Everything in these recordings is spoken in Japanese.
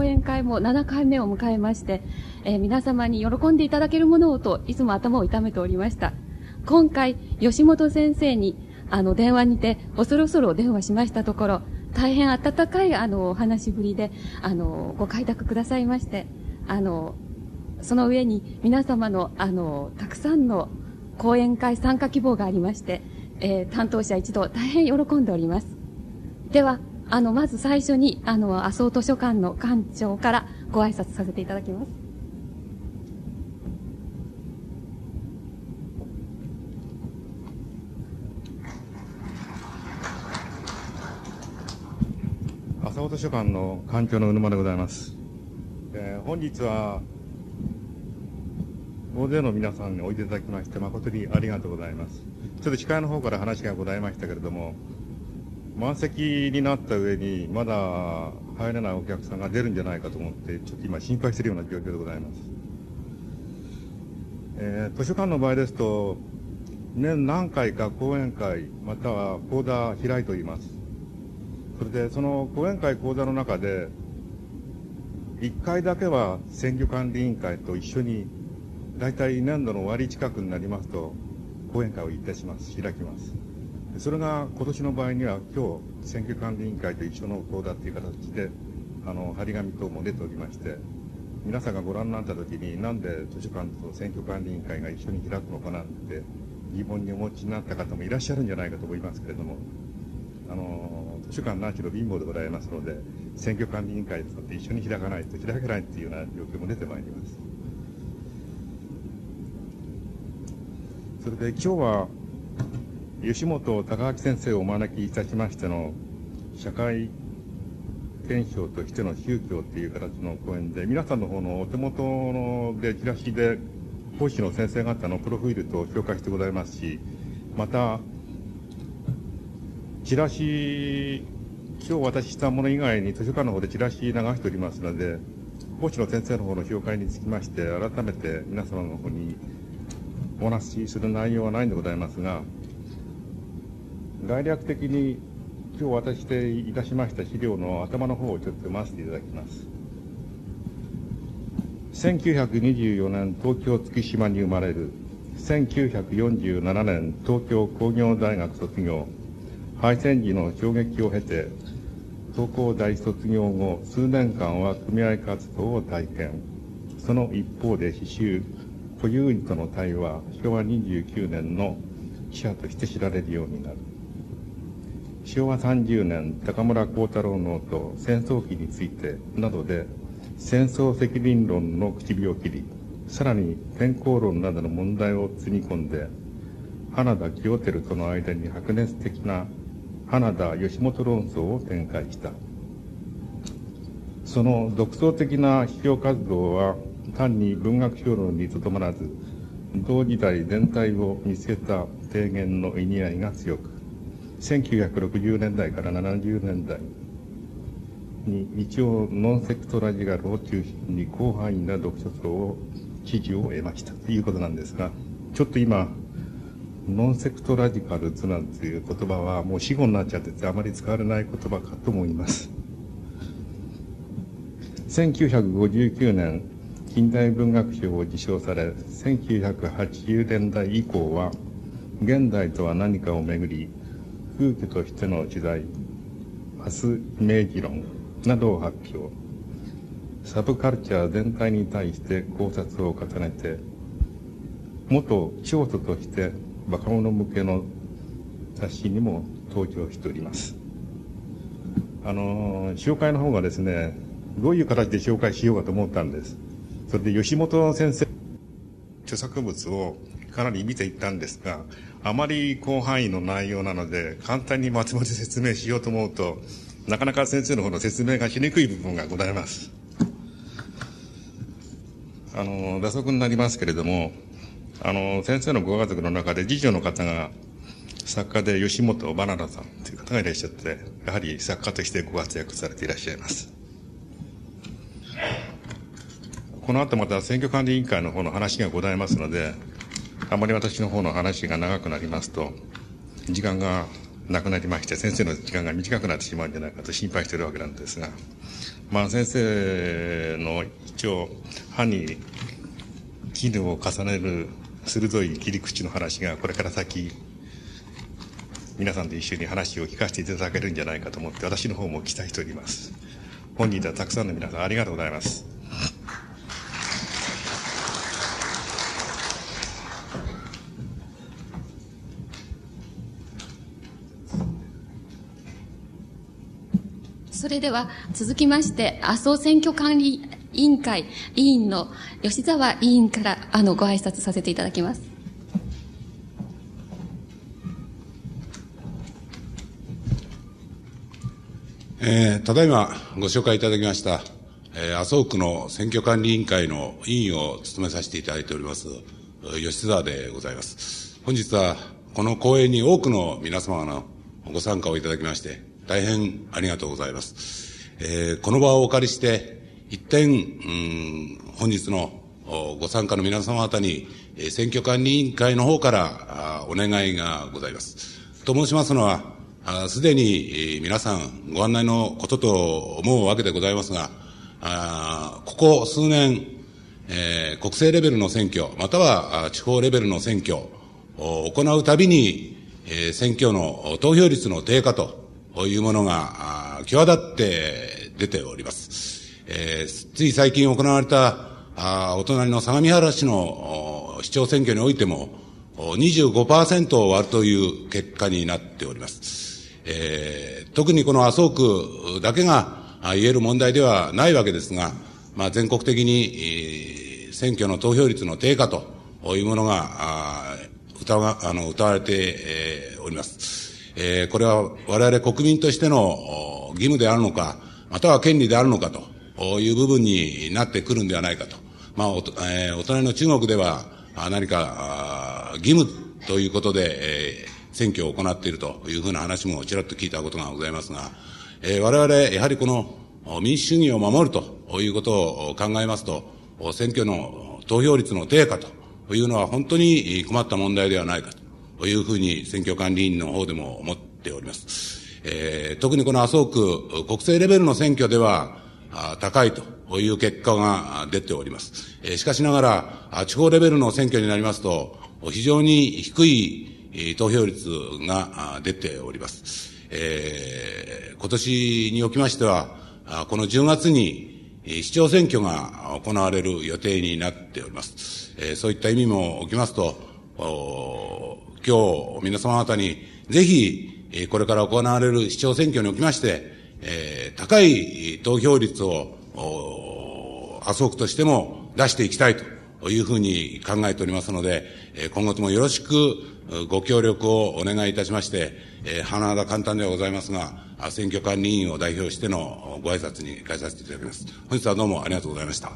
講演会も7回目を迎えまして、えー、皆様に喜んでいただけるものをといつも頭を痛めておりました。今回、吉本先生に、あの、電話にて、恐る恐るお電話しましたところ、大変温かい、あの、お話ぶりで、あの、ご開拓くださいまして、あの、その上に皆様の、あの、たくさんの講演会参加希望がありまして、えー、担当者一同大変喜んでおります。では、あの、まず最初に、あの、麻生図書館の館長からご挨拶させていただきます。麻生図書館の館長の沼でございます。えー、本日は大勢の皆さんにおいでいただきまして誠にありがとうございます。ちょっと司会の方から話がございましたけれども、満席になった上に、まだ入れないお客さんが出るんじゃないかと思って、ちょっと今心配しているような状況でございます。えー、図書館の場合ですと、年何回か講演会、または講座開いております。それで、その講演会講座の中で、1回だけは選挙管理委員会と一緒に、大体年度の終わり近くになりますと、講演会をいたします、開きます。それが今年の場合には今日選挙管理委員会と一緒の講座という形であの張り紙等も出ておりまして皆さんがご覧になった時になんで図書館と選挙管理委員会が一緒に開くのかなって疑問にお持ちになった方もいらっしゃるんじゃないかと思いますけれどもあの図書館何しろ貧乏でございますので選挙管理委員会と一緒に開かないと開けないというような状況も出てまいります。それで今日は吉本隆明先生をお招きいたしましての社会現象としての宗教っていう形の講演で、皆さんの方のお手元のでチラシで講師の先生方のプロフィールと紹介してございますし、また、チラシ、今日渡したもの以外に図書館の方でチラシ流しておりますので、講師の先生の方の紹介につきまして、改めて皆様の方にお話しする内容はないんでございますが、概略的に今日渡していたしました資料の頭の方をちょっと読ませていただきます。1924年東京月島に生まれる。1947年東京工業大学卒業。敗戦時の衝撃を経て東工大卒業後数年間は組合活動を体験。その一方で刺繍固有人との対話昭和29年の記者として知られるようになる。昭和30年高村光太郎ノート戦争記についてなどで戦争責任論の口火を切りさらに健康論などの問題を積み込んで花田清輝との間に白熱的な花田吉本論争を展開した。その独創的な批評活動は単に文学評論にとどまらず同時代全体を見据えた提言の意味合いが強く。1960年代から70年代に一応ノンセクトラジカルを中心に広範囲な読書層を支持を得ましたということなんですが、ちょっと今、ノンセクトラジカルズなんていう言葉はもう死語になっちゃっててあまり使われない言葉かと思います。1959年、近代文学賞を受賞され、1980年代以降は、現代とは何かをめぐり、空気としての時代、明日イメージ論などを発表。サブカルチャー全体に対して考察を重ねて、元教祖として若者向けの雑誌にも登場しております。あの、紹介の方がですね、どういう形で紹介しようかと思ったんです。それで吉本先生、著作物をかなり見ていったんですが、あまり広範囲の内容なので、簡単にまとめて説明しようと思うと、なかなか先生の方の説明がしにくい部分がございます。あの、打足になりますけれども、あの、先生のご家族の中で次女の方が作家で吉本バナナさんという方がいらっしゃって、やはり作家としてご活躍されていらっしゃいます。この後また選挙管理委員会の方の話がございますので、あまり私の方の話が長くなりますと、時間がなくなりまして、先生の時間が短くなってしまうんじゃないかと心配しているわけなんですが、まあ先生の一応歯に絹を重ねる鋭い切り口の話がこれから先皆さんで一緒に話を聞かせていただけるんじゃないかと思って私の方も期待しております。本人ではたくさんの皆さんありがとうございます。それでは続きまして、麻生選挙管理委員会委員の吉沢委員からあのご挨拶させていただきます。えー、ただいまご紹介いただきました、えー、麻生区の選挙管理委員会の委員を務めさせていただいております、吉沢でございます。本日はこの講演に多くの皆様のご参加をいただきまして、大変ありがとうございます。えー、この場をお借りして、一点、うん、本日のご参加の皆様方に、選挙管理委員会の方からお願いがございます。と申しますのは、すでに、皆さんご案内のことと思うわけでございますが、あここ数年、えー、国政レベルの選挙、または地方レベルの選挙を行うたびに、えー、選挙の投票率の低下とというものが、際立って出ております。えー、つい最近行われた、あお隣の相模原市の市長選挙においても、25%を割るという結果になっております。えー、特にこの麻生区だけが言える問題ではないわけですが、まあ、全国的に、えー、選挙の投票率の低下というものが、あ歌わあの歌われて、えー、おります。えー、これは我々国民としての義務であるのか、または権利であるのかという部分になってくるんではないかと。まあ、お,、えー、お隣の中国では何か義務ということで、えー、選挙を行っているというふうな話もちらっと聞いたことがございますが、えー、我々やはりこの民主主義を守るということを考えますと、選挙の投票率の低下というのは本当に困った問題ではないかと。というふうに選挙管理委員の方でも思っております。えー、特にこの麻生区、国政レベルの選挙では、高いという結果が出ております。しかしながら、地方レベルの選挙になりますと、非常に低い投票率が出ております。えー、今年におきましては、この10月に市長選挙が行われる予定になっております。そういった意味もおきますと、今日、皆様方に、ぜひ、これから行われる市長選挙におきまして、え、高い投票率を、麻生区としても出していきたいというふうに考えておりますので、今後ともよろしくご協力をお願いいたしまして、えー、花田簡単ではございますが、選挙管理委員を代表してのご挨拶に返させていただきます。本日はどうもありがとうございました。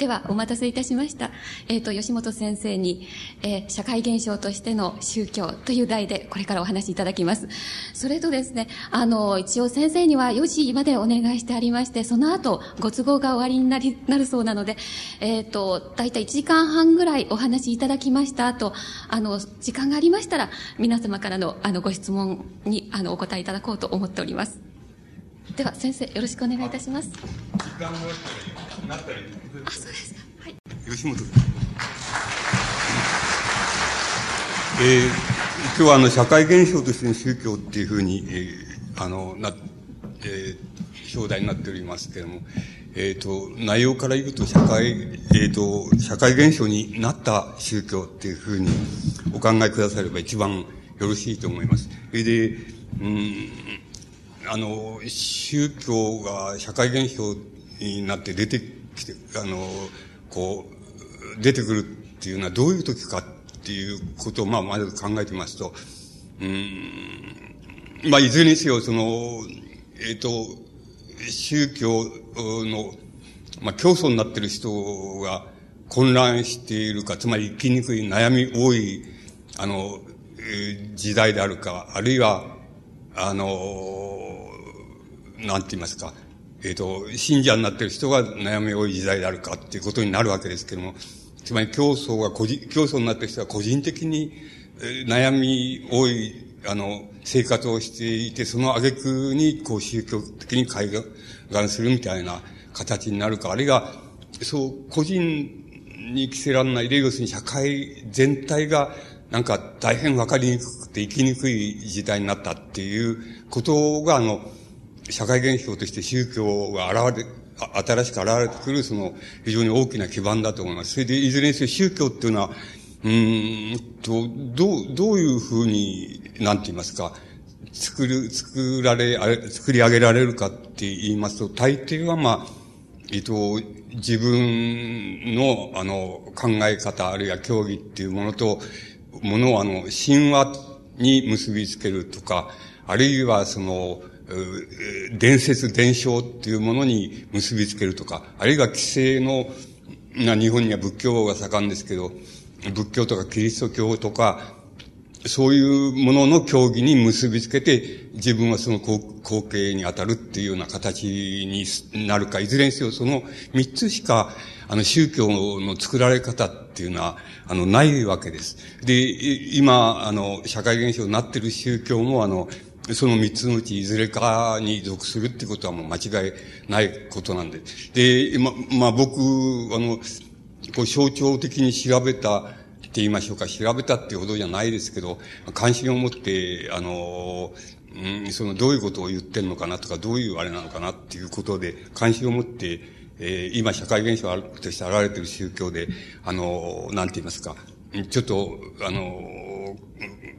では、お待たせいたしました。えっ、ー、と、吉本先生に、えー、社会現象としての宗教という題で、これからお話しいただきます。それとですね、あの、一応先生には4時までお願いしてありまして、その後、ご都合が終わりになり、なるそうなので、えっ、ー、と、だいたい1時間半ぐらいお話しいただきました後、あの、時間がありましたら、皆様からの、あの、ご質問に、あの、お答えいただこうと思っております。では、先生、よろしくお願いいたします。時間なったりあ、そうです。はい。吉本。えー、今日はあの社会現象としての宗教ってい。うふうに、えー、あのな、えー、表題になっておりますけれども、えっ、ー、と内容から言うと社会えっ、ー、と社会現象になった宗教ってい。うふうにお考えくだされば一番よろしい。と思い。ます。それで、うん、あの宗教が社会現象になって出てきて、あの、こう、出てくるっていうのはどういう時かっていうことを、まあ、まず考えてますと、うん、まあ、いずれにせよ、その、えっ、ー、と、宗教の、まあ、教祖になってる人が混乱しているか、つまり生きにくい悩み多い、あの、時代であるか、あるいは、あの、なんて言いますか、えっ、ー、と、信者になっている人が悩み多い時代であるかっていうことになるわけですけども、つまり競争が個人、競争になった人は個人的に、えー、悩み多い、あの、生活をしていて、その挙句に、こう、宗教的に海岸するみたいな形になるか、あるいは、そう、個人に着せられない、要するに社会全体が、なんか大変わかりにくくて生きにくい時代になったっていうことが、あの、社会現象として宗教が現れ、新しく現れてくる、その、非常に大きな基盤だと思います。それで、いずれにせよ宗教っていうのは、うんと、どう、どういうふうに、なんて言いますか、作る、作られ、あれ、作り上げられるかって言いますと、大抵はまあ、えっと、自分の、あの、考え方、あるいは教義っていうものと、ものを、あの、神話に結びつけるとか、あるいは、その、伝説、伝承っていうものに結びつけるとか、あるいは規制の、な、日本には仏教が盛んですけど、仏教とかキリスト教とか、そういうものの教義に結びつけて、自分はその後継に当たるっていうような形になるか、いずれにせよその三つしか、あの、宗教の作られ方っていうのは、あの、ないわけです。で、今、あの、社会現象になっている宗教も、あの、その三つのうちいずれかに属するってことはもう間違いないことなんで。で、ま、まあ、僕、あの、こう象徴的に調べたって言いましょうか、調べたっていうほどじゃないですけど、関心を持って、あの、うん、そのどういうことを言ってんのかなとか、どういうあれなのかなっていうことで、関心を持って、えー、今社会現象として現れてる宗教で、あの、なんて言いますか、ちょっと、あの、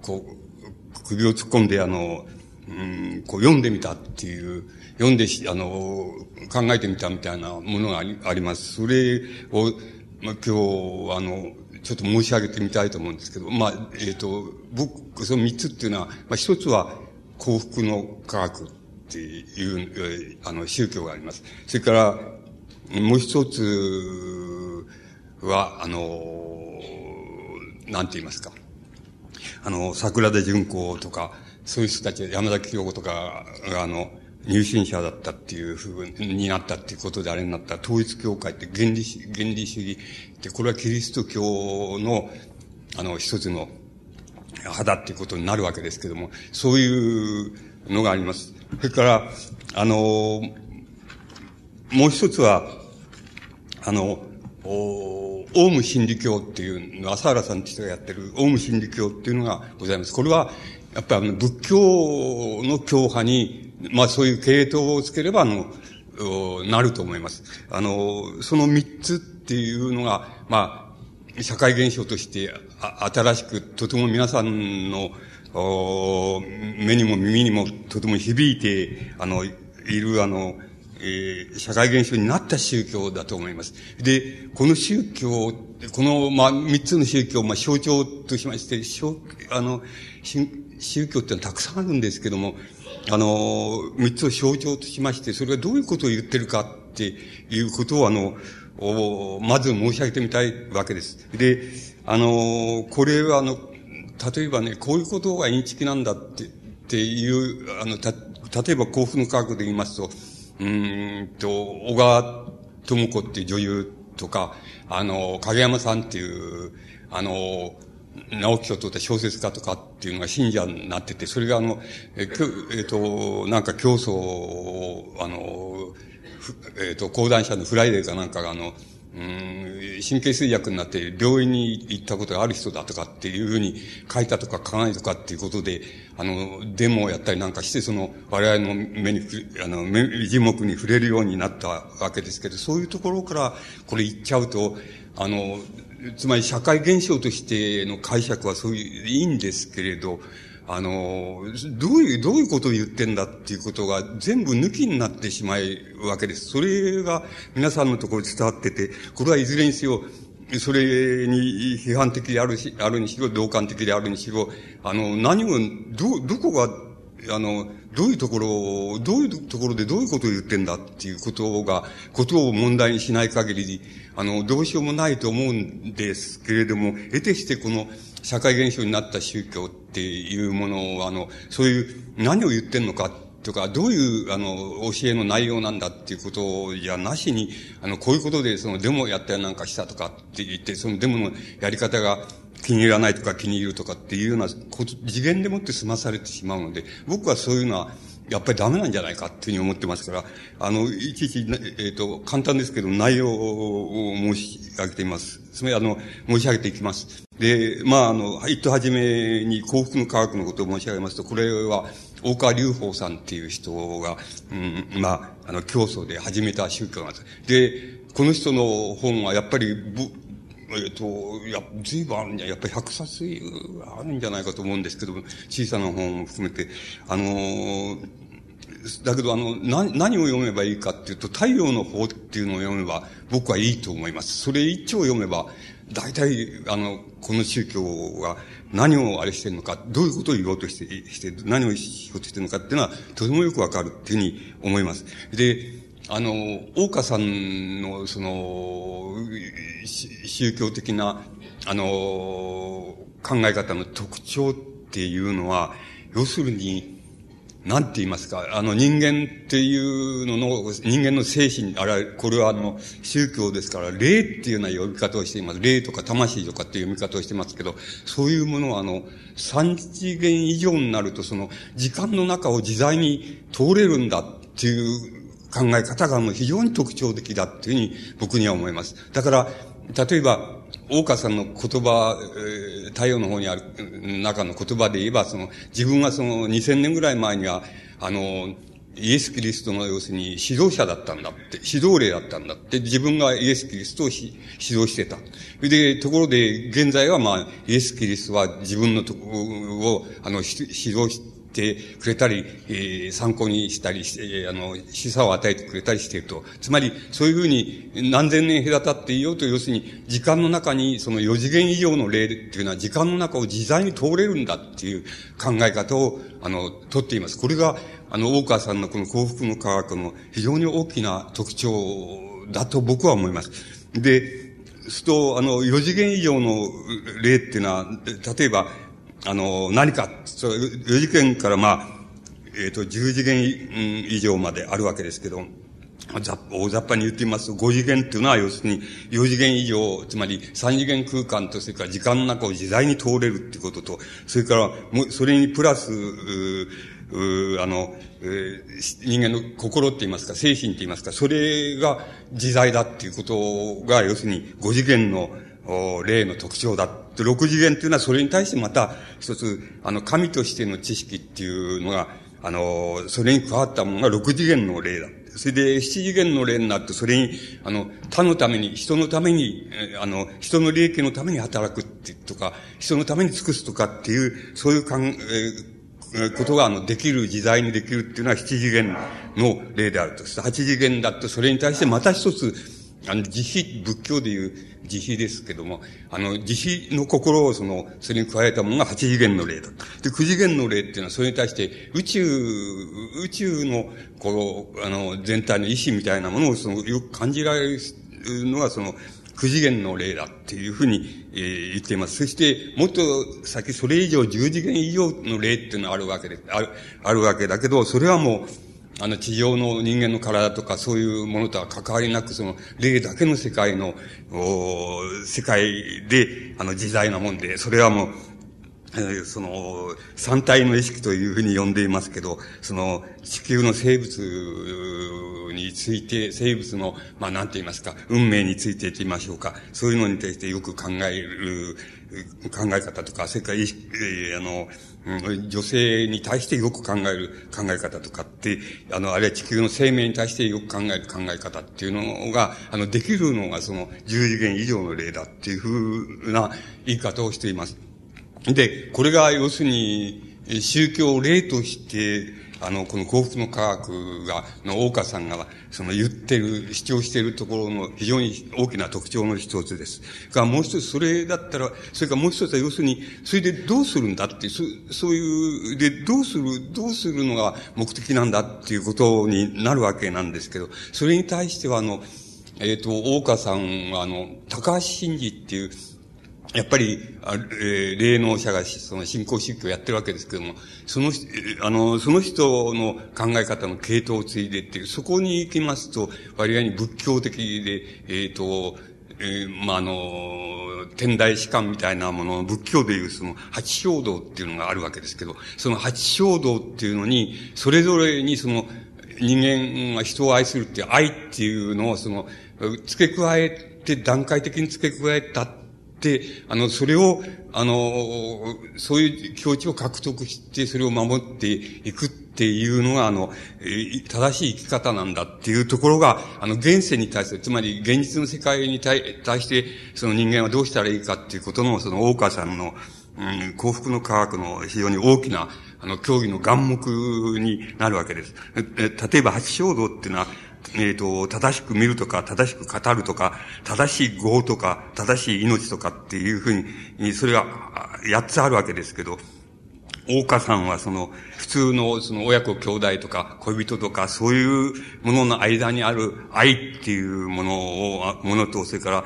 こう、首を突っ込んで、あの、うん、こう読んでみたっていう、読んであの、考えてみたみたいなものがありあります。それを、まあ、今日、あの、ちょっと申し上げてみたいと思うんですけど、まあ、えっ、ー、と、僕、その三つっていうのは、まあ、一つは幸福の科学っていう、あの、宗教があります。それから、もう一つは、あの、なんて言いますか。あの、桜田淳子とか、そういう人たち、山崎京子とかが、あの、入信者だったっていうふうになったっていうことであれになった統一教会って原理原理主義ってこれはキリスト教のあの一つの肌っていうことになるわけですけどもそういうのがあります。それからあのもう一つはあのオウム真理教っていう、朝原さんってがやってるオウム真理教っていうのがございます。これは、やっぱり仏教の教派にまあそういう系統をつければ、あの、なると思います。あの、その三つっていうのが、まあ、社会現象として、新しく、とても皆さんの、目にも耳にもとても響いて、あの、いる、あの、えー、社会現象になった宗教だと思います。で、この宗教、この、まあ、三つの宗教、まあ、象徴としまして、あの、宗教ってのはたくさんあるんですけども、あの、三つを象徴としまして、それがどういうことを言ってるかっていうことを、あの、まず申し上げてみたいわけです。で、あの、これは、あの、例えばね、こういうことがインチキなんだって、っていう、あの、た、例えば幸福の科学で言いますと、うんと、小川知子っていう女優とか、あの、景山さんっていう、あの、直木賞を取った小説家とかっていうのが信者になってて、それがあの、えっ、えー、と、なんか教祖を、あの、えっ、ー、と、講談社のフライデーかなんかがあの、うん、神経衰弱になって病院に行ったことがある人だとかっていうふうに書いたとか書かないとかっていうことで、あの、デモをやったりなんかして、その、我々の目に、あの、目、字幕に触れるようになったわけですけど、そういうところからこれ言っちゃうと、あの、つまり社会現象としての解釈はそういう、いいんですけれど、あの、どういう、どういうことを言ってんだっていうことが全部抜きになってしまうわけです。それが皆さんのところに伝わってて、これはいずれにせよ、それに批判的であるし、あるにしろ、同感的であるにしろ、あの、何を、ど、どこが、あの、どういうところを、どういうところでどういうことを言ってんだっていうことが、ことを問題にしない限り、あの、どうしようもないと思うんですけれども、得てしてこの社会現象になった宗教っていうものを、あの、そういう何を言ってんのかとか、どういう、あの、教えの内容なんだっていうことじゃなしに、あの、こういうことで、その、デモやったりなんかしたとかって言って、そのデモのやり方が気に入らないとか気に入るとかっていうような、次元でもって済まされてしまうので、僕はそういうのは、やっぱりダメなんじゃないかっていうふうに思ってますから、あの、いちいち、えっ、ー、と、簡単ですけど、内容を申し上げています。つまり、あの、申し上げていきます。で、まあ、あの、一とはじめに幸福の科学のことを申し上げますと、これは、大川隆法さんっていう人が、うん、まあ、あの、教祖で始めた宗教なんです。で、この人の本はやっぱり、えっ、と、いや、随分あるんじゃ、やっぱり100冊あるんじゃないかと思うんですけども、小さな本を含めて、あのだけど、あの、何、何を読めばいいかっていうと、太陽の法っていうのを読めば、僕はいいと思います。それ一丁読めば、大体、あの、この宗教は何をあれしてるのか、どういうことを言おうとして、して、何をしようとしてるのかっていうのは、とてもよくわかるっていうふうに思います。で、あの、大岡さんの、その、宗教的な、あの、考え方の特徴っていうのは、要するに、なんて言いますか、あの人間っていうのの、人間の精神、あれ、これはあの、宗教ですから、霊っていうような呼び方をしています。霊とか魂とかっていう読み方をしてますけど、そういうものはあの、三次元以上になると、その、時間の中を自在に通れるんだっていう考え方がもう非常に特徴的だっていうふうに僕には思います。だから、例えば、大川さんの言葉、太陽の方にある中の言葉で言えば、その、自分はその2000年ぐらい前には、あの、イエス・キリストの要するに指導者だったんだって、指導霊だったんだって、自分がイエス・キリストを指導してた。で、ところで、現在はまあ、イエス・キリストは自分のところを、あの、指導しってくれたり、えー、参考にしたりして、あの、示唆を与えてくれたりしていると。つまり、そういうふうに何千年隔たっていようと、要するに、時間の中にその4次元以上の例っていうのは、時間の中を自在に通れるんだっていう考え方を、あの、とっています。これが、あの、大川さんのこの幸福の科学の非常に大きな特徴だと僕は思います。で、すると、あの、4次元以上の例っていうのは、例えば、あの、何か、そう、4次元からまあ、えっ、ー、と、10次元以上まであるわけですけど、大雑把に言ってみますと、5次元っていうのは要するに4次元以上、つまり3次元空間と、それから時間の中を自在に通れるっていうことと、それから、もそれにプラス、うあの、えー、人間の心って言いますか、精神って言いますか、それが自在だっていうことが、要するに5次元の例の特徴だ。6次元っていうのはそれに対してまた一つ、あの、神としての知識っていうのが、あの、それに加わったものが6次元の例だ。それで、七次元の例になって、それに、あの、他のために、人のために、あの、人の利益のために働くってとか、人のために尽くすとかっていう、そういうかん、えー、ことが、あの、できる、自在にできるっていうのは七次元の例であると。八次元だと、それに対してまた一つ、あの、慈悲、仏教でいう慈悲ですけども、あの、慈悲の心をその、それに加えたものが八次元の霊だ。で、九次元の霊っていうのはそれに対して宇宙、宇宙の、この、あの、全体の意志みたいなものをその、よく感じられるのがその、九次元の霊だっていうふうに、えー、言っています。そして、もっと先、それ以上、十次元以上の霊っていうのがあるわけで、ある、あるわけだけど、それはもう、あの、地上の人間の体とかそういうものとは関わりなく、その、霊だけの世界の、お世界で、あの、自在なもんで、それはもう、えー、その、三体の意識というふうに呼んでいますけど、その、地球の生物について、生物の、まあ、なんて言いますか、運命について言ってみましょうか。そういうのに対してよく考える、考え方とか、それから、えー、あの、女性に対してよく考える考え方とかって、あの、あるいは地球の生命に対してよく考える考え方っていうのが、あの、できるのがその十次元以上の例だっていうふうな言い方をしています。で、これが要するに、宗教例として、あの、この幸福の科学が、の大岡さんが、その言ってる、主張しているところの非常に大きな特徴の一つです。が、もう一つ、それだったら、それからもう一つは要するに、それでどうするんだってそ、そういう、で、どうする、どうするのが目的なんだっていうことになるわけなんですけど、それに対しては、あの、えっ、ー、と、大岡さんは、あの、高橋真治っていう、やっぱり、あえー、霊能者がその信仰宗教をやってるわけですけども、その、あの、その人の考え方の系統を継いでっていう、そこに行きますと、割合に仏教的で、えっ、ー、と、えー、まあ、あの、天台士官みたいなもの、仏教でいうその八正道っていうのがあるわけですけど、その八正道っていうのに、それぞれにその人間が人を愛するっていう愛っていうのをその、付け加えて段階的に付け加えた、であの、それを、あの、そういう境地を獲得して、それを守っていくっていうのが、あの、正しい生き方なんだっていうところが、あの、現世に対する、つまり現実の世界に対して、その人間はどうしたらいいかっていうことの、その大川さんの、うん、幸福の科学の非常に大きな、あの、競技の眼目になるわけです。例えば、八正道っていうのは、えっ、ー、と、正しく見るとか、正しく語るとか、正しい業とか、正しい命とかっていうふうに、それが8つあるわけですけど、大岡さんはその、普通のその親子兄弟とか恋人とかそういうものの間にある愛っていうものを、ものと、それから、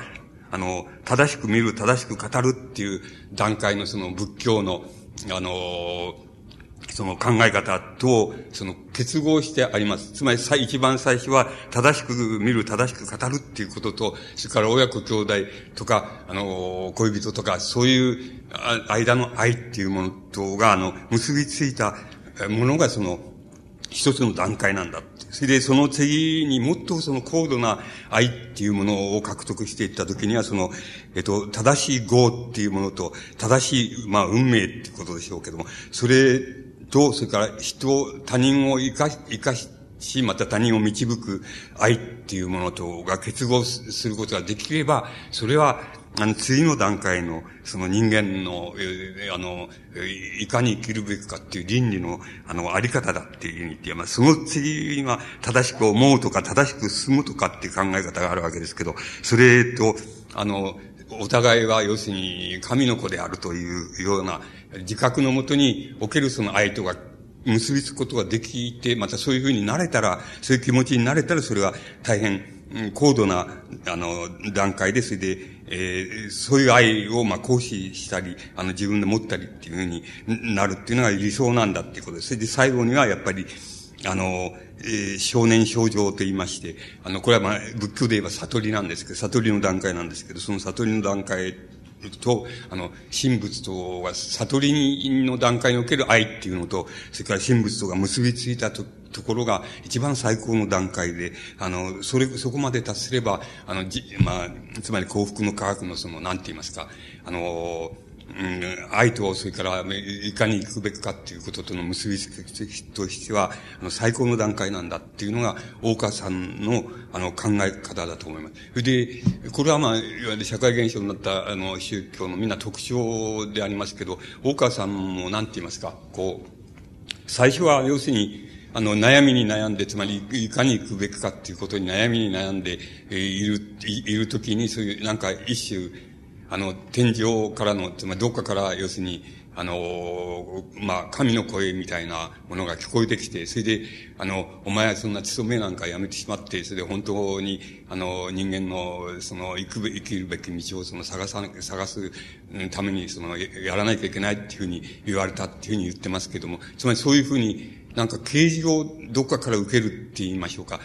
あの、正しく見る、正しく語るっていう段階のその仏教の、あの、その考え方と、その結合してあります。つまり、一番最初は、正しく見る、正しく語るっていうことと、それから親子兄弟とか、あの、恋人とか、そういう間の愛っていうものとが、あの、結びついたものが、その、一つの段階なんだ。それで、その次にもっとその高度な愛っていうものを獲得していったときには、その、えっと、正しい業っていうものと、正しい、まあ、運命っていうことでしょうけども、それと、それから人、他人を生かし、生かし、また他人を導く愛っていうものとが結合することができれば、それは、あの、次の段階の、その人間の、えあの、いかに生きるべきかっていう倫理の、あの、あり方だっていうふうに言って、まあ、その次は正しく思うとか、正しく進むとかっていう考え方があるわけですけど、それと、あの、お互いは要するに神の子であるというような自覚のもとにおけるその愛とが結びつくことができて、またそういうふうになれたら、そういう気持ちになれたら、それは大変高度な、あの、段階で、それで、えー、そういう愛を、ま、行使したり、あの、自分で持ったりっていうふうになるっていうのが理想なんだっていうことです。それで最後には、やっぱり、あの、えー、少年少女と言いまして、あの、これはまあ、仏教で言えば悟りなんですけど、悟りの段階なんですけど、その悟りの段階と、あの、神仏とは、悟りの段階における愛っていうのと、それから神仏とが結びついたとところが一番最高の段階で、あの、それ、そこまで達すれば、あの、じ、まあ、つまり幸福の科学のその、なんて言いますか、あの、愛と、それから、いかに行くべきかっていうこととの結びつきとしては、あの、最高の段階なんだっていうのが、大川さんの、あの、考え方だと思います。それで、これはまあ、いわゆる社会現象になった、あの、宗教のみんな特徴でありますけど、大川さんもなんて言いますか、こう、最初は要するに、あの、悩みに悩んで、つまり、いかに行くべきかっていうことに悩みに悩んで、えー、いる、いるときに、そういう、なんか一種、あの、天井からの、つまりどっかから、要するに、あの、まあ、神の声みたいなものが聞こえてきて、それで、あの、お前はそんな勤めなんかやめてしまって、それで本当に、あの、人間の、その、生く、生きるべき道をその探さ、探すために、その、やらなきゃいけないっていうふうに言われたっていうふうに言ってますけども、つまりそういうふうに、なんか啓示をどっかから受けるって言いましょうか。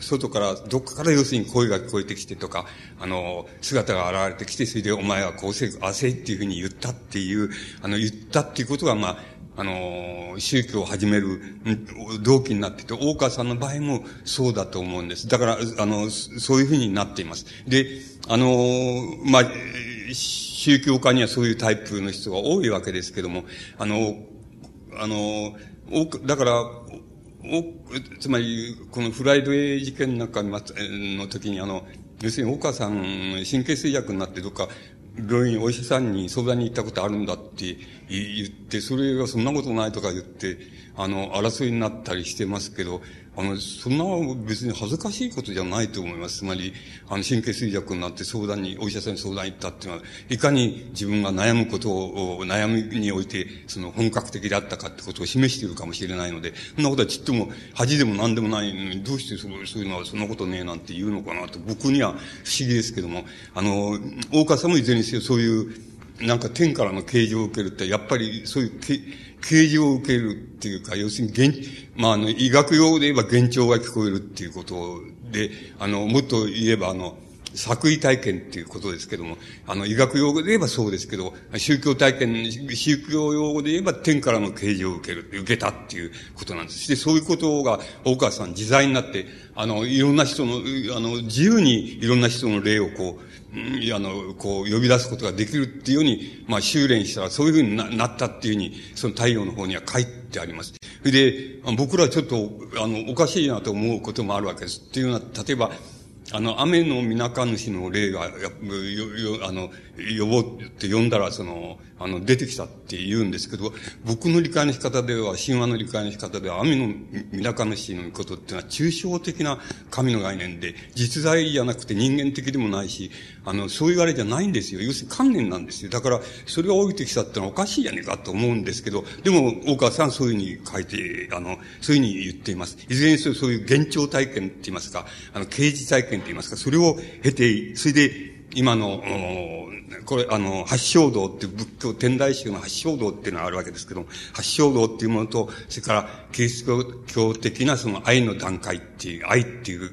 外から、どっかから要するに声が聞こえてきてとか、あの、姿が現れてきて、それでお前はこうせ、あせっていうふうに言ったっていう、あの、言ったっていうことが、まあ、あの、宗教を始める動機になってて、大川さんの場合もそうだと思うんです。だから、あの、そういうふうになっています。で、あの、まあ、宗教家にはそういうタイプの人が多いわけですけども、あの、あの、だから、お、つまり、このフライドエイ事件なんかの時に、あの、要するに、岡さん、神経衰弱になってどっか、病院、お医者さんに相談に行ったことあるんだって言って、それはそんなことないとか言って、あの、争いになったりしてますけど、あの、そんな別に恥ずかしいことじゃないと思います。つまり、あの、神経衰弱になって相談に、お医者さんに相談行ったっていうのは、いかに自分が悩むことを、悩みにおいて、その本格的であったかってことを示しているかもしれないので、そんなことはちっとも恥でも何でもないのに、どうしてそうそういうのはそんなことねえなんて言うのかなと、僕には不思議ですけども、あの、大川さんもいずれにせよそういう、なんか天からの啓示を受けるって、やっぱりそういう啓示を受けるっていうか、要するに現、まあ、あの、医学用で言えば幻聴が聞こえるっていうことで、あの、もっと言えば、あの、作為体験っていうことですけども、あの、医学用語で言えばそうですけど、宗教体験、宗教用語で言えば天からの啓示を受ける、受けたっていうことなんです。で、そういうことが、大川さん自在になって、あの、いろんな人の、あの、自由にいろんな人の例をこう、あの、こう、呼び出すことができるっていうように、まあ、修練したらそういうふうになったっていうふうに、その太陽の方には書いてあります。それで、僕らちょっと、あの、おかしいなと思うこともあるわけです。っていうのは、例えば、あの、雨の皆か主の例が、よ、よ、あの、呼ぼうって呼んだら、その、あの、出てきたって言うんですけど、僕の理解の仕方では、神話の理解の仕方では、雨の皆か主のことっていうのは、抽象的な神の概念で、実在じゃなくて人間的でもないし、あの、そういうあれじゃないんですよ。要するに観念なんですよ。だから、それが降りてきたってのはおかしいじゃねえかと思うんですけど、でも、大川さんそういうふうに書いて、あの、そういうふうに言っています。いずれにせよそういう幻聴体験って言いますか、あの、刑事体験って言いますか、それを経て、それで、今の、これ、あの、八正道っていう仏教、天台宗の八正道っていうのがあるわけですけども、八正道っていうものと、それから、キリスト教的なその愛の段階っていう、愛っていう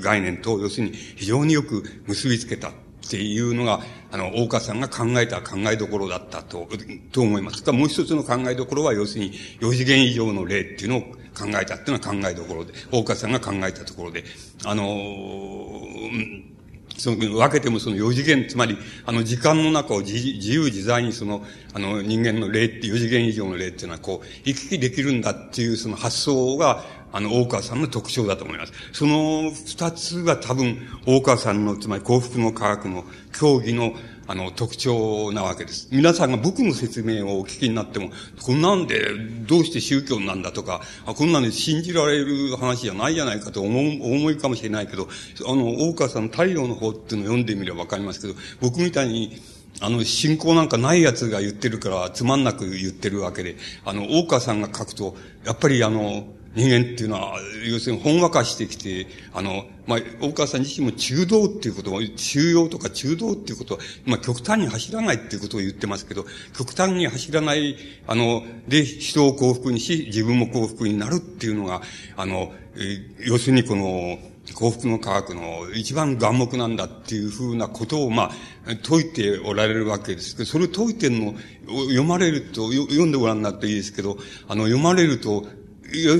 概念と、要するに非常によく結びつけたっていうのが、あの、大川さんが考えた考えどころだったと、と思います。もう一つの考えどころは、要するに、四次元以上の例っていうのを考えたっていうのは考えどころで、大川さんが考えたところで、あのー、その、分けてもその四次元、つまり、あの、時間の中を自由自在にその、あの、人間の霊って四次元以上の霊っていうのは、こう、行き来できるんだっていうその発想が、あの、大川さんの特徴だと思います。その二つが多分、大川さんの、つまり幸福の科学の競技の、あの、特徴なわけです。皆さんが僕の説明をお聞きになっても、こんなんでどうして宗教なんだとか、あこんなんで信じられる話じゃないじゃないかと思う、思いかもしれないけど、あの、大川さんの太陽の方っていうのを読んでみればわかりますけど、僕みたいに、あの、信仰なんかない奴が言ってるから、つまんなく言ってるわけで、あの、大川さんが書くと、やっぱりあの、人間っていうのは、要するにほんわかしてきて、あの、まあ、大川さん自身も中道っていうことを、中庸とか中道っていうことは、まあ、極端に走らないっていうことを言ってますけど、極端に走らない、あの、で、人を幸福にし、自分も幸福になるっていうのが、あの、え要するにこの、幸福の科学の一番眼目なんだっていうふうなことを、まあ、説いておられるわけですけど、それを説いてるの読まれると、読んでごらんなっていいですけど、あの、読まれると、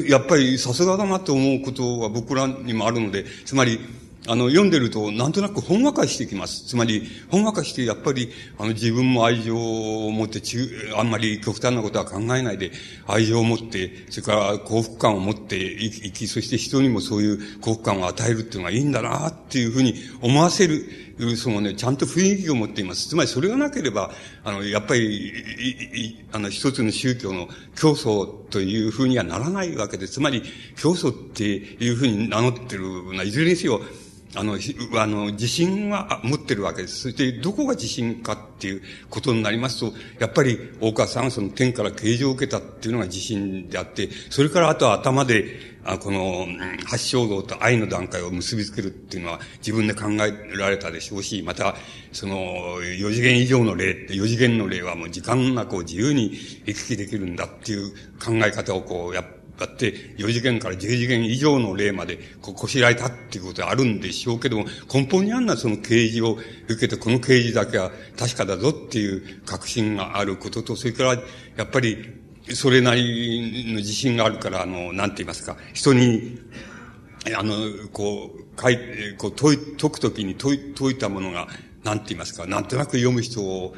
やっぱりさすがだなと思うことは僕らにもあるので、つまり、あの、読んでると、なんとなくほんわかしてきます。つまり、ほんわかして、やっぱり、あの、自分も愛情を持って、あんまり極端なことは考えないで、愛情を持って、それから幸福感を持って生き、そして人にもそういう幸福感を与えるっていうのがいいんだな、っていうふうに思わせる、そのね、ちゃんと雰囲気を持っています。つまり、それがなければ、あの、やっぱり、あの、一つの宗教の教祖というふうにはならないわけで、つまり、教祖っていうふうに名乗ってる、いずれにせよ、あの、あの、自信は持ってるわけです。そして、どこが自信かっていうことになりますと、やっぱり、大川さんはその天から啓示を受けたっていうのが自信であって、それからあとは頭で、あこの、発祥道と愛の段階を結びつけるっていうのは自分で考えられたでしょうし、また、その、四次元以上の例って、四次元の例はもう時間なく自由に行き来できるんだっていう考え方をこう、やっだって、4次元から10次元以上の例まで、ここしらえたっていうことはあるんでしょうけども、根本にあんなその啓示を受けて、この啓示だけは確かだぞっていう確信があることと、それから、やっぱり、それなりの自信があるから、あの、なんて言いますか、人に、あの、こう、書いて、こう、問い、解くときに解い、解いたものが、なんて言いますか、なんとなく読む人を、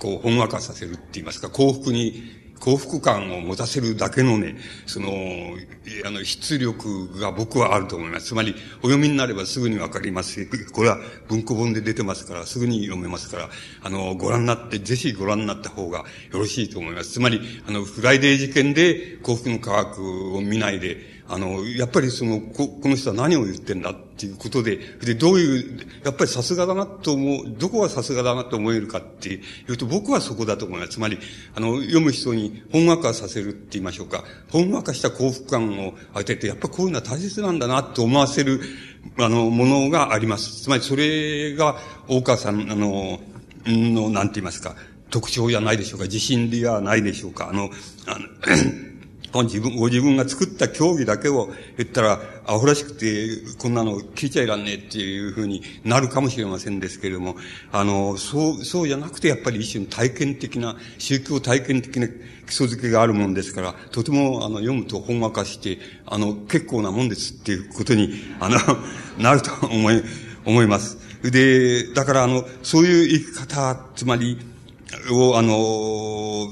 こう、ほんわかさせるって言いますか、幸福に幸福感を持たせるだけのね、その、あの、出力が僕はあると思います。つまり、お読みになればすぐにわかります、これは文庫本で出てますから、すぐに読めますから、あの、ご覧になって、ぜひご覧になった方がよろしいと思います。つまり、あの、フライデー事件で幸福の科学を見ないで、あの、やっぱりその、こ、この人は何を言ってんだっていうことで、で、どういう、やっぱりさすがだなと思う、どこがさすがだなと思えるかっていうと、僕はそこだと思います。つまり、あの、読む人にほんわかさせるって言いましょうか。ほんわかした幸福感を与えて、やっぱこういうのは大切なんだなと思わせる、あの、ものがあります。つまり、それが、大川さん、あの、の、なんて言いますか、特徴じゃないでしょうか、自信ではないでしょうか。あの、あの自分、ご自分が作った競技だけを言ったら、アホらしくて、こんなの聞いちゃいらんねっていうふうになるかもしれませんですけれども、あの、そう、そうじゃなくて、やっぱり一種の体験的な、宗教体験的な基礎づけがあるもんですから、とても、あの、読むと本話化して、あの、結構なもんですっていうことに、あの、なると思い、思います。で、だから、あの、そういう生き方、つまり、を、あの、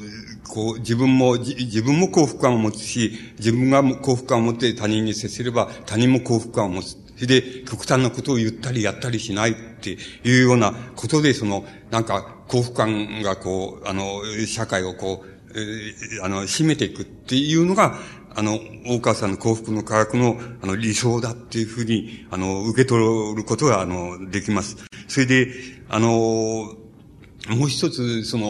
こう、自分も、自分も幸福感を持つし、自分が幸福感を持って他人に接すれば、他人も幸福感を持つ。それで、極端なことを言ったりやったりしないっていうようなことで、その、なんか、幸福感がこう、あの、社会をこう、えー、あの、締めていくっていうのが、あの、大川さんの幸福の科学の、あの、理想だっていうふうに、あの、受け取ることが、あの、できます。それで、あの、もう一つ、その、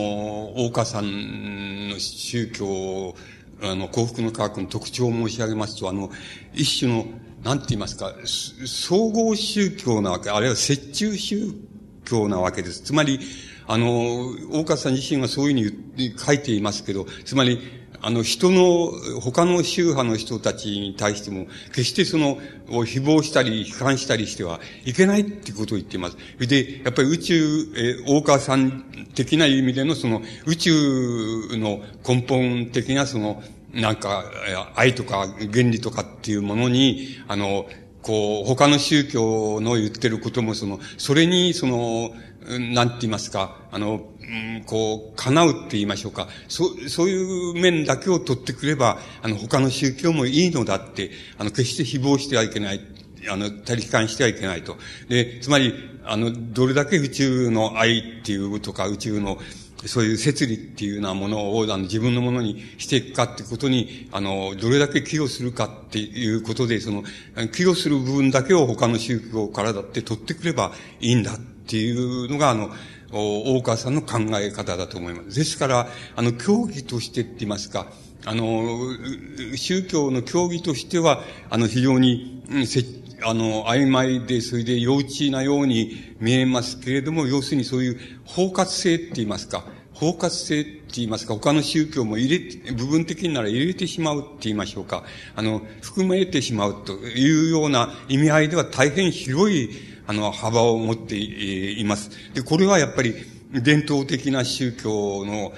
大川さんの宗教、あの、幸福の科学の特徴を申し上げますと、あの、一種の、なんて言いますか、総合宗教なわけ、あるいは折衷宗教なわけです。つまり、あの、大川さん自身はそういうふうに書いていますけど、つまり、あの、人の、他の宗派の人たちに対しても、決してその、を誹謗したり、批判したりしてはいけないってことを言っています。で、やっぱり宇宙、え大川さん的な意味でのその、宇宙の根本的なその、なんか、愛とか原理とかっていうものに、あの、こう、他の宗教の言ってることもその、それにその、なんて言いますか、あの、うん、こう、叶うって言いましょうか。そう、そういう面だけを取ってくれば、あの、他の宗教もいいのだって、あの、決して誹謗してはいけない。あの、他力感してはいけないと。で、つまり、あの、どれだけ宇宙の愛っていうとか、宇宙の、そういう摂理っていうようなものを、あの、自分のものにしていくかってことに、あの、どれだけ寄与するかっていうことで、その、寄与する部分だけを他の宗教からだって取ってくればいいんだっていうのが、あの、大川さんの考え方だと思います。ですから、あの、教義としてって言いますか、あの、宗教の教義としては、あの、非常に、あの、曖昧で、それで幼稚なように見えますけれども、要するにそういう包括性って言いますか、包括性って言いますか、他の宗教も入れ、部分的になら入れてしまうって言いましょうか、あの、含めてしまうというような意味合いでは大変広いあの、幅を持っています。で、これはやっぱり、伝統的な宗教の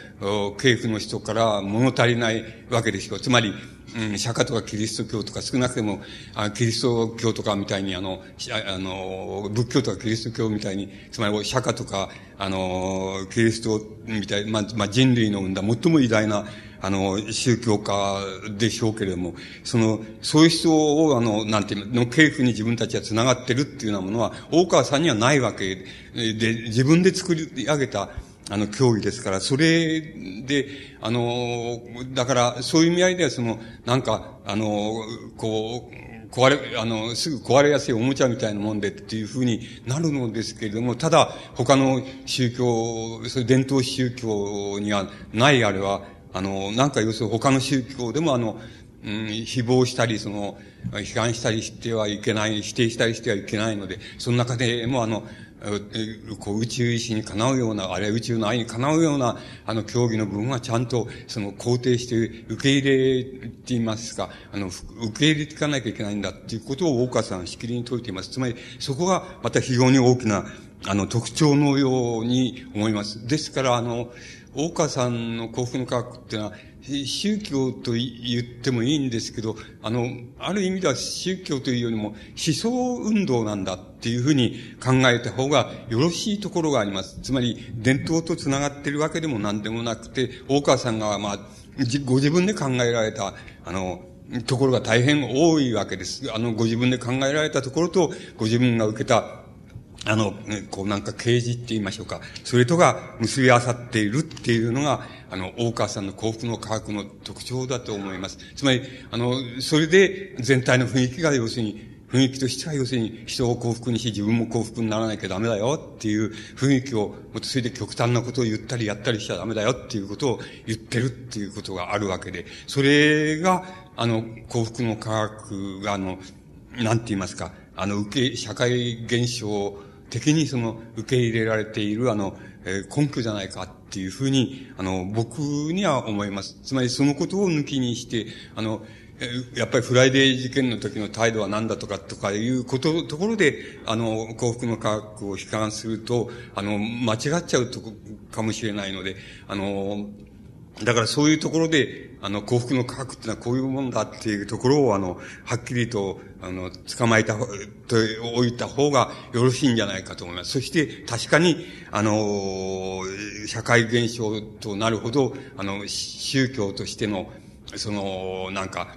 系譜の人から物足りないわけですよ。つまり、うん、釈迦とかキリスト教とか少なくても、あキリスト教とかみたいに、あの、あの、仏教とかキリスト教みたいに、つまり釈迦とか、あの、キリストみたい、まあ、まあ、人類の生んだ最も偉大なあの、宗教家でしょうけれども、その、そういう人を、あの、なんていうの、系譜に自分たちは繋がってるっていうようなものは、大川さんにはないわけで、自分で作り上げた、あの、競技ですから、それで、あの、だから、そういう意味合いでは、その、なんか、あの、こう、壊れ、あの、すぐ壊れやすいおもちゃみたいなもんでっていうふうになるのですけれども、ただ、他の宗教、そういう伝統宗教にはないあれは、あの、なんか要するに他の宗教でもあの、うん、誹謗したり、その、批判したりしてはいけない、否定したりしてはいけないので、その中でもあの、こう宇宙意志にかなうような、あるいは宇宙の愛にかなうような、あの、競技の部分はちゃんと、その、肯定して受け入れていますか、あの、受け入れていかなきゃいけないんだっていうことを大川さんはしきりに説いています。つまり、そこがまた非常に大きな、あの、特徴のように思います。ですから、あの、大川さんの幸福の科学っていうのは、宗教と言ってもいいんですけど、あの、ある意味では宗教というよりも思想運動なんだっていうふうに考えた方がよろしいところがあります。つまり、伝統と繋がっているわけでも何でもなくて、大川さんが、まあ、ご自分で考えられた、あの、ところが大変多いわけです。あの、ご自分で考えられたところと、ご自分が受けたあの、こうなんか啓示って言いましょうか。それとが結び合わさっているっていうのが、あの、大川さんの幸福の科学の特徴だと思います。つまり、あの、それで全体の雰囲気が要するに、雰囲気としては要するに人を幸福にし自分も幸福にならなきゃダメだよっていう雰囲気を、それで極端なことを言ったりやったりしちゃダメだよっていうことを言ってるっていうことがあるわけで、それが、あの、幸福の科学が、あの、なんて言いますか、あの、受け、社会現象的にその、受け入れられている、あの、えー、根拠じゃないかっていうふうに、あの、僕には思います。つまりそのことを抜きにして、あの、やっぱりフライデー事件の時の態度は何だとかとかいうこと、ところで、あの、幸福の科学を批判すると、あの、間違っちゃうとかもしれないので、あの、だからそういうところで、あの、幸福の科学ってのはこういうもんだっていうところを、あの、はっきりと、あの、捕まえた、と置いた方がよろしいんじゃないかと思います。そして、確かに、あの、社会現象となるほど、あの、宗教としての、その、なんか、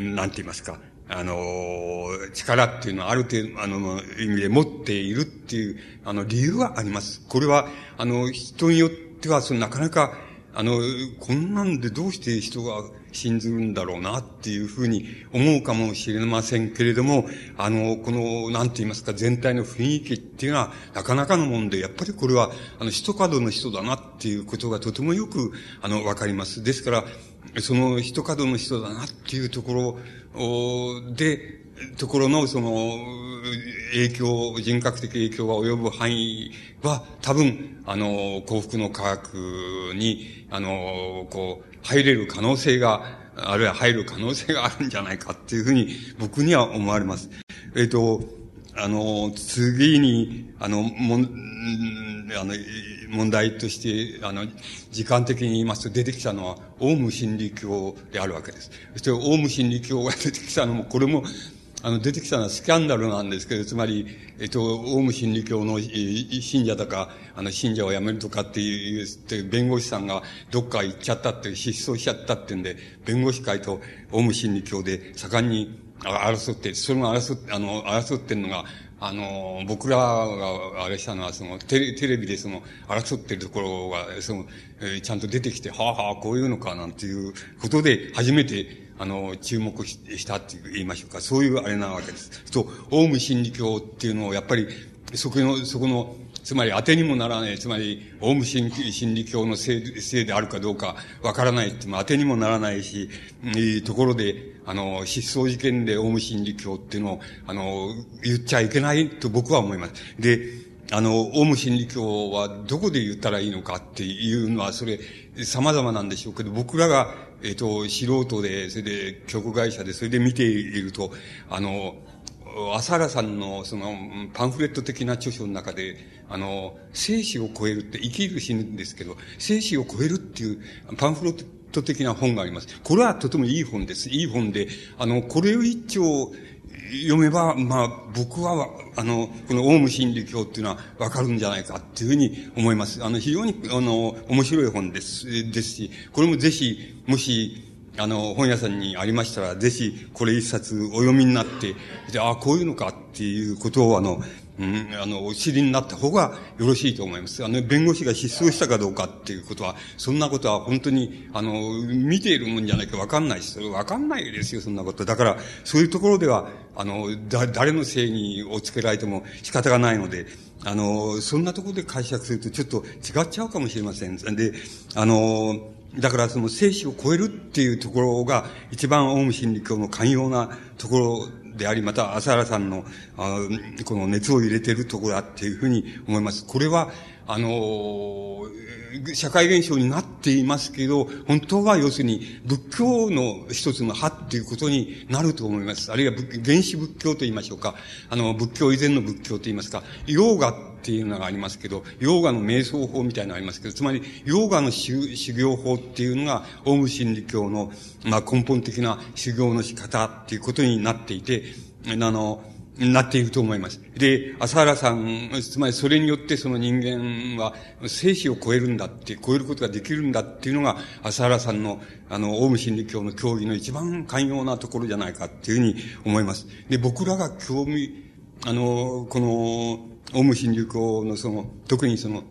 なんて言いますか、あの、力っていうのはある程度、あの、意味で持っているっていう、あの、理由はあります。これは、あの、人によっては、その、なかなか、あの、こんなんでどうして人が信ずるんだろうなっていうふうに思うかもしれませんけれども、あの、この、なんて言いますか、全体の雰囲気っていうのはなかなかのもんで、やっぱりこれは、あの、一角の人だなっていうことがとてもよく、あの、わかります。ですから、その一角の人だなっていうところで、ところのその影響、人格的影響が及ぶ範囲は多分、あの、幸福の科学に、あの、こう、入れる可能性が、あるいは入る可能性があるんじゃないかっていうふうに僕には思われます。えっ、と、あの、次に、あの、もん、あの、問題として、あの、時間的に言いますと出てきたのは、オウム真理教であるわけです。そして、オウム真理教が出てきたのも、これも、あの、出てきたのはスキャンダルなんですけど、つまり、えっと、オウム真理教の信者だか、あの、信者を辞めるとかっていう、弁護士さんがどっか行っちゃったって、失踪しちゃったってんで、弁護士会とオウム真理教で盛んに争って、それが争って、あの、争ってんのが、あの、僕らがあれしたのは、その、テレテレビでその、争ってるところが、その、えー、ちゃんと出てきて、はあはあ、こういうのか、なんていうことで、初めて、あの、注目したって言いましょうか。そういうあれなわけです。と、オウム真理教っていうのを、やっぱり、そこの、そこの、つまり当てにもならない、つまり、オウム真理教のせいせいであるかどうかわからないって当てにもならないし、いいところで、あの、失踪事件でオウム真理教っていうのを、あの、言っちゃいけないと僕は思います。で、あの、オウム真理教はどこで言ったらいいのかっていうのは、それ、様々なんでしょうけど、僕らが、えっ、と、素人で、それで、曲会社で、それで見ていると、あの、朝原さんのそのパンフレット的な著書の中で、あの、生死を超えるって生きる死ぬんですけど、生死を超えるっていうパンフレット的な本があります。これはとてもいい本です。いい本で、あの、これを一丁読めば、まあ、僕は、あの、このオウム真理教っていうのはわかるんじゃないかっていうふうに思います。あの、非常に、あの、面白い本です、ですし、これもぜひ、もし、あの、本屋さんにありましたら、ぜひ、これ一冊お読みになって、で、ああ、こういうのかっていうことを、あの、うん、あの、お知りになった方がよろしいと思います。あの、弁護士が失踪したかどうかっていうことは、そんなことは本当に、あの、見ているもんじゃないかわかんないし、それわかんないですよ、そんなこと。だから、そういうところでは、あの、だ、誰のせいにおつけられても仕方がないので、あの、そんなところで解釈するとちょっと違っちゃうかもしれません。で、あの、だからその生死を超えるっていうところが一番オウム真理教の寛容なところであり、また浅原さんの、あこの熱を入れてるところだっていうふうに思います。これは、あの社会現象になっていますけど、本当は要するに仏教の一つの派っていうことになると思います。あるいは原始仏教と言いましょうか。あの、仏教以前の仏教と言いますか、ヨーガっていうのがありますけど、ヨーガの瞑想法みたいなのがありますけど、つまり、ヨーガの修行法っていうのが、オウム真理教の、まあ、根本的な修行の仕方っていうことになっていて、あの、なっていると思います。で、朝原さん、つまりそれによってその人間は生死を超えるんだって、超えることができるんだっていうのが、朝原さんの、あの、オウム真理教の教義の一番寛容なところじゃないかっていうふうに思います。で、僕らが興味、あの、この、オウム真理教のその、特にその、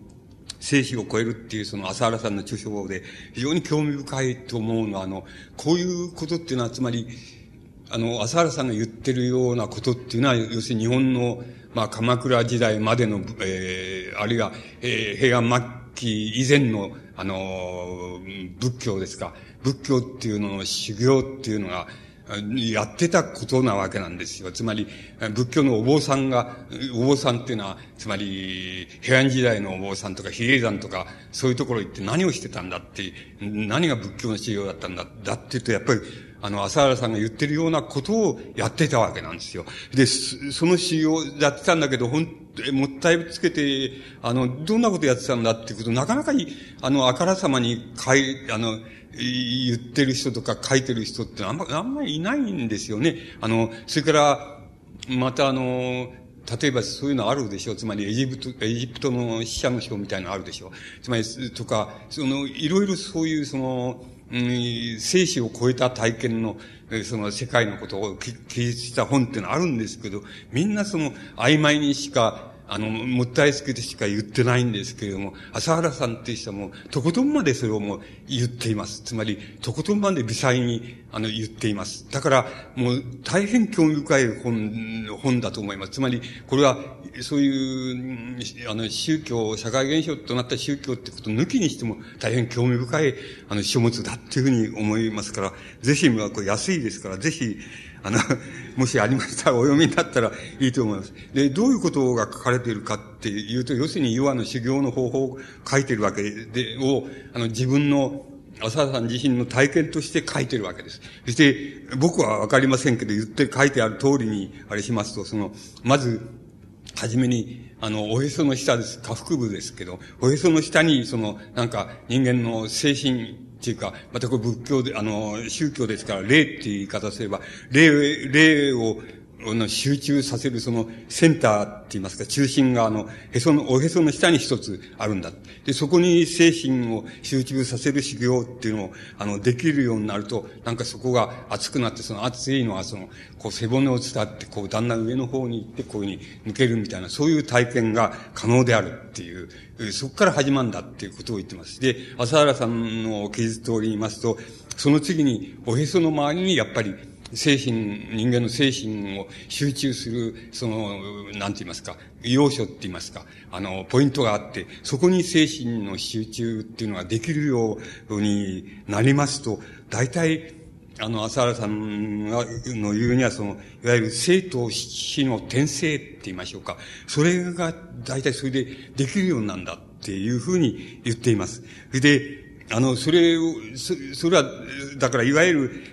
生死を超えるっていうその朝原さんの著書で非常に興味深いと思うのは、あの、こういうことっていうのは、つまり、あの、朝原さんが言ってるようなことっていうのは、要するに日本の、まあ、鎌倉時代までの、えー、あるいは、えー、平安末期以前の、あの、仏教ですか。仏教っていうのの修行っていうのが、やってたことなわけなんですよ。つまり、仏教のお坊さんが、お坊さんっていうのは、つまり、平安時代のお坊さんとか、比叡山とか、そういうところ行って何をしてたんだって、何が仏教の修行だったんだ、だって言うと、やっぱり、あの、朝原さんが言ってるようなことをやってたわけなんですよ。で、その修行やってたんだけど、ほん、もったいぶつけて、あの、どんなことやってたんだっていうこと、なかなかに、あの、あからさまに、かい、あの、言ってる人とか書いてる人ってあんま、あんまりいないんですよね。あの、それから、またあの、例えばそういうのあるでしょう。つまりエジプト、エジプトの死者の書みたいなのあるでしょう。つまり、とか、その、いろいろそういうその、うん、生死を超えた体験の、その世界のことを記述した本ってのはあるんですけど、みんなその曖昧にしかあの、もったいつけてしか言ってないんですけれども、朝原さんっていう人はもう、とことんまでそれをもう言っています。つまり、とことんまで微細に、あの、言っています。だから、もう、大変興味深い本、本だと思います。つまり、これは、そういう、あの、宗教、社会現象となった宗教ってことを抜きにしても、大変興味深い、あの、書物だっていうふうに思いますから、ぜひ、まあ、これ安いですから、ぜひ、あの、もしありましたらお読みになったらいいと思います。で、どういうことが書かれているかっていうと、要するに、ヨアの修行の方法を書いているわけで、を、あの、自分の、浅田さん自身の体験として書いてるわけです。そして、僕はわかりませんけど、言って書いてある通りに、あれしますと、その、まず、はじめに、あの、おへその下です。下腹部ですけど、おへその下に、その、なんか、人間の精神っていうか、またこれ仏教で、あの、宗教ですから、霊っていう言い方すれば、霊、霊を、の集中させるそのセンターって言いますか、中心があの、へその、おへその下に一つあるんだ。で、そこに精神を集中させる修行っていうのを、あの、できるようになると、なんかそこが熱くなって、その熱いのはその、こう背骨を伝って、こうだんだん上の方に行って、こういうふうに抜けるみたいな、そういう体験が可能であるっていう、そこから始まるんだっていうことを言ってます。で、朝原さんの記述通り言いますと、その次に、おへその周りにやっぱり、精神、人間の精神を集中する、その、なんて言いますか、要所って言いますか、あの、ポイントがあって、そこに精神の集中っていうのができるようになりますと、大体、あの、朝原さんがの言うには、その、いわゆる生と死の転生って言いましょうか。それが大体それでできるようなんだっていうふうに言っています。で、あの、それを、そそれは、だからいわゆる、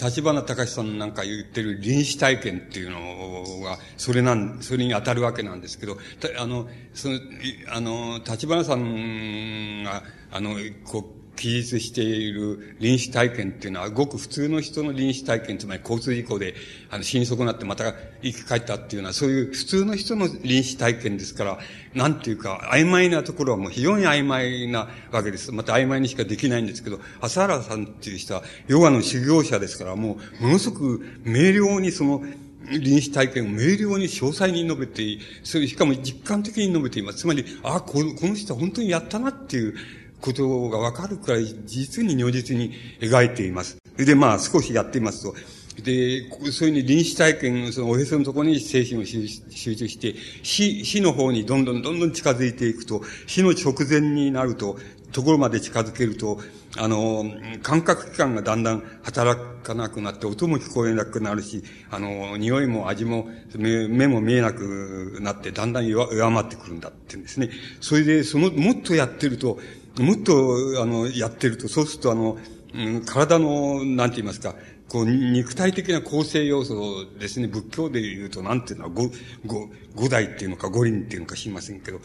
立花隆さんなんか言ってる臨死体験っていうのが、それなん、それに当たるわけなんですけど、あの、その、あの、立花さんが、あの、こう、記述している臨死体験っていうのは、ごく普通の人の臨死体験、つまり交通事故で、あの、死に損なってまた生き返ったっていうのは、そういう普通の人の臨死体験ですから、なんていうか、曖昧なところはもう非常に曖昧なわけです。また曖昧にしかできないんですけど、朝原さんっていう人は、ヨガの修行者ですから、もう、ものすごく明瞭にその、臨死体験を明瞭に詳細に述べて、それしかも実感的に述べています。つまり、あこの、この人は本当にやったなっていう、ことがわかるくらい、実に如実に描いています。で、まあ、少しやってみますと、で、そういうふうに臨死体験、そのおへそのところに精神を集中して、死、死の方にどんどんどんどん近づいていくと、死の直前になると、ところまで近づけると、あの、感覚器官がだんだん働かなくなって、音も聞こえなくなるし、あの、匂いも味も目目も見えなくなって、だんだん弱弱まってくるんだって言うんですね。それで、その、もっとやってると、もっと、あの、やってると、そうすると、あの、うん、体の、なんて言いますか、こう、肉体的な構成要素ですね、仏教で言うと、なんていうのは、五、五、五代っていうのか、五輪っていうのか知りませんけど、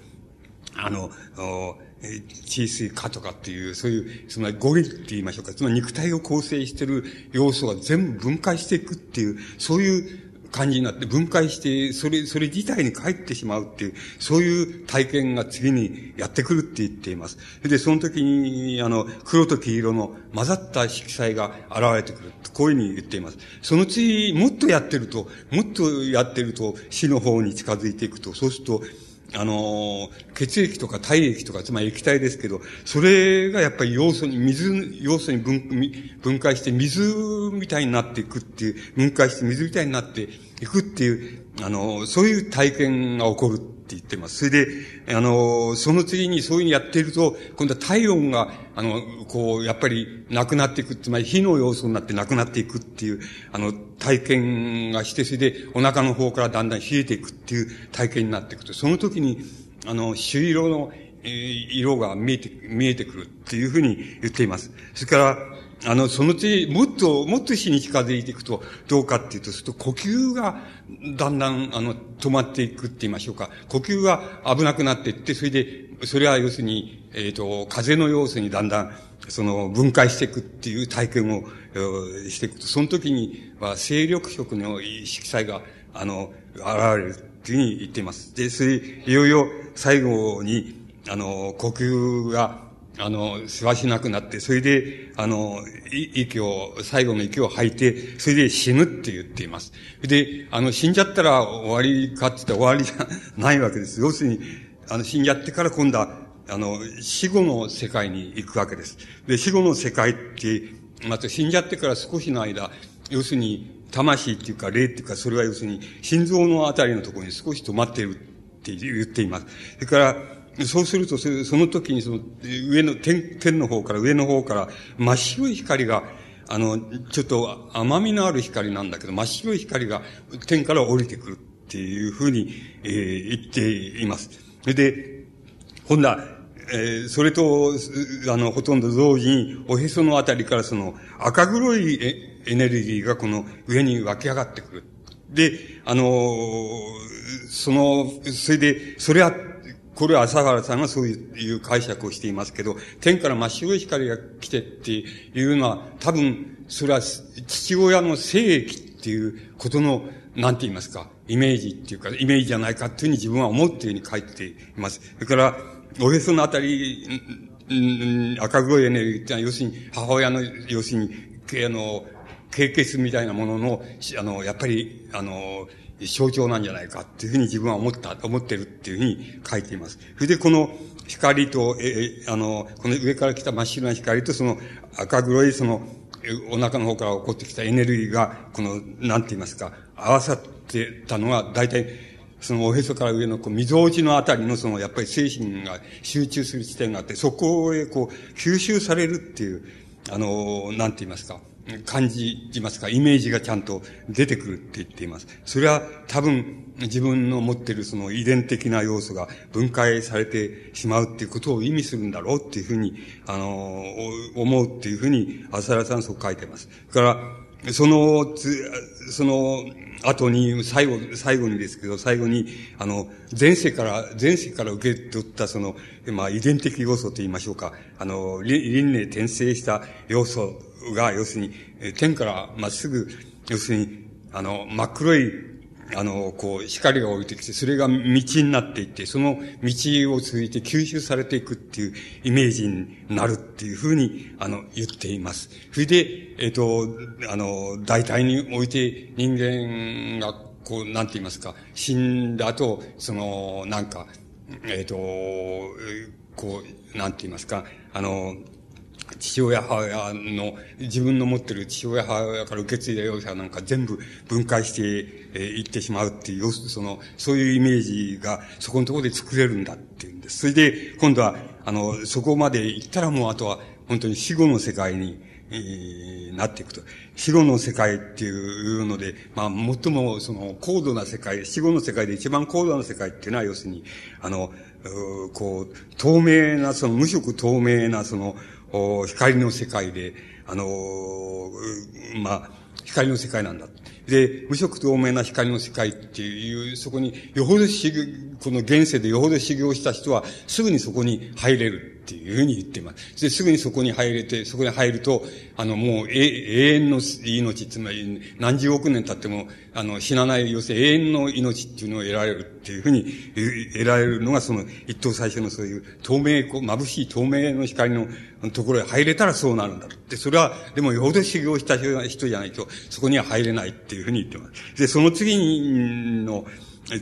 あの、地水化とかっていう、そういう、つまり五輪って言いましょうか、つまり肉体を構成している要素が全部分解していくっていう、そういう感じになって分解して、それ、それ自体に帰ってしまうっていう、そういう体験が次にやってくるって言っています。で、その時に、あの、黒と黄色の混ざった色彩が現れてくる。こういうふうに言っています。その次、もっとやってると、もっとやってると死の方に近づいていくと、そうすると、あの、血液とか体液とか、つまり液体ですけど、それがやっぱり要素に、水、要素に分解して水みたいになっていくっていう、分解して水みたいになっていくっていう、あの、そういう体験が起こる。言ってます。それで、あの、その次にそういうふうにやっていると、今度は体温が、あの、こう、やっぱりなくなっていく、つまり火の要素になってなくなっていくっていう、あの、体験がして、それでお腹の方からだんだん冷えていくっていう体験になっていくと、その時に、あの、朱色の、色が見えて、見えてくるっていうふうに言っています。それから、あの、その次、もっと、もっと死に近づいていくと、どうかっていうと、すると呼吸が、だんだん、あの、止まっていくって言いましょうか。呼吸が危なくなっていって、それで、それは要するに、えっ、ー、と、風の要素にだんだん、その、分解していくっていう体験を、えしていくと、その時には、精力色の色彩が、あの、現れるっていうふうに言っています。で、それ、いよいよ最後に、あの、呼吸が、あの、せわしなくなって、それで、あの、息を、最後の息を吐いて、それで死ぬって言っています。で、あの、死んじゃったら終わりかって言ったら終わりじゃないわけです。要するに、あの、死んじゃってから今度は、あの、死後の世界に行くわけです。で、死後の世界って、また死んじゃってから少しの間、要するに、魂っていうか、霊っていうか、それは要するに、心臓のあたりのところに少し止まっているって言っています。それから、そうすると、その時にその、上の、天、天の方から、上の方から、真っ白い光が、あの、ちょっと甘みのある光なんだけど、真っ白い光が天から降りてくるっていうふうに、えー、言っています。それで、今度は、えー、それと、あの、ほとんど同時に、おへそのあたりからその赤黒いエネルギーがこの上に湧き上がってくる。で、あのー、その、それで、それはこれは朝原さんがそういう解釈をしていますけど、天から真っ白い光が来てっていうのは、多分、それは父親の聖域っていうことの、なんて言いますか、イメージっていうか、イメージじゃないかっていうふうに自分は思っているように書いています。それから、おへそのあたり、赤黒いエネルギーってのは、要するに、母親の、要するに、あの、経血みたいなものの、あの、やっぱり、あの、象徴なんじゃないかっていうふうに自分は思った、思ってるっていうふうに書いています。それでこの光と、え、あの、この上から来た真っ白な光とその赤黒いその、お腹の方から起こってきたエネルギーが、この、なんて言いますか、合わさってたのは、大体、そのおへそから上のこう、溝落ちのあたりのその、やっぱり精神が集中する地点があって、そこへこう、吸収されるっていう、あの、なんて言いますか、感じますか、イメージがちゃんと出てくるって言っています。それは多分自分の持っているその遺伝的な要素が分解されてしまうっていうことを意味するんだろうっていうふうに、あの、思うっていうふうに、浅田さんそう書いてます。から、その、その後に、最後、最後にですけど、最後に、あの、前世から、前世から受け取ったその、まあ、遺伝的要素と言いましょうか、あの、輪廻転生した要素が、要するに、天からまっすぐ、要するに、あの、真っ黒い、あの、こう、光が降りてきて、それが道になっていって、その道を通じて吸収されていくっていうイメージになるっていうふうに、あの、言っています。それで、えっ、と、あの、大体において人間が、こう、なんて言いますか、死んだ後、その、なんか、えっ、と、こう、なんて言いますか、あの、父親母親の、自分の持ってる父親母親から受け継いだ要素なんか全部分解してい、ってしまうっていう、その、そういうイメージがそこのところで作れるんだっていうんです。それで、今度は、あの、そこまで行ったらもうあとは本当に死後の世界に、えー、なっていくと。死後の世界っていうので、まあ、最もその高度な世界、死後の世界で一番高度な世界っていうのは、要するに、あの、こう、透明な、その無色透明な、その、光の世界で、あのまあ、光の世界なんだ。で、無色透明な光の世界っていう、そこに、よほど修行、この現世でよほど修行した人は、すぐにそこに入れるっていうふうに言っています。で、すぐにそこに入れて、そこに入ると、あの、もう、永遠の命、つまり、何十億年経っても、あの、死なない、要するに永遠の命っていうのを得られるっていうふうに、得られるのが、その、一等最初のそういう、透明、こう、眩しい透明の光のところへ入れたらそうなるんだで、それは、でも、よほど修行した人じゃないと、そこには入れないっていうふうに言ってます。で、その次の、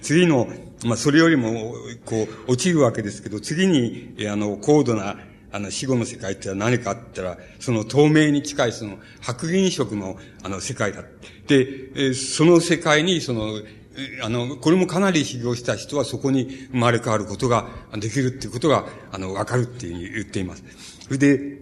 次の、まあ、それよりも、こう、落ちるわけですけど、次に、あの、高度な、あの、死後の世界って何かって言ったら、その透明に近い、その、白銀色の、あの、世界だ。で、その世界に、その、あの、これもかなり修行した人はそこに生まれ変わることができるっていうことが、あの、わかるっていうふうに言っています。それで、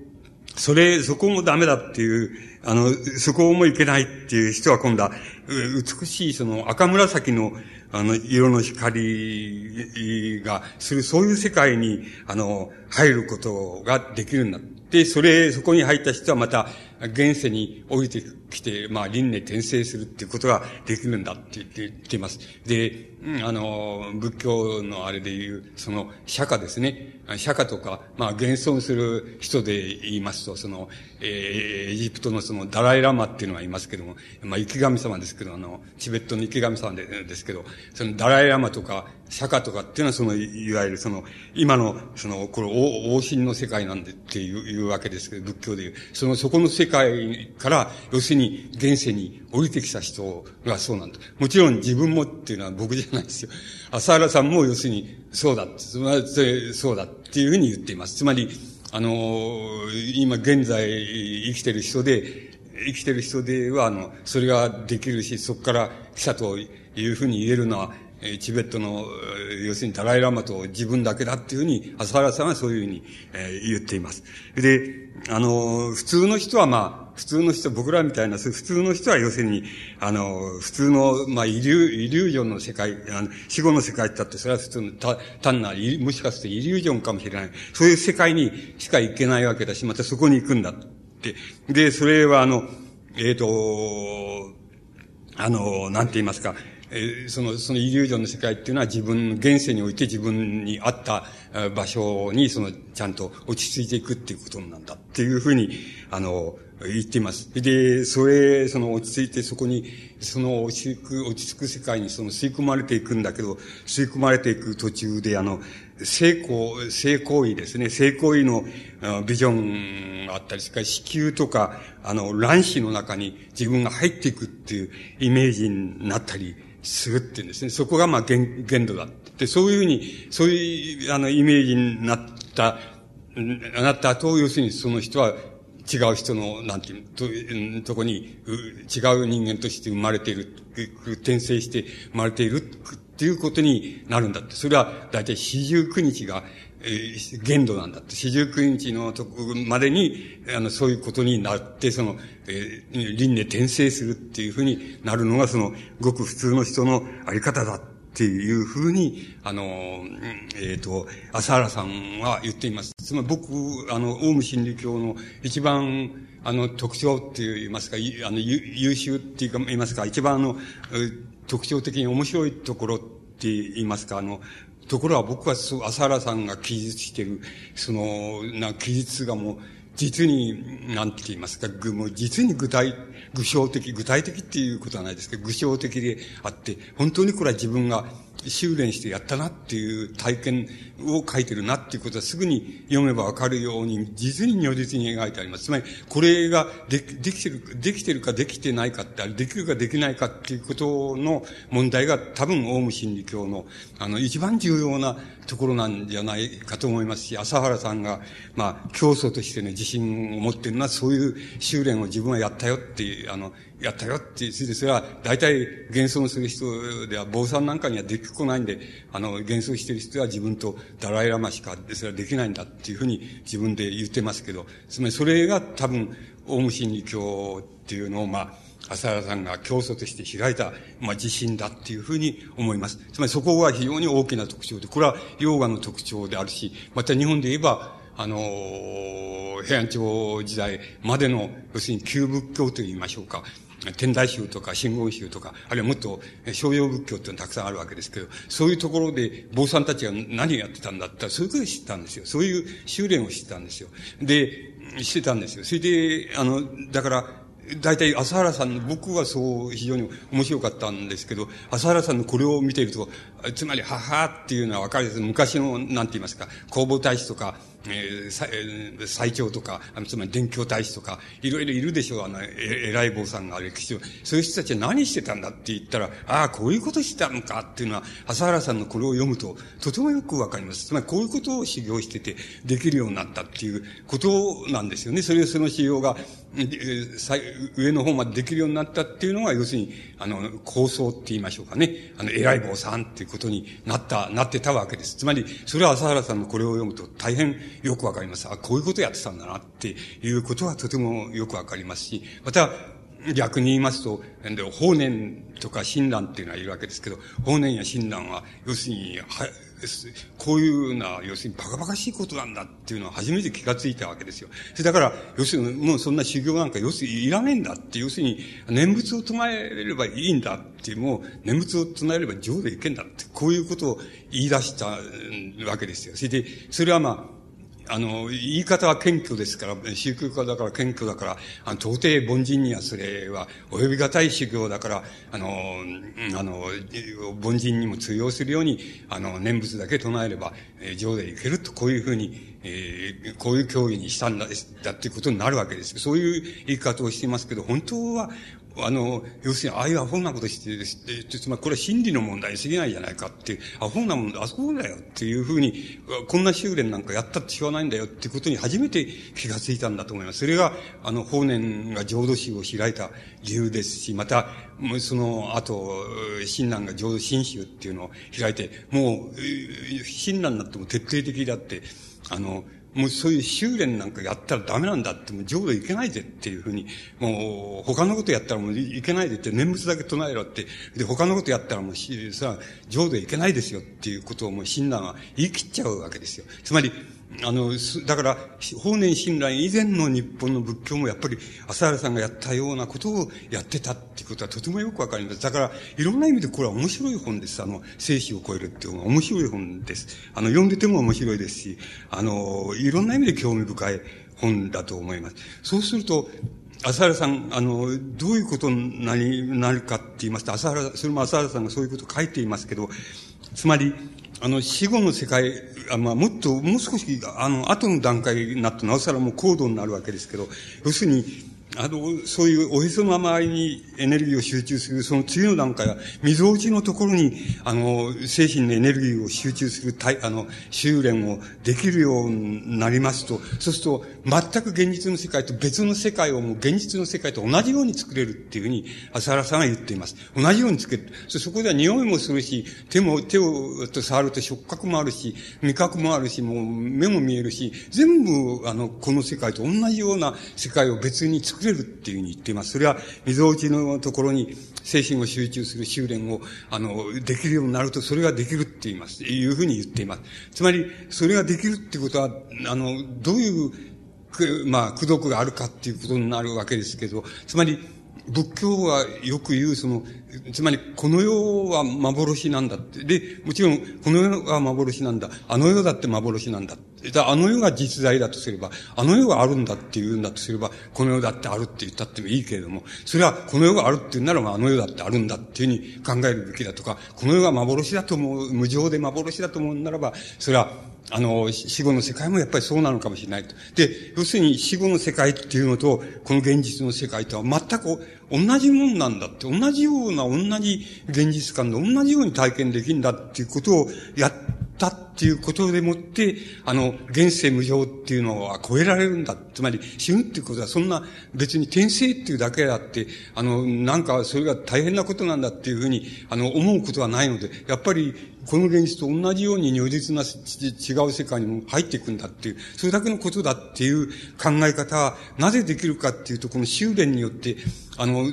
それ、そこもダメだっていう、あの、そこもいけないっていう人は今度は、美しいその赤紫の、あの、色の光がする、そういう世界に、あの、入ることができるんだ。で、それ、そこに入った人はまた、現世に降りてきて、まあ、輪廻転生するっていうことができるんだって言って言っています。で、あの、仏教のあれで言う、その、釈迦ですね。釈迦とか、まあ、現存する人で言いますと、その、えー、エジプトのその、ダライラマっていうのがいますけども、まあ、生神様ですけど、あの、チベットの生神様でですけど、その、ダライラマとか、釈迦とかっていうのはその、いわゆるその、今の、その、これ、王神の世界なんでっていういうわけですけど、仏教でいう。その、そこの世界界から、要するに、現世に降りてきた人がそうなんだ。もちろん自分もっていうのは僕じゃないですよ。浅原さんも要するに、そうだ、つまり、そうだっていうふうに言っています。つまり、あの、今現在生きてる人で、生きてる人では、あの、それができるし、そこから来たというふうに言えるのは、えチベットの、要するにダライラマと自分だけだっていうふうに、浅原さんはそういうふうに、えー、言っています。で、あの、普通の人はまあ、普通の人、僕らみたいな、普通の人は要するに、あの、普通の、まあ、イリュイリュージョンの世界、あの死後の世界って言ったって、それは普通の、単なる、もしかするとイリュージョンかもしれない。そういう世界にしか行けないわけだし、またそこに行くんだって。で、それはあの、えっ、ー、と、あの、なんて言いますか、えー、その、そのイリュージョンの世界っていうのは自分、現世において自分に合った場所に、その、ちゃんと落ち着いていくっていうことなんだっていうふうに、あの、言っています。で、それ、その落ち着いてそこに、その落ち着く、落ち着く世界にその吸い込まれていくんだけど、吸い込まれていく途中で、あの、成功、成功位ですね。成功位のビジョンがあったり、それか子宮とか、あの、卵子の中に自分が入っていくっていうイメージになったりするっていうんですね。そこがまあ限限度だって。そういうふうに、そういう、あの、イメージになった、なった後、要するにその人は違う人の、なんていうと、とこに、違う人間として生まれている、転生して生まれているっていうことになるんだって。それは、だいたい四十九日が、限度なんだって。四十九日のとこまでに、あの、そういうことになって、その、えー、輪廻転生するっていうふうになるのが、その、ごく普通の人のあり方だっていうふうに、あの、えっ、ー、と、朝原さんは言っています。つまり僕、あの、オウム真理教の一番、あの、特徴って言いますか、あの、優秀って、言いますか、一番あの、特徴的に面白いところって言いますか、あの、ところは僕はそう、朝原さんが記述している、その、な、記述がもう、実に、なんて言いますか、もう実に具体、具象的、具体的っていうことはないですけど、具象的であって、本当にこれは自分が修練してやったなっていう体験を書いてるなっていうことはすぐに読めばわかるように、実に如実に描いてあります。つまり、これができてる、できてるかできてないかって、あれできるかできないかっていうことの問題が多分、オウム真理教の、あの、一番重要なところなんじゃないかと思いますし、朝原さんが、まあ、教祖としてね、自信を持ってるのは、そういう修練を自分はやったよっていう、あの、やったよっていう、それは、大体、幻想する人では、坊さんなんかにはできこないんで、あの、幻想してる人は自分とダライラマしか、それはできないんだっていうふうに自分で言ってますけど、つまりそれが多分、オウム真理教っていうのを、まあ、浅原さんが教祖として開いた、まあ、自信だっていうふうに思います。つまりそこは非常に大きな特徴で、これはヨガの特徴であるし、また日本で言えば、あの、平安朝時代までの、要するに旧仏教と言いましょうか。天台宗とか真言宗とか、あるいはもっと商用仏教っていうのはたくさんあるわけですけど、そういうところで坊さんたちが何をやってたんだったら、そういうことを知ったんですよ。そういう修練をしてたんですよ。で、してたんですよ。それで、あの、だから、大体、朝原さんの、僕はそう非常に面白かったんですけど、朝原さんのこれを見ていると、つまり、母っていうのはわかるです。昔の、なんて言いますか、弘法大師とか、えー、最長とか、あのつまり伝教大使とか、いろいろいるでしょう、あの、え、偉い坊さんが歴史を。そういう人たちは何してたんだって言ったら、ああ、こういうことしてたのかっていうのは、朝原さんのこれを読むと、とてもよくわかります。つまりこういうことを修行してて、できるようになったっていうことなんですよね。それをその修行が、上の方までできるようになったっていうのが、要するに、あの、構想って言いましょうかね。あの、偉い坊さんっていうことになった、なってたわけです。つまり、それは朝原さんのこれを読むと大変よくわかります。あ、こういうことやってたんだなっていうことはとてもよくわかりますし、また、逆に言いますと、法然とか親鸞っていうのはいるわけですけど、法然や親鸞は、要するに、は、こういうな、要するにバカバカしいことなんだっていうのは初めて気がついたわけですよ。だから、要するにもうそんな修行なんか要するにいらねえんだって、要するに念仏を唱えればいいんだって、もう念仏を唱えれば上でいけんだって、こういうことを言い出したわけですよ。それで、それはまあ、あの、言い方は謙虚ですから、宗教家だから謙虚だから、あの、到底凡人にはそれは及びがたい修行だから、あの、あの、凡人にも通用するように、あの、念仏だけ唱えれば、えー、上でいけると、こういうふうに、えー、こういう教義にしたんだ、だっていうことになるわけです。そういう言い方をしていますけど、本当は、あの、要するに、ああいうアホなことして、つまりこれは真理の問題に過ぎないじゃないかっていう、アホなもんだ、あそうだよっていうふうに、こんな修練なんかやったってしょうがないんだよっていうことに初めて気がついたんだと思います。それが、あの、法然が浄土宗を開いた理由ですし、また、その後、親鸞が浄土真宗っていうのを開いて、もう、親鸞になっても徹底的だって、あの、もうそういう修練なんかやったらダメなんだって、もう浄土いけないぜっていうふうに、もう他のことやったらもういけないでって、念仏だけ唱えろって、で、他のことやったらもうさ、浄土いけないですよっていうことをもう親鸞は言い切っちゃうわけですよ。つまり、あの、だから、法然親鸞以前の日本の仏教もやっぱり、朝原さんがやったようなことをやってたっていうことはとてもよくわかります。だから、いろんな意味でこれは面白い本です。あの、生死を超えるっていうのは面白い本です。あの、読んでても面白いですし、あの、いろんな意味で興味深い本だと思います。そうすると、朝原さん、あの、どういうことになり、なるかって言いますと、朝原、それも朝原さんがそういうことを書いていますけど、つまり、あの、死後の世界、あまあ、もっと、もう少し、あの、後の段階になって、なおさらもう高度になるわけですけど、要するに、あの、そういうおへその周りにエネルギーを集中する、その次の段階は、溝落ちのところに、あの、精神のエネルギーを集中する、あの、修練をできるようになりますと、そうすると、全く現実の世界と別の世界をもう現実の世界と同じように作れるっていうふうに、浅原さんは言っています。同じように作れる。そこでは匂いもするし、手も、手を触ると触覚もあるし、味覚もあるし、もう目も見えるし、全部、あの、この世界と同じような世界を別に作れるっていうふうに言っています。それは、溝落ちのところに精神を集中する修練を、あの、できるようになると、それができるって言います。いうふうに言っています。つまり、それができるってことは、あの、どういうまあ、苦毒があるかっていうことになるわけですけど、つまり、仏教はよく言う、その、つまり、この世は幻なんだって。で、もちろん、この世は幻なんだ。あの世だって幻なんだ。だあの世が実在だとすれば、あの世があるんだって言うんだとすれば、この世だってあるって言ったってもいいけれども、それはこの世があるって言うならば、あの世だってあるんだっていうふうに考えるべきだとか、この世が幻だと思う、無常で幻だと思うならば、それはあの、死後の世界もやっぱりそうなのかもしれないと。で、要するに死後の世界っていうのと、この現実の世界とは全く同じもんなんだって、同じような、同じ現実感で同じように体験できるんだっていうことをやったっていうことでもって、あの、現世無常っていうのは超えられるんだ。つまり、死ぬっていうことはそんな別に転生っていうだけであって、あの、なんかそれが大変なことなんだっていうふうに、あの、思うことはないので、やっぱりこの現実と同じように如実な違う世界にも入っていくんだっていう、それだけのことだっていう考え方は、なぜできるかっていうと、この修練によって、あの、違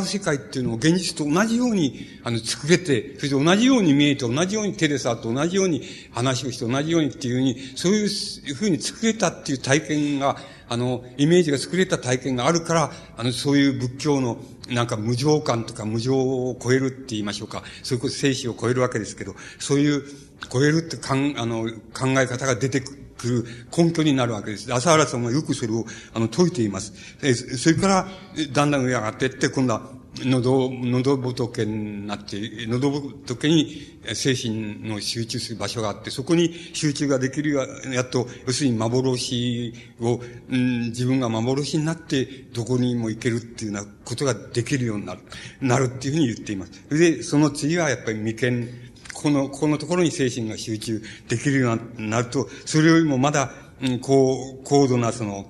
う世界っていうのを現実と同じように、あの、作れて、そして同じように見えて、同じように手で触って、同じように話をして、同じようにっていうふうに、そういうふうに作れたっていう体験が、あの、イメージが作れた体験があるから、あの、そういう仏教の、なんか無常感とか無常を超えるって言いましょうか。そういうこと、生死を超えるわけですけど、そういう、超えるってかん、あの、考え方が出てくる根拠になるわけです。朝原さんはよくそれを、あの、解いています。えそれから、だんだん上上がっていって、今度は、喉、喉仏になって、喉仏に精神の集中する場所があって、そこに集中ができるややっと、要するに幻を、うん、自分が幻になって、どこにも行けるっていうようなことができるようになる、なるっていうふうに言っています。で、その次はやっぱり眉間、この、このところに精神が集中できるようになると、それよりもまだ、うん、高、高度なその、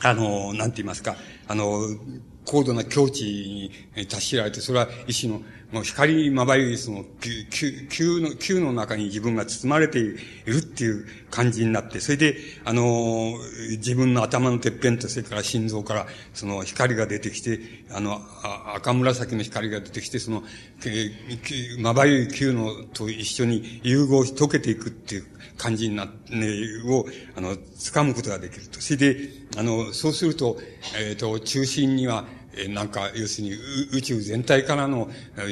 あの、なんて言いますか、あの、高度な境地に達しられて、それは一種の、もう光まばゆいその、球、球の、球の中に自分が包まれているっていう感じになって、それで、あの、自分の頭のてっぺんと、それから心臓から、その光が出てきて、あの、赤紫の光が出てきて、その、まばゆい球のと一緒に融合し溶けていくっていう感じにな、ね、を、あの、掴むことができると。それで、あの、そうすると、えっ、ー、と、中心には、えなんか、要するに宇宙全体からの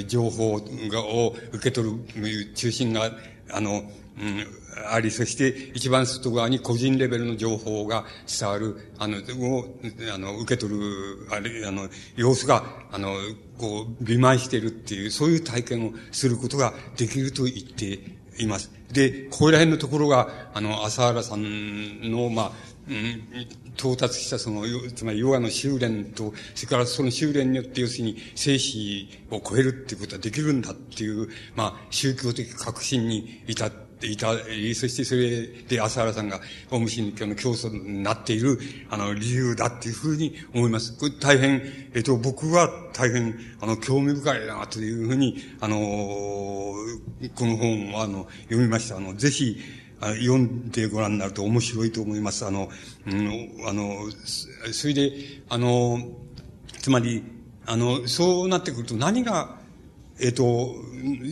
情報が、を受け取る中心が、あの、うん、あり、そして一番外側に個人レベルの情報が伝わる、あの、を、あの、受け取る、あれ、あの、様子が、あの、こう、美満しているっていう、そういう体験をすることができると言っています。で、ここら辺のところが、あの、朝原さんの、まあ、うん、到達したその、つまりヨガの修練と、それからその修練によって要するに生死を超えるっていうことはできるんだっていう、まあ、宗教的確信に至っていた、そしてそれで朝原さんがオウム真理教の教祖になっている、あの、理由だっていうふうに思います。これ大変、えっと、僕は大変、あの、興味深いなというふうに、あの、この本は、あの、読みました。あの、ぜひ、読んでご覧になると面白いと思います。あの、うん、あの、それで、あの、つまり、あの、そうなってくると何が、えっ、と、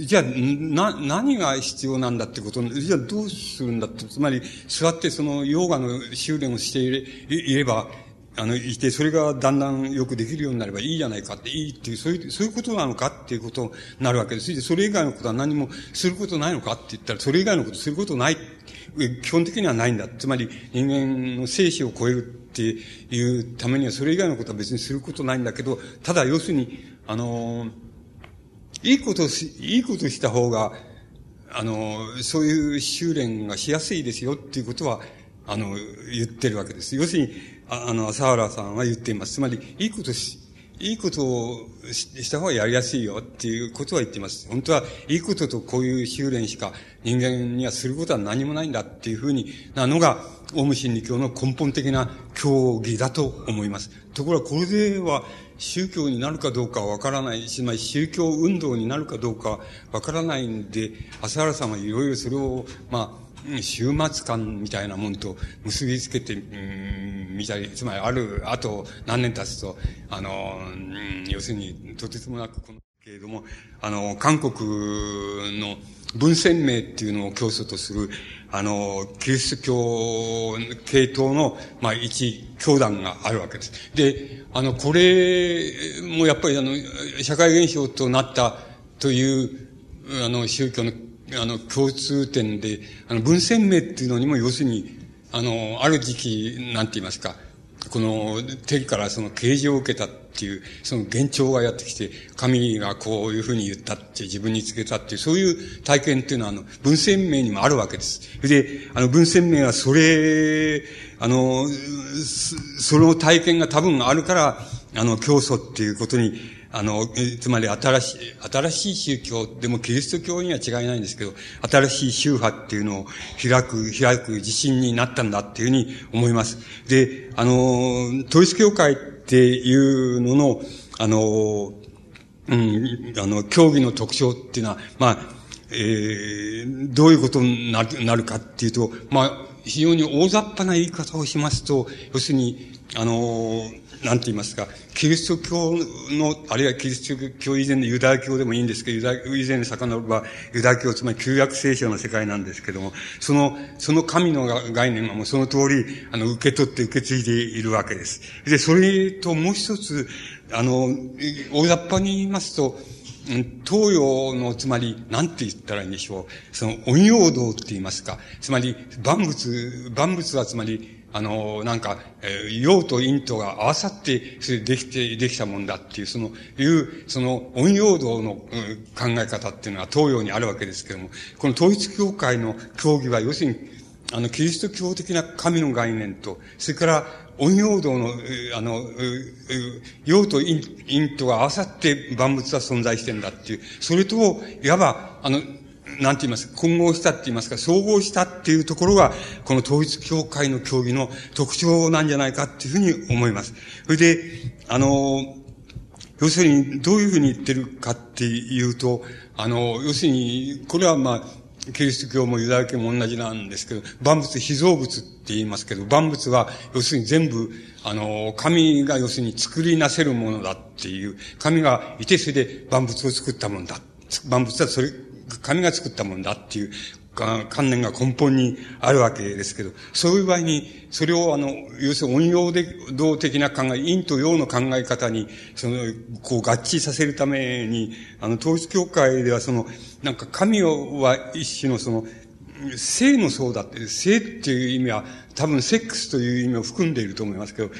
じゃあ、な、何が必要なんだってこと、じゃあどうするんだって、つまり、座ってその、ヨガの修練をしていれいれば、あの、いて、それがだんだんよくできるようになればいいじゃないかって、いいっていう、そういう、そういうことなのかっていうことになるわけです。それ以外のことは何もすることないのかって言ったら、それ以外のことすることない。基本的にはないんだ。つまり、人間の生死を超えるっていうためには、それ以外のことは別にすることないんだけど、ただ、要するに、あの、いいことし、いいことした方が、あの、そういう修練がしやすいですよっていうことは、あの、言ってるわけです。要するに、あの、朝原さんは言っています。つまり、いいことし、いいことをした方がやりやすいよっていうことは言っています。本当はいいこととこういう修練しか人間にはすることは何もないんだっていうふうになのが、オウム真理教の根本的な教義だと思います。ところがこれでは宗教になるかどうかわからない、つまり宗教運動になるかどうかわからないんで、朝原さんはいろいろそれを、まあ、終末感みたいなもんと結びつけて、みたり、つまりある、あと何年経つと、あの、要するに、とてつもなくこの、けれども、あの、韓国の文鮮明っていうのを教祖とする、あの、キリスト教系統の、まあ、一教団があるわけです。で、あの、これもやっぱりあの、社会現象となったという、あの、宗教のあの、共通点で、あの、文鮮明っていうのにも要するに、あの、ある時期、なんて言いますか、この、天からその啓示を受けたっていう、その幻聴がやってきて、神がこういうふうに言ったって自分につけたっていう、そういう体験っていうのは、あの、文鮮明にもあるわけです。で、あの、文鮮明はそれ、あの、その体験が多分あるから、あの、教祖っていうことに、あの、つまり新しい、新しい宗教、でもキリスト教には違いないんですけど、新しい宗派っていうのを開く、開く自信になったんだっていうふうに思います。で、あの、統一教会っていうのの、あの、うん、あの、教義の特徴っていうのは、まあ、えー、どういうことになるなるかっていうと、まあ、非常に大雑把な言い方をしますと、要するに、あの、なんて言いますか、キリスト教の、あるいはキリスト教以前のユダヤ教でもいいんですけど、ユダヤ以前に遡れば、ユダヤ教、つまり旧約聖書の世界なんですけども、その、その神の概念はもうその通り、あの、受け取って受け継いでいるわけです。で、それともう一つ、あの、大雑把に言いますと、東洋の、つまり、なんて言ったらいいんでしょう。その、陰陽道って言いますか。つまり、万物、万物はつまり、あの、なんか、えー、陽と陰とが合わさって、それできて、できたもんだっていう、その、いう、その、陰陽道の、うん、考え方っていうのは東洋にあるわけですけども、この統一教会の教義は、要するに、あの、キリスト教的な神の概念と、それから、陰陽道の、あの、陽と陰陰とが合わさって万物は存在してんだっていう、それと、いわば、あの、なんて言いますか、混合したって言いますか、総合したっていうところが、この統一教会の教義の特徴なんじゃないかっていうふうに思います。それで、あの、要するに、どういうふうに言ってるかっていうと、あの、要するに、これはまあ、キリスト教もユダヤ教も同じなんですけど、万物被造物って言いますけど、万物は、要するに全部、あの、神が要するに作りなせるものだっていう、神がいてそれで万物を作ったものだ。万物はそれ、神が作ったものだっていう観念が根本にあるわけですけど、そういう場合に、それをあの、要するに音用で動的な考え、陰と陽の考え方に、その、こう合致させるために、あの、統一教会ではその、なんか神は一種のその、性の層だって、性っていう意味は、多分セックスという意味を含んでいると思いますけど、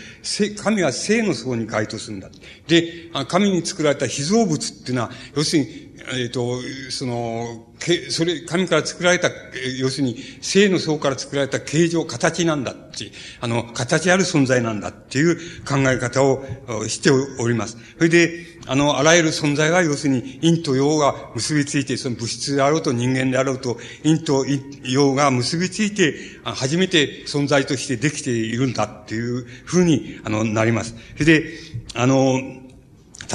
神は性の層に該当するんだ。で、神に作られた被造物っていうのは、要するに、えっ、ー、と、その、け、それ、神から作られた、要するに、性の層から作られた形状、形なんだって、あの、形ある存在なんだっていう考え方をしております。それで、あの、あらゆる存在が、要するに、陰と陽が結びついて、その物質であろうと人間であろうと、陰と陽が結びついて、初めて存在としてできているんだっていうふうに、あの、なります。それで、あの、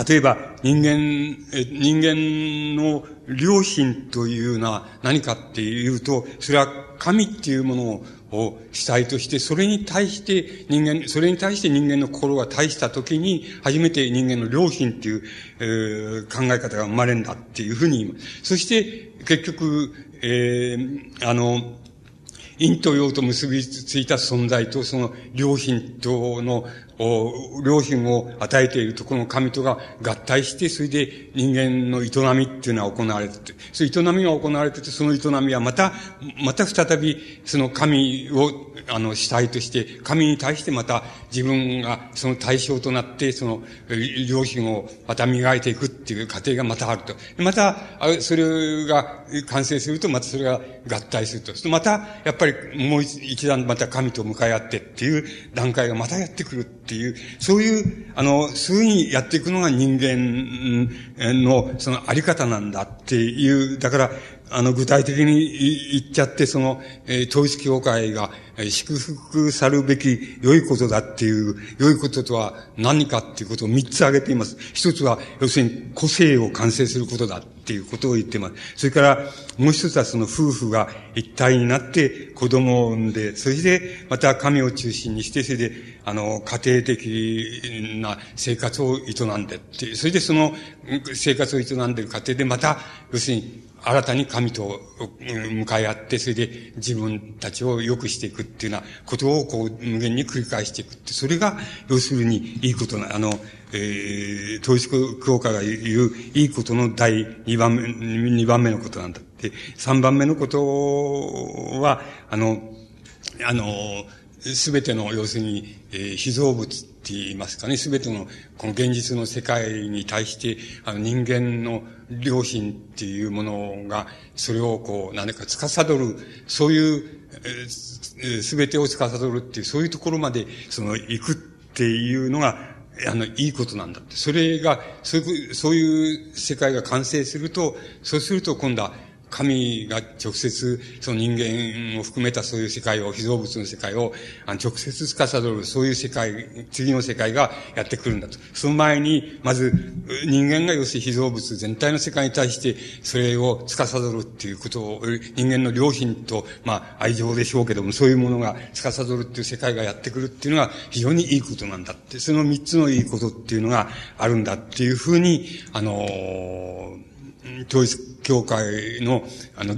例えば、人間、人間の良心というのは何かっていうと、それは神っていうものをを主体として、それに対して人間、それに対して人間の心が大したときに、初めて人間の良心っていう、えー、考え方が生まれるんだっていうふうに言います。そして、結局、えー、あの、陰と陽と結びついた存在と、その良品とのお良品を与えているとこの神とが合体して、それで人間の営みっていうのは行われてて、そういう営みが行われてて、その営みはまた、また再び、その神を、あの、主体として、神に対してまた自分がその対象となって、その、良品をまた磨いていくっていう過程がまたあると。また、それが完成すると、またそれが合体すると。また、やっぱりもう一段また神と向かい合ってっていう段階がまたやってくる。っていう、そういう、あの、そういうふうにやっていくのが人間のそのあり方なんだっていう、だから、あの、具体的に言っちゃって、その、え、統一教会が祝福さるべき良いことだっていう、良いこととは何かっていうことを三つ挙げています。一つは、要するに個性を完成することだていうことを言ってます。それから、もう一つはその夫婦が一体になって子供を産んで、それでまた神を中心にして、それで、あの、家庭的な生活を営んでって、それでその生活を営んでる過程でまた、要するに新たに神と向かい合って、それで自分たちを良くしていくっていうようなことをこう無限に繰り返していくって、それが要するにいいことな、あの、えー、統一教会が言ういいことの第二番目、二番目のことなんだって、三番目のことは、あの、あの、すべての、要するに、えー、被造物って言いますかね、すべての、この現実の世界に対して、あの、人間の良心っていうものが、それをこう、何か司る、そういう、す、べ、てを司るっていう、そういうところまで、その、行くっていうのが、あの、いいことなんだって。それが、そういう、そういう世界が完成すると、そうすると今度は、神が直接、その人間を含めたそういう世界を、被造物の世界を、あの直接司る、そういう世界、次の世界がやってくるんだと。その前に、まず、人間が要するに被造物全体の世界に対して、それを司るっていうことを、人間の良心と、まあ、愛情でしょうけども、そういうものが司るっていう世界がやってくるっていうのが非常にいいことなんだって、その三つのいいことっていうのがあるんだっていうふうに、あのー統一教会の、あの、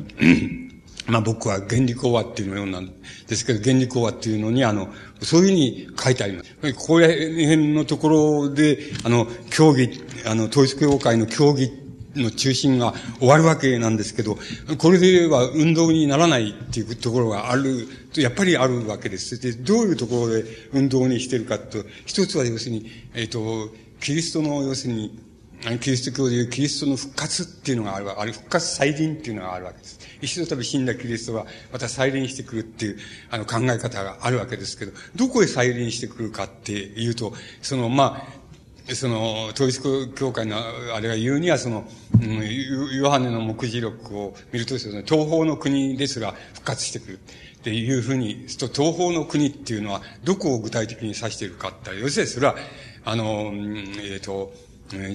まあ僕は原理講和っていうのようなんですけど、原理講和っていうのに、あの、そういうふうに書いてあります。ここら辺のところで、あの、教義、あの、統一教会の教義の中心が終わるわけなんですけど、これでは運動にならないっていうところがある、やっぱりあるわけです。で、どういうところで運動にしてるかと、一つは要するに、えっ、ー、と、キリストの要するに、キリスト教でいうキリストの復活っていうのがあるわけ、あれ復活再臨っていうのがあるわけです。一度多分死んだキリストがまた再臨してくるっていう、あの考え方があるわけですけど、どこへ再臨してくるかっていうと、その、まあ、その、統一教会のあれが言うには、その、うん、ヨハネの目次録を見ると、その、東方の国ですら復活してくる。っていうふうに、と東方の国っていうのは、どこを具体的に指しているかって、要するにそれは、あの、えっ、ー、と、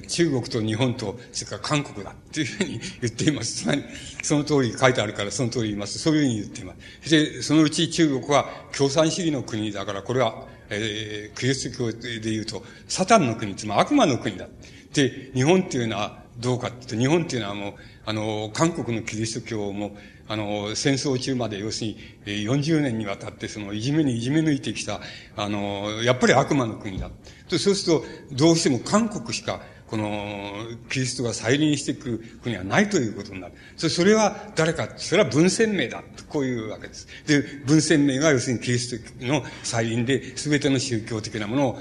中国と日本と、それから韓国だっていうふうに言っています。つまり、その通り書いてあるからその通り言います。そういうふうに言っています。で、そのうち中国は共産主義の国だから、これは、えー、クリスト教で言うと、サタンの国、つまり悪魔の国だ。で、日本っていうのはどうかって日本っていうのはもう、あの、韓国のキリスト教も、あの、戦争中まで、要するに、40年にわたって、その、いじめにいじめ抜いてきた、あの、やっぱり悪魔の国だ。とそうすると、どうしても韓国しか、この、キリストが再臨してくる国はないということになる。それそれは誰か、それは文鮮明だ。こういうわけです。で、文鮮明が要するにキリストの再臨で、すべての宗教的なものを、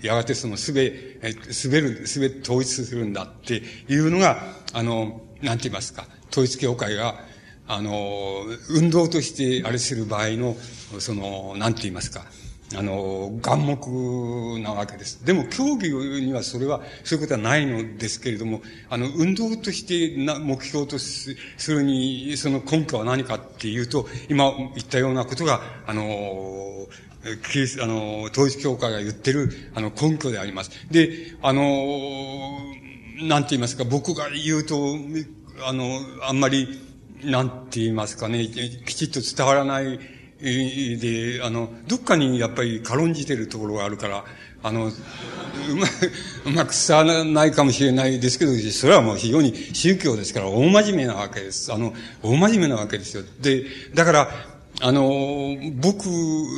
やがてそのすべ、すべる、すべ統一するんだっていうのが、あの、なんて言いますか、統一教会が、あの、運動としてあれする場合の、その、なんて言いますか、あの、眼目なわけです。でも、競技にはそれは、そういうことはないのですけれども、あの、運動としてな目標とするに、その根拠は何かっていうと、今言ったようなことが、あの、キリスあの、統一教会が言ってる、あの、根拠であります。で、あの、なんて言いますか、僕が言うと、あの、あんまり、なんて言いますかね、きちっと伝わらないで、あの、どっかにやっぱり軽んじてるところがあるから、あの、うま、うまく伝わらないかもしれないですけど、それはもう非常に宗教ですから大真面目なわけです。あの、大真面目なわけですよ。で、だから、あの、僕、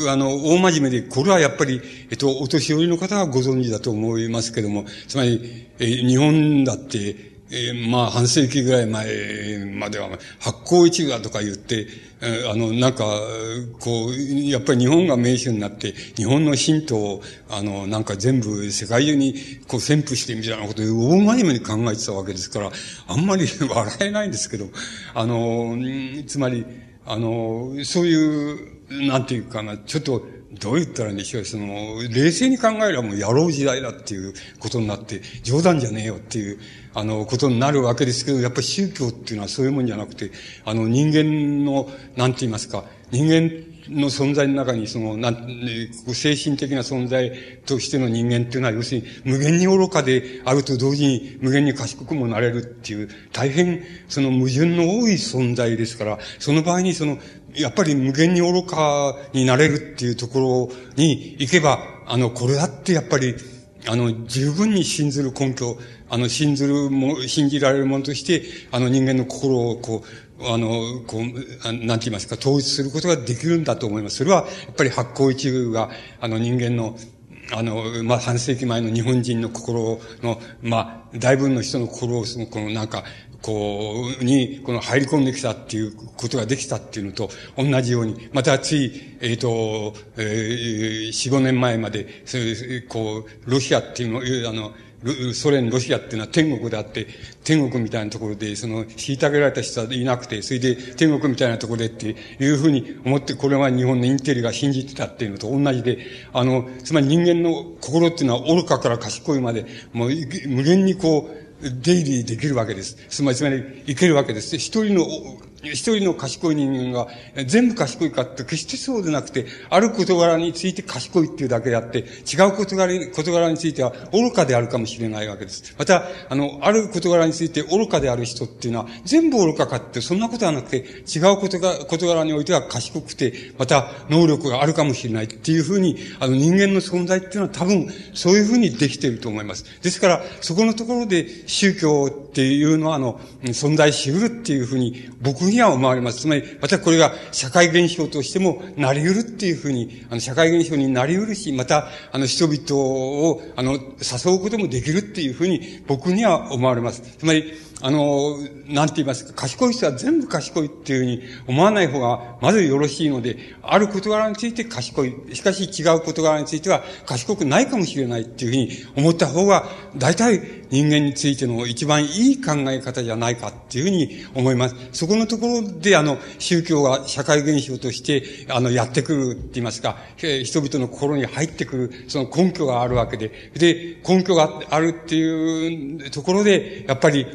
あの、大真面目で、これはやっぱり、えっと、お年寄りの方はご存知だと思いますけども、つまり、え日本だって、えー、まあ、半世紀ぐらい前までは、発行一画とか言って、え、あの、なんか、こう、やっぱり日本が名手になって、日本の神道を、あの、なんか全部世界中に、こう、宣布してみたいなことで、大真面目に考えてたわけですから、あんまり 笑えないんですけど、あの、つまり、あの、そういう、なんていうかな、ちょっと、どう言ったらいいんでしょう。その、冷静に考えればもうやろう時代だっていうことになって、冗談じゃねえよっていう、あの、ことになるわけですけど、やっぱり宗教っていうのはそういうもんじゃなくて、あの、人間の、なんて言いますか、人間の存在の中に、その、なん、精神的な存在としての人間っていうのは、要するに無限に愚かであると同時に無限に賢くもなれるっていう、大変、その矛盾の多い存在ですから、その場合にその、やっぱり無限に愚かになれるっていうところに行けば、あの、これだってやっぱり、あの、十分に信ずる根拠、あの、信ずるも、信じられるものとして、あの人間の心をこう、あの、こう、なんて言いますか、統一することができるんだと思います。それは、やっぱり発行一部が、あの人間の、あの、まあ、半世紀前の日本人の心の、まあ、大分の人の心を、その、このなんか、こう、に、この入り込んできたっていうことができたっていうのと同じように、またつい、えっ、ー、と、えー、4、5年前まで、そういう、こう、ロシアっていうの、あの、ソ連、ロシアっていうのは天国であって、天国みたいなところで、その、虐げられた人はいなくて、それで天国みたいなところでっていうふうに思って、これは日本のインテリが信じてたっていうのと同じで、あの、つまり人間の心っていうのは愚かから賢いまで、もう無限にこう、出入りできるわけです。つまり、つまり、いけるわけです。一人の一人の賢い人間が全部賢いかって決してそうでなくて、ある事柄について賢いっていうだけであって、違う事柄事柄については愚かであるかもしれないわけです。また、あの、ある事柄について愚かである人っていうのは、全部愚かかって、そんなことはなくて、違う事が、事柄においては賢くて、また、能力があるかもしれないっていうふうに、あの、人間の存在っていうのは多分、そういうふうにできていると思います。ですから、そこのところで宗教っていうのは、あの、存在しうるっていうふうに、僕には思われます。つまり、またこれが社会現象としてもなり得るっていうふうに、あの、社会現象になり得るし、また、あの、人々を、あの、誘うこともできるっていうふうに、僕には思われます。つまり、あの、なんて言いますか、賢い人は全部賢いっていうふうに思わない方が、まずよろしいので、ある事柄について賢い。しかし違う事柄については賢くないかもしれないっていうふうに思った方が、大体人間についての一番いい考え方じゃないかっていうふうに思います。そこのところで、あの、宗教が社会現象として、あの、やってくるって言いますか、人々の心に入ってくる、その根拠があるわけで、で、根拠があるっていうところで、やっぱり、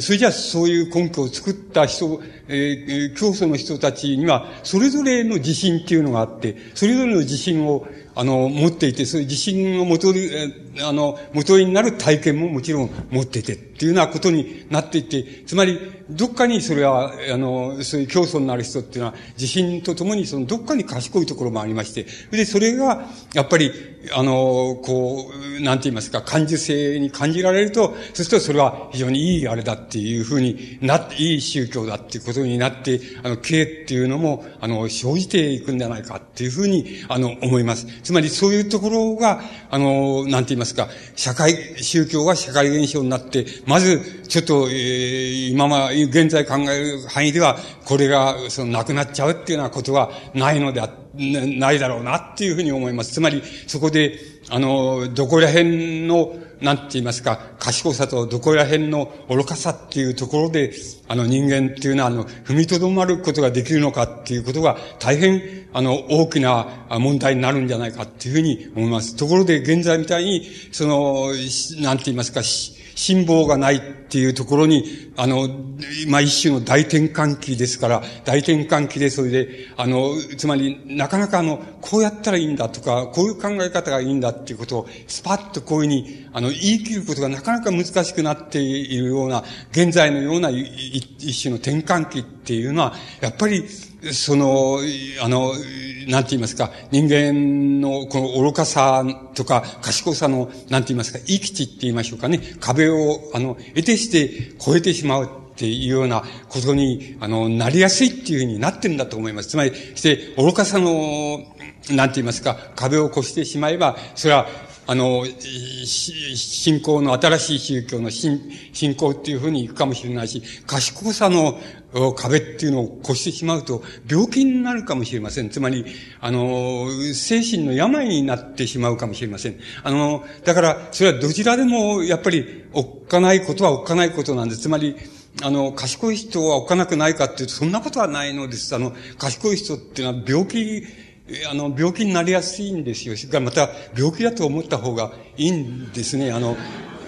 それじゃあそういう根拠を作った人、えー、教祖の人たちには、それぞれの自信っていうのがあって、それぞれの自信を、あの、持っていて、そういう自信をもとる、あの、元になる体験ももちろん持っていて、っていうようなことになっていて、つまり、どっかにそれは、あの、そういう競争になる人っていうのは、自信とともに、その、どっかに賢いところもありまして、で、それが、やっぱり、あの、こう、なんて言いますか、感受性に感じられると、そうするとそれは非常にいいあれだっていうふうになって、いい宗教だっていうことになって、あの、経っていうのも、あの、生じていくんじゃないかっていうふうに、あの、思います。つまり、そういうところが、あの、なんて言いますか、社会、宗教が社会現象になって、まず、ちょっと、えー、今ま、現在考える範囲では、これが、その、なくなっちゃうっていうようなことはないのであ、ないだろうなっていうふうに思います。つまり、そこで、あの、どこら辺の、なんて言いますか、賢さとどこら辺の愚かさっていうところで、あの人間っていうのは、あの、踏みとどまることができるのかっていうことが、大変、あの、大きな問題になるんじゃないかっていうふうに思います。ところで、現在みたいに、その、なんて言いますか、辛抱がないっていうところに、あの、まあ、一種の大転換期ですから、大転換期でそれで、あの、つまり、なかなかあの、こうやったらいいんだとか、こういう考え方がいいんだっていうことを、スパッとこういうふうに、あの、言い切ることがなかなか難しくなっているような、現在のような一種の転換期っていうのは、やっぱり、その、あの、なんて言いますか、人間のこの愚かさとか賢さの、なんて言いますか、生き地って言いましょうかね、壁を、あの、得てして超えてしまうっていうようなことに、あの、なりやすいっていうふうになってるんだと思います。つまり、して、愚かさの、なんて言いますか、壁を越してしまえば、それは、あの、信仰の新しい宗教の信信仰っていうふうに行くかもしれないし、賢さの壁っていうのを越してしまうと、病気になるかもしれません。つまり、あの、精神の病になってしまうかもしれません。あの、だから、それはどちらでも、やっぱり、おっかないことはおっかないことなんです。つまり、あの、賢い人はおっかなくないかっていうと、そんなことはないのです。あの、賢い人っていうのは病気、あの、病気になりやすいんですよ。が、また、病気だと思った方がいいんですね。あの、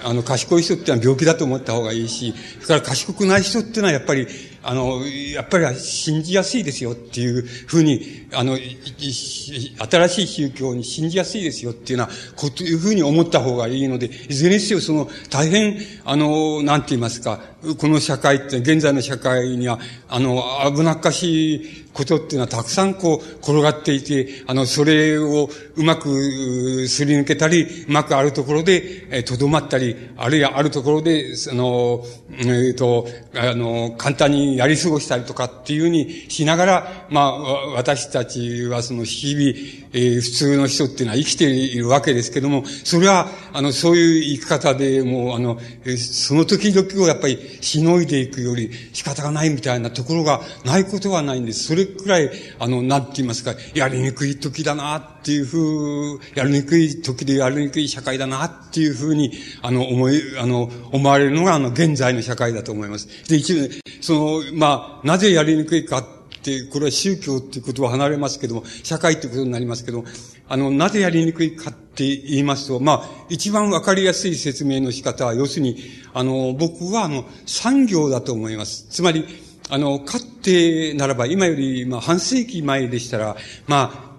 あの、賢い人ってのは病気だと思った方がいいし、それから賢くない人ってのはやっぱり、あの、やっぱり信じやすいですよっていうふうに、あの、新しい宗教に信じやすいですよっていうような、こというふうに思った方がいいので、いずれにせよその、大変、あの、なんて言いますか、この社会って、現在の社会には、あの、危なっかしいことっていうのはたくさんこう、転がっていて、あの、それをうまくすり抜けたり、うまくあるところで、え、とどまったり、あるいはあるところで、その、えっ、ー、と、あの、簡単にやり過ごしたりとかっていうふうにしながら、まあ、私たちはその日々、えー、普通の人っていうのは生きているわけですけども、それは、あの、そういう生き方でもう、あの、その時々をやっぱりしのいでいくより仕方がないみたいなところがないことはないんです。それくらい、あの、なんて言いますか、やりにくい時だなっていうふう、やりにくい時でやりにくい社会だなっていうふうに、あの、思い、あの、思われるのが、あの、現在の社会だと思います。で、一部、その、まあ、なぜやりにくいかって、これは宗教っていうことは離れますけども、社会っていうことになりますけども、あの、なぜやりにくいかって言いますと、まあ、一番わかりやすい説明の仕方は、要するに、あの、僕は、あの、産業だと思います。つまり、あの、かってならば、今より、まあ、半世紀前でしたら、まあ、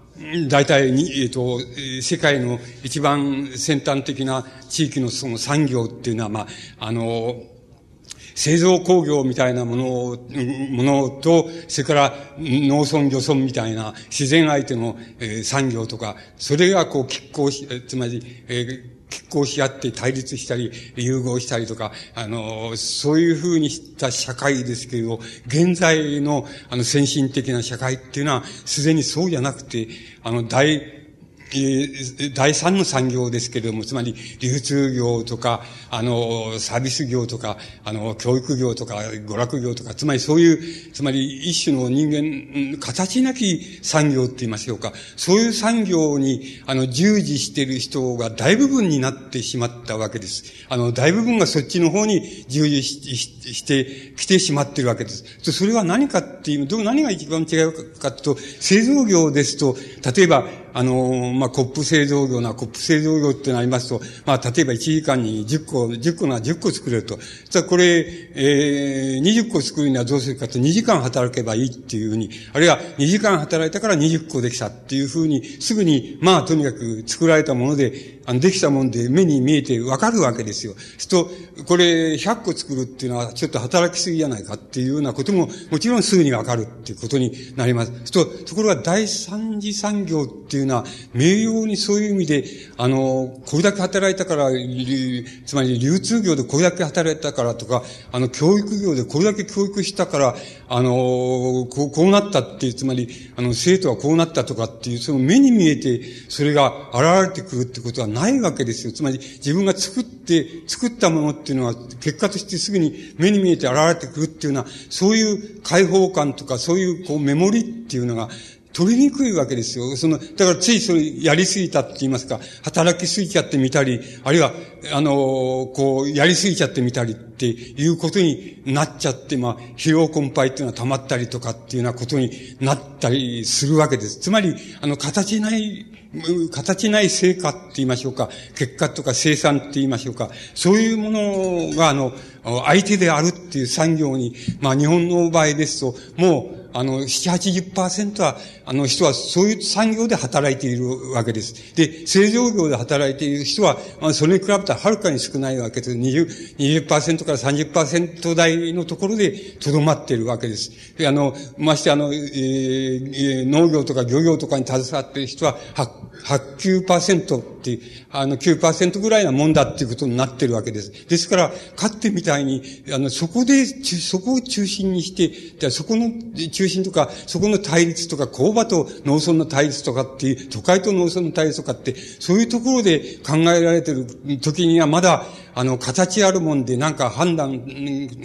大体に、えっ、ー、と、世界の一番先端的な地域のその産業っていうのは、まあ、あの、製造工業みたいなものを、ものと、それから農村漁村みたいな自然相手の、えー、産業とか、それがこう拮抗し、つまり、えー拮抗し合って対立したり、融合したりとか、あの、そういうふうにした社会ですけれど、現在の、あの、先進的な社会っていうのは、すでにそうじゃなくて、あの、大、えー、第三の産業ですけれども、つまり流通業とか、あの、サービス業とか、あの、教育業とか、娯楽業とか、つまりそういう、つまり一種の人間、形なき産業って言いましょうか。そういう産業に、あの、従事している人が大部分になってしまったわけです。あの、大部分がそっちの方に従事してきてしまっているわけです。それは何かっていう、どう、何が一番違うかというと、製造業ですと、例えば、あの、まあ、コップ製造業な、コップ製造業ってなりますと、まあ、例えば1時間に10個、10個な10個作れると。じゃこれ、えー、20個作るにはどうするかと、2時間働けばいいっていうふうに、あるいは2時間働いたから20個できたっていうふうに、すぐに、まあ、とにかく作られたもので、あの、できたもんで目に見えてわかるわけですよ。すと、これ100個作るっていうのはちょっと働きすぎじゃないかっていうようなことも、もちろんすぐにわかるっていうことになります。すと、ところが第三次産業っていうのは、名誉にそういう意味で、あの、これだけ働いたから、つまり流通業でこれだけ働いたからとか、あの、教育業でこれだけ教育したから、あの、こう、こうなったっていう、つまり、あの、生徒はこうなったとかっていう、その目に見えて、それが現れてくるってことはないわけですよ。つまり、自分が作って、作ったものっていうのは、結果としてすぐに目に見えて現れてくるっていうような、そういう解放感とか、そういう、こう、メモリっていうのが、取りにくいわけですよ。その、だからついそれやりすぎたって言いますか、働きすぎちゃってみたり、あるいは、あの、こう、やりすぎちゃってみたりっていうことになっちゃって、まあ、疲労困憊っていうのは溜まったりとかっていうようなことになったりするわけです。つまり、あの、形ない、形ない成果って言いましょうか、結果とか生産って言いましょうか、そういうものが、あの、相手であるっていう産業に、まあ、日本の場合ですと、もう、あの、7、80%は、あの人はそういう産業で働いているわけです。で、製造業で働いている人は、まあ、それに比べたらはるかに少ないわけです。20、20%から30%台のところで留まっているわけです。で、あの、ましてあの、えー、農業とか漁業とかに携わっている人は、8、9%っていう、あの、9%ぐらいなもんだっていうことになっているわけです。ですから、かってみたいに、あの、そこで、そこを中心にして、そこの中心とか、そこの対立とか、工場と農村の対立とかっていう、都会と農村の対立とかって、そういうところで考えられてる時にはまだ、あの、形あるもんでなんか判断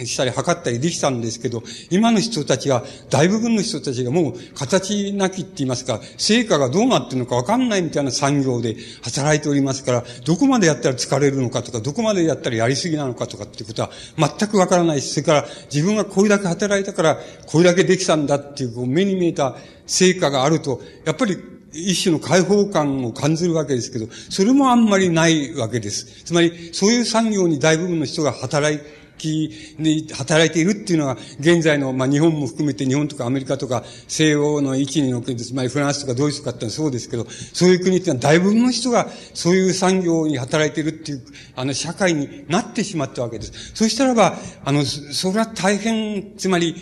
したり測ったりできたんですけど、今の人たちは、大部分の人たちがもう形なきって言いますか、成果がどうなってるのかわかんないみたいな産業で働いておりますから、どこまでやったら疲れるのかとか、どこまでやったらやりすぎなのかとかっていうことは全くわからないし、それから自分がこれだけ働いたから、これだけできたんだっていう、こう目に見えた成果があると、やっぱり一種の解放感を感じるわけですけど、それもあんまりないわけです。つまり、そういう産業に大部分の人が働きに働いているっていうのが、現在の、まあ、日本も含めて日本とかアメリカとか西欧の位置におけて、つまりフランスとかドイツとかってのはそうですけど、そういう国ってのは大部分の人がそういう産業に働いているっていう、あの、社会になってしまったわけです。そしたらば、あの、それは大変、つまり、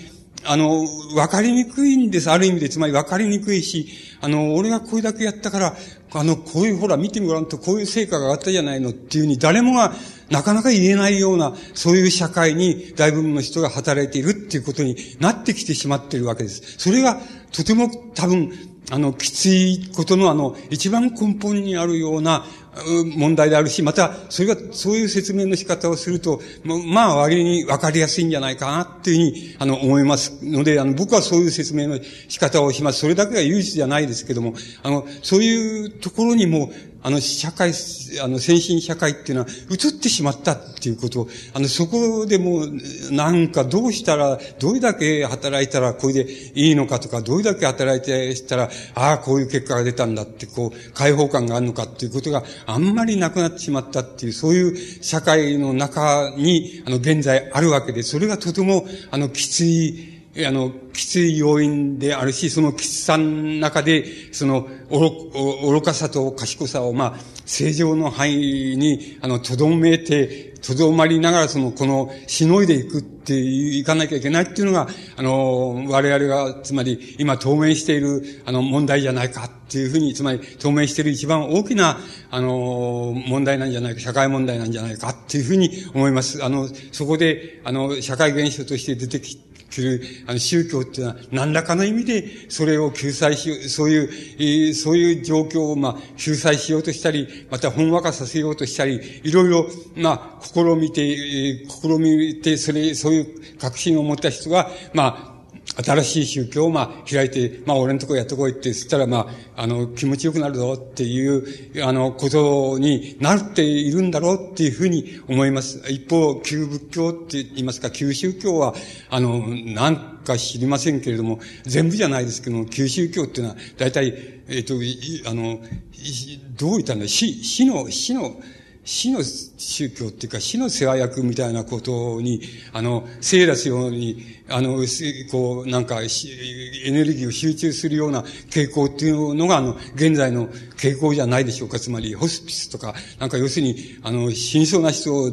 あの、わかりにくいんです。ある意味で、つまりわかりにくいし、あの、俺がこれだけやったから、あの、こういう、ほら、見てみごらんと、こういう成果があったじゃないのっていうふうに、誰もがなかなか言えないような、そういう社会に大部分の人が働いているっていうことになってきてしまっているわけです。それが、とても多分、あの、きついことのあの、一番根本にあるような、問題であるし、また、それが、そういう説明の仕方をすると、まあ、割に分かりやすいんじゃないかな、っていうふうに、あの、思いますので、あの、僕はそういう説明の仕方をします。それだけが唯一じゃないですけども、あの、そういうところにも、あの、社会、あの、先進社会っていうのは移ってしまったっていうことを、あの、そこでも、なんかどうしたら、どれだけ働いたらこれでいいのかとか、どれだけ働いてしたら、ああ、こういう結果が出たんだって、こう、解放感があるのかっていうことがあんまりなくなってしまったっていう、そういう社会の中に、あの、現在あるわけで、それがとても、あの、きつい、あの、きつい要因であるし、そのきつさの中で、その、愚愚かさと賢さを、まあ、正常の範囲に、あの、とどめて、とどまりながら、その、この、しのいでいくっていかなきゃいけないっていうのが、あの、我々が、つまり、今当面している、あの、問題じゃないかっていうふうに、つまり、当面している一番大きな、あの、問題なんじゃないか、社会問題なんじゃないかっていうふうに思います。あの、そこで、あの、社会現象として出てきてする、あの、宗教っていうのは、何らかの意味で、それを救済しよう、そういう、えー、そういう状況を、まあ、救済しようとしたり、また、ほんわかさせようとしたり、いろいろ、まあ、試みて、えー、試みて、それ、そういう確信を持った人が、まあ、新しい宗教を、まあ、開いて、まあ、俺のとこやってこいって、そしたら、まあ、あの、気持ちよくなるぞっていう、あの、ことになっているんだろうっていうふうに思います。一方、旧仏教って言いますか、旧宗教は、あの、なんか知りませんけれども、全部じゃないですけども、旧宗教っていうのは、大体、えっ、ー、と、あの、どう言ったんだ、死、死の、死の、死の宗教っていうか、死の世話役みたいなことに、あの、生出すように、あの、こう、なんか、エネルギーを集中するような傾向っていうのが、あの、現在の傾向じゃないでしょうか。つまり、ホスピスとか、なんか要するに、あの、死にそうな人を、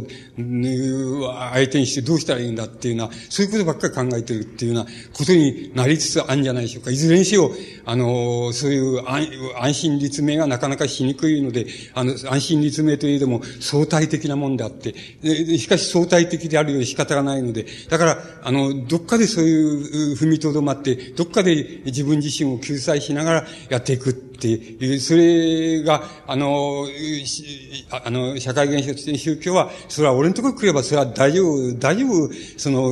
相手にしてどうしたらいいんだっていうような、そういうことばっかり考えてるっていうようなことになりつつあるんじゃないでしょうか。いずれにせよ、あの、そういう安心立命がなかなかしにくいので、あの、安心立命といえども、相対的なもんであって、しかし相対的であるよう仕方がないので、だから、あの、どっっかでそういう踏みとどまって、どっかで自分自身を救済しながらやっていくっていう、それが、あの、あの、社会現象として宗教は、それは俺のところに来れば、それは大丈夫、大丈夫、その、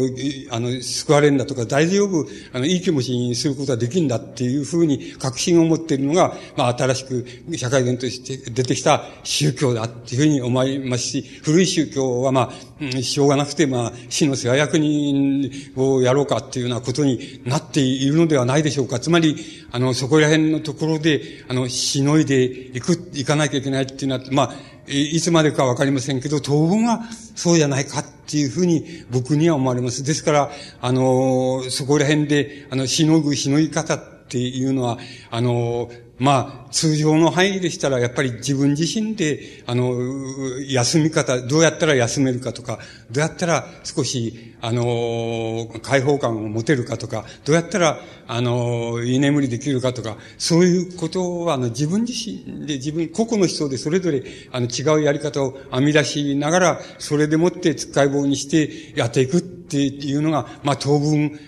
あの、救われるんだとか、大丈夫、あの、いい気持ちにすることができるんだっていうふうに確信を持っているのが、まあ、新しく社会現象として出てきた宗教だっていうふうに思いますし、古い宗教はまあ、しょうがなくて、まあ、死の世話役人をやろうかっていうようなことになっっているのではないでしょうか。つまり、あの、そこら辺のところで、あの、しのいでいく、いかなきゃいけないっていうのは、まあ、いつまでかわかりませんけど、当分はそうじゃないかっていうふうに僕には思われます。ですから、あの、そこら辺で、あの、しのぐ、しのぎ方っていうのは、あの、まあ、通常の範囲でしたら、やっぱり自分自身で、あの、休み方、どうやったら休めるかとか、どうやったら少し、あの、解放感を持てるかとか、どうやったら、あの、居眠りできるかとか、そういうことは、あの、自分自身で、自分、個々の人でそれぞれ、あの、違うやり方を編み出しながら、それでもってつっかい棒にしてやっていくっていうのが、まあ、当分、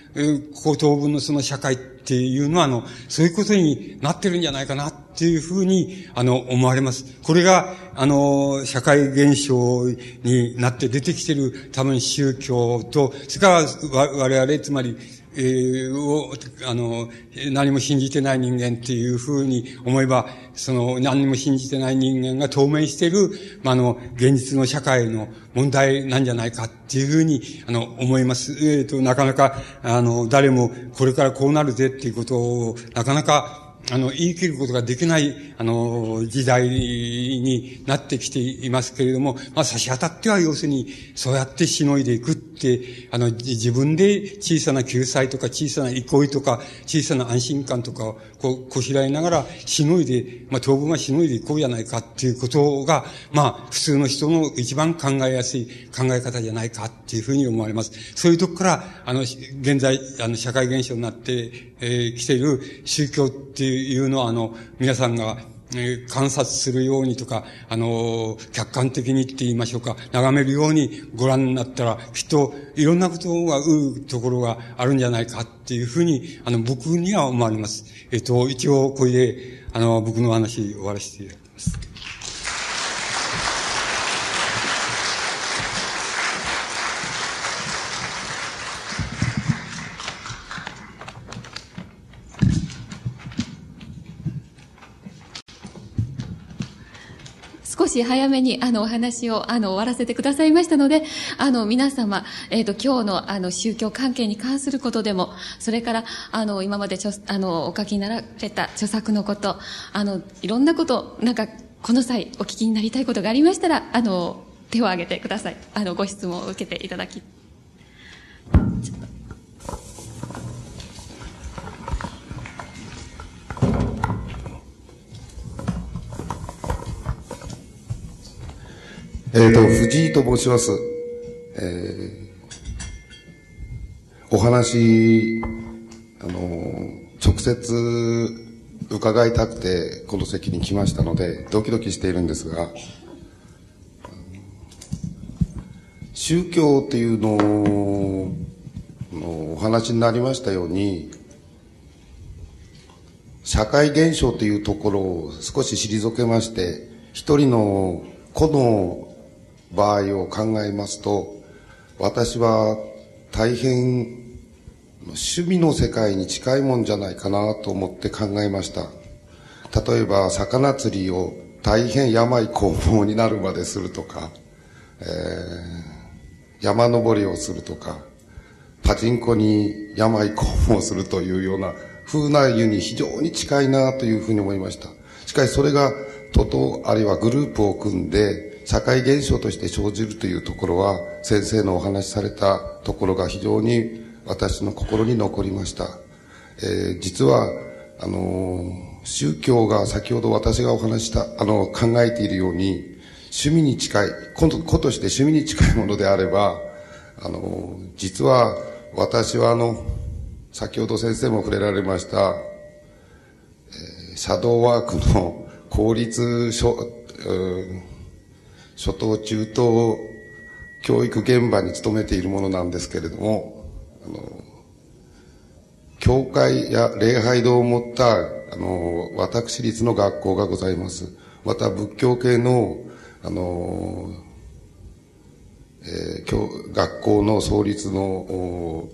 高等分のその社会っていうのは、あの、そういうことになってるんじゃないかなっていうふうに、あの、思われます。これが、あの、社会現象になって出てきてる多分宗教と、それから我々、つまり、を、あの、何も信じてない人間っていうふうに思えば、その何も信じてない人間が透明している、まあ、あの、現実の社会の問題なんじゃないかっていうふうに、あの、思います。えっ、ー、と、なかなか、あの、誰もこれからこうなるぜっていうことを、なかなか、あの、言い切ることができない、あの、時代になってきていますけれども、まあ、差し当たっては要するに、そうやってしのいでいくって、あの、自分で小さな救済とか小さな憩いとか、小さな安心感とかを、こう、こしらえながら、しのいで、まあ、当分はしのいでいこうじゃないかっていうことが、まあ、普通の人の一番考えやすい考え方じゃないかっていうふうに思われます。そういうとこから、あの、現在、あの、社会現象になって、えー、来ている宗教っていういうのは、あの、皆さんが、え観察するようにとか、あの、客観的にって言いましょうか、眺めるようにご覧になったら、きっといろんなことがうところがあるんじゃないかっていうふうに、あの、僕には思われます。えっと、一応これで、あの、僕の話終わらせていただきます。少し早めにあのお話をあの終わらせてくださいましたので、あの皆様、えっ、ー、と今日のあの宗教関係に関することでも、それからあの今までちょあのお書きになられた著作のこと、あのいろんなこと、なんかこの際お聞きになりたいことがありましたら、あの手を挙げてください。あのご質問を受けていただき。えっ、ー、と、藤井と申します。えー、お話、あの、直接伺いたくて、この席に来ましたので、ドキドキしているんですが、宗教っていうのを、お話になりましたように、社会現象というところを少し退けまして、一人の個の場合を考えますと、私は大変趣味の世界に近いもんじゃないかなと思って考えました。例えば、魚釣りを大変病工房になるまでするとか、えー、山登りをするとか、パチンコに病工房をするというような風な湯に非常に近いなというふうに思いました。しかしそれが、徒党あるいはグループを組んで、社会現象として生じるというところは、先生のお話しされたところが非常に私の心に残りました。えー、実は、あのー、宗教が先ほど私がお話した、あの、考えているように、趣味に近い、子として趣味に近いものであれば、あのー、実は私はあの、先ほど先生も触れられました、えー、シャドーワークの公立初、初等中等教育現場に勤めているものなんですけれども、あの、教会や礼拝堂を持った、あの、私立の学校がございます。また仏教系の、あの、えー、教学校の創立の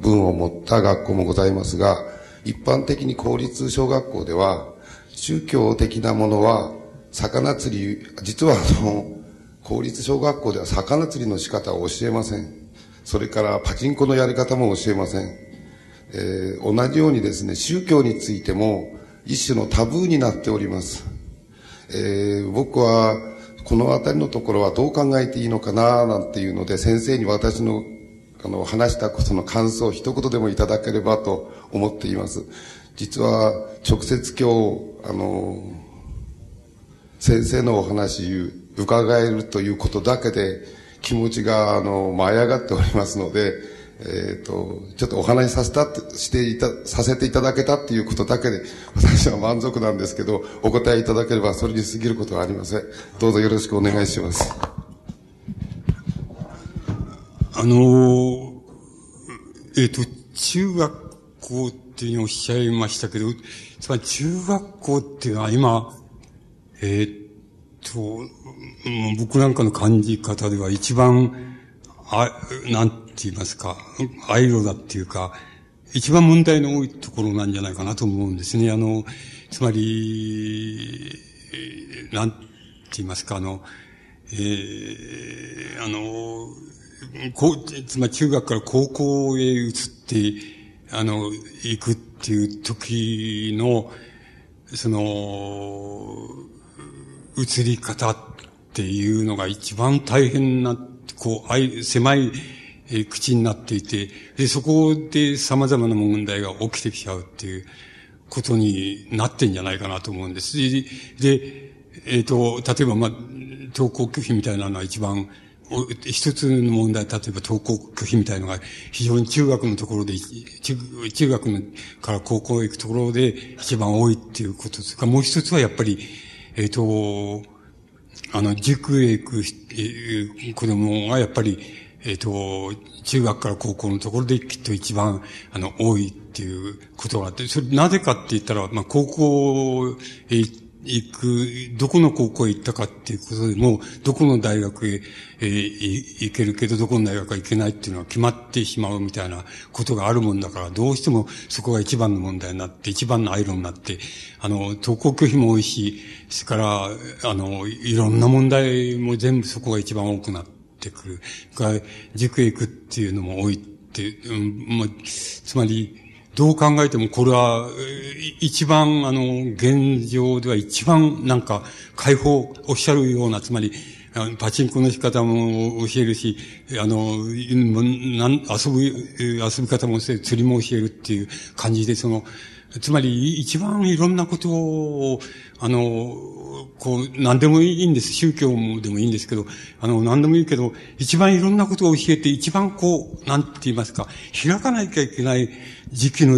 文を持った学校もございますが、一般的に公立小学校では、宗教的なものは、魚釣り、実はあの、公立小学校では魚釣りの仕方を教えません。それからパチンコのやり方も教えません。えー、同じようにですね、宗教についても一種のタブーになっております。えー、僕はこの辺りのところはどう考えていいのかななんていうので、先生に私のあの話したことの感想を一言でもいただければと思っています。実は直接今日、あの、先生のお話伺えるということだけで、気持ちが、あの、舞い上がっておりますので、えっ、ー、と、ちょっとお話しさせた、していた、させていただけたっていうことだけで、私は満足なんですけど、お答えいただければそれに過ぎることはありません。どうぞよろしくお願いします。あの、えっ、ー、と、中学校っていうのをおっしゃいましたけど、つまり中学校っていうのは今、えっ、と、僕なんかの感じ方では一番、あ、なんて言いますか、アイロだっていうか、一番問題の多いところなんじゃないかなと思うんですね。あの、つまり、なんて言いますか、あの、えー、あの、こう、つまり中学から高校へ移って、あの、行くっていう時の、その、移り方っていうのが一番大変な、こう、狭い、口になっていて、で、そこで様々な問題が起きてきちゃうっていうことになってんじゃないかなと思うんです。で、でえっ、ー、と、例えば、まあ、登校拒否みたいなのは一番、一つの問題、例えば登校拒否みたいなのが非常に中学のところで、中中学のから高校へ行くところで一番多いっていうことですか、もう一つはやっぱり、えっ、ー、と、あの、塾へ行く子供がやっぱり、えっ、ー、と、中学から高校のところできっと一番、あの、多いっていうことがあって、それなぜかって言ったら、まあ、高校へ行っ行く、どこの高校へ行ったかっていうことでも、どこの大学へ、えー、行けるけど、どこの大学へ行けないっていうのは決まってしまうみたいなことがあるもんだから、どうしてもそこが一番の問題になって、一番のアイロンになって、あの、登校拒否も多いし、それから、あの、いろんな問題も全部そこが一番多くなってくる。から、塾へ行くっていうのも多いって、うん、まあ、つまり、どう考えてもこれは、一番、あの、現状では一番なんか解放、おっしゃるような、つまり、パチンコの仕方も教えるし、あの、遊ぶ、遊び方もして、釣りも教えるっていう感じで、その、つまり、一番いろんなことを、あの、こう、何でもいいんです。宗教もでもいいんですけど、あの、何でもいいけど、一番いろんなことを教えて、一番こう、なんて言いますか、開かなきゃいけない時期の、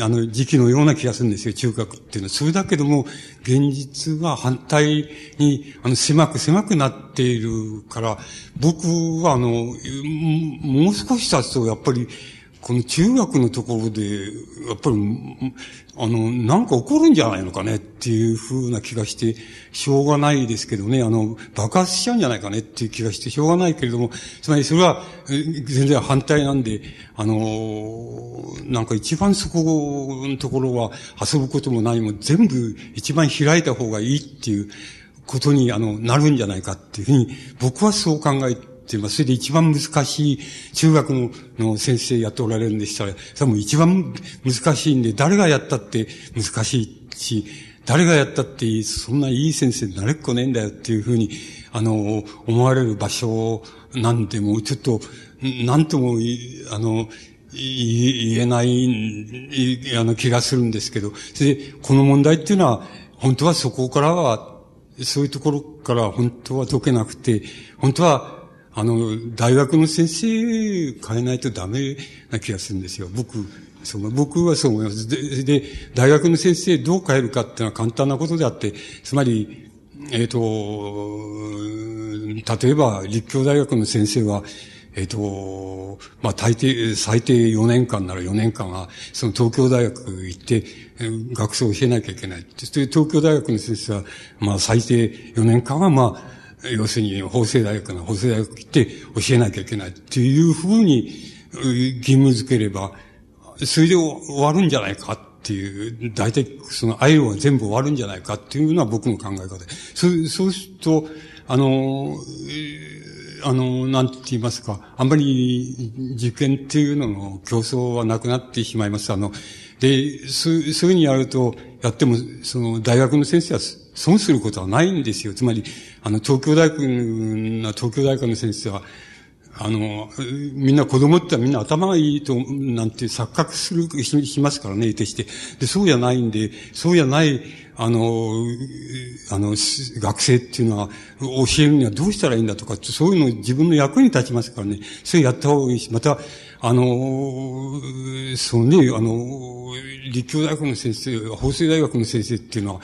あの、時期のような気がするんですよ、中学っていうのは。それだけども、現実は反対に、あの、狭く狭くなっているから、僕はあの、もう少し経つと、やっぱり、この中学のところで、やっぱり、あの、なんか起こるんじゃないのかねっていうふうな気がして、しょうがないですけどね、あの、爆発しちゃうんじゃないかねっていう気がしてしょうがないけれども、つまりそれは全然反対なんで、あの、なんか一番そこのところは遊ぶことも何も全部一番開いた方がいいっていうことに、あの、なるんじゃないかっていうふうに、僕はそう考えて、っていう、それで一番難しい、中学のの先生やっておられるんでしたら、それも一番難しいんで、誰がやったって難しいし、誰がやったって、そんないい先生になれっこねえんだよっていうふうに、あの、思われる場所なんで、もちょっと、なんとも、あの、言えない、あの気がするんですけど、で、この問題っていうのは、本当はそこからは、そういうところから本当は解けなくて、本当はあの、大学の先生変えないとダメな気がするんですよ。僕、その僕はそう思います。で、で大学の先生どう変えるかっていうのは簡単なことであって、つまり、えっ、ー、と、例えば、立教大学の先生は、えっ、ー、と、まあ、大抵、最低4年間なら4年間は、その東京大学行って、学生を教えなきゃいけない。で、東京大学の先生は、まあ、最低4年間は、まあ、要するに法政大学の法政大学行って教えなきゃいけないっていうふうに義務づければ、それで終わるんじゃないかっていう、大体その愛は全部終わるんじゃないかっていうのは僕の考え方で。そう、そうすると、あの、あの、なんて言いますか、あんまり受験っていうのの競争はなくなってしまいます。あの、で、そういうふうにやると、やっても、その、大学の先生は損することはないんですよ。つまり、あの、東京大学の、東京大学の先生は、あの、みんな子供ってみんな頭がいいと、なんて錯覚する、しますからね、得てして。で、そうじゃないんで、そうじゃない、あの、あの、学生っていうのは、教えるにはどうしたらいいんだとか、そういうの自分の役に立ちますからね、それやった方がいいし、また、あの、そうね、あの、立教大学の先生、法政大学の先生っていうのは、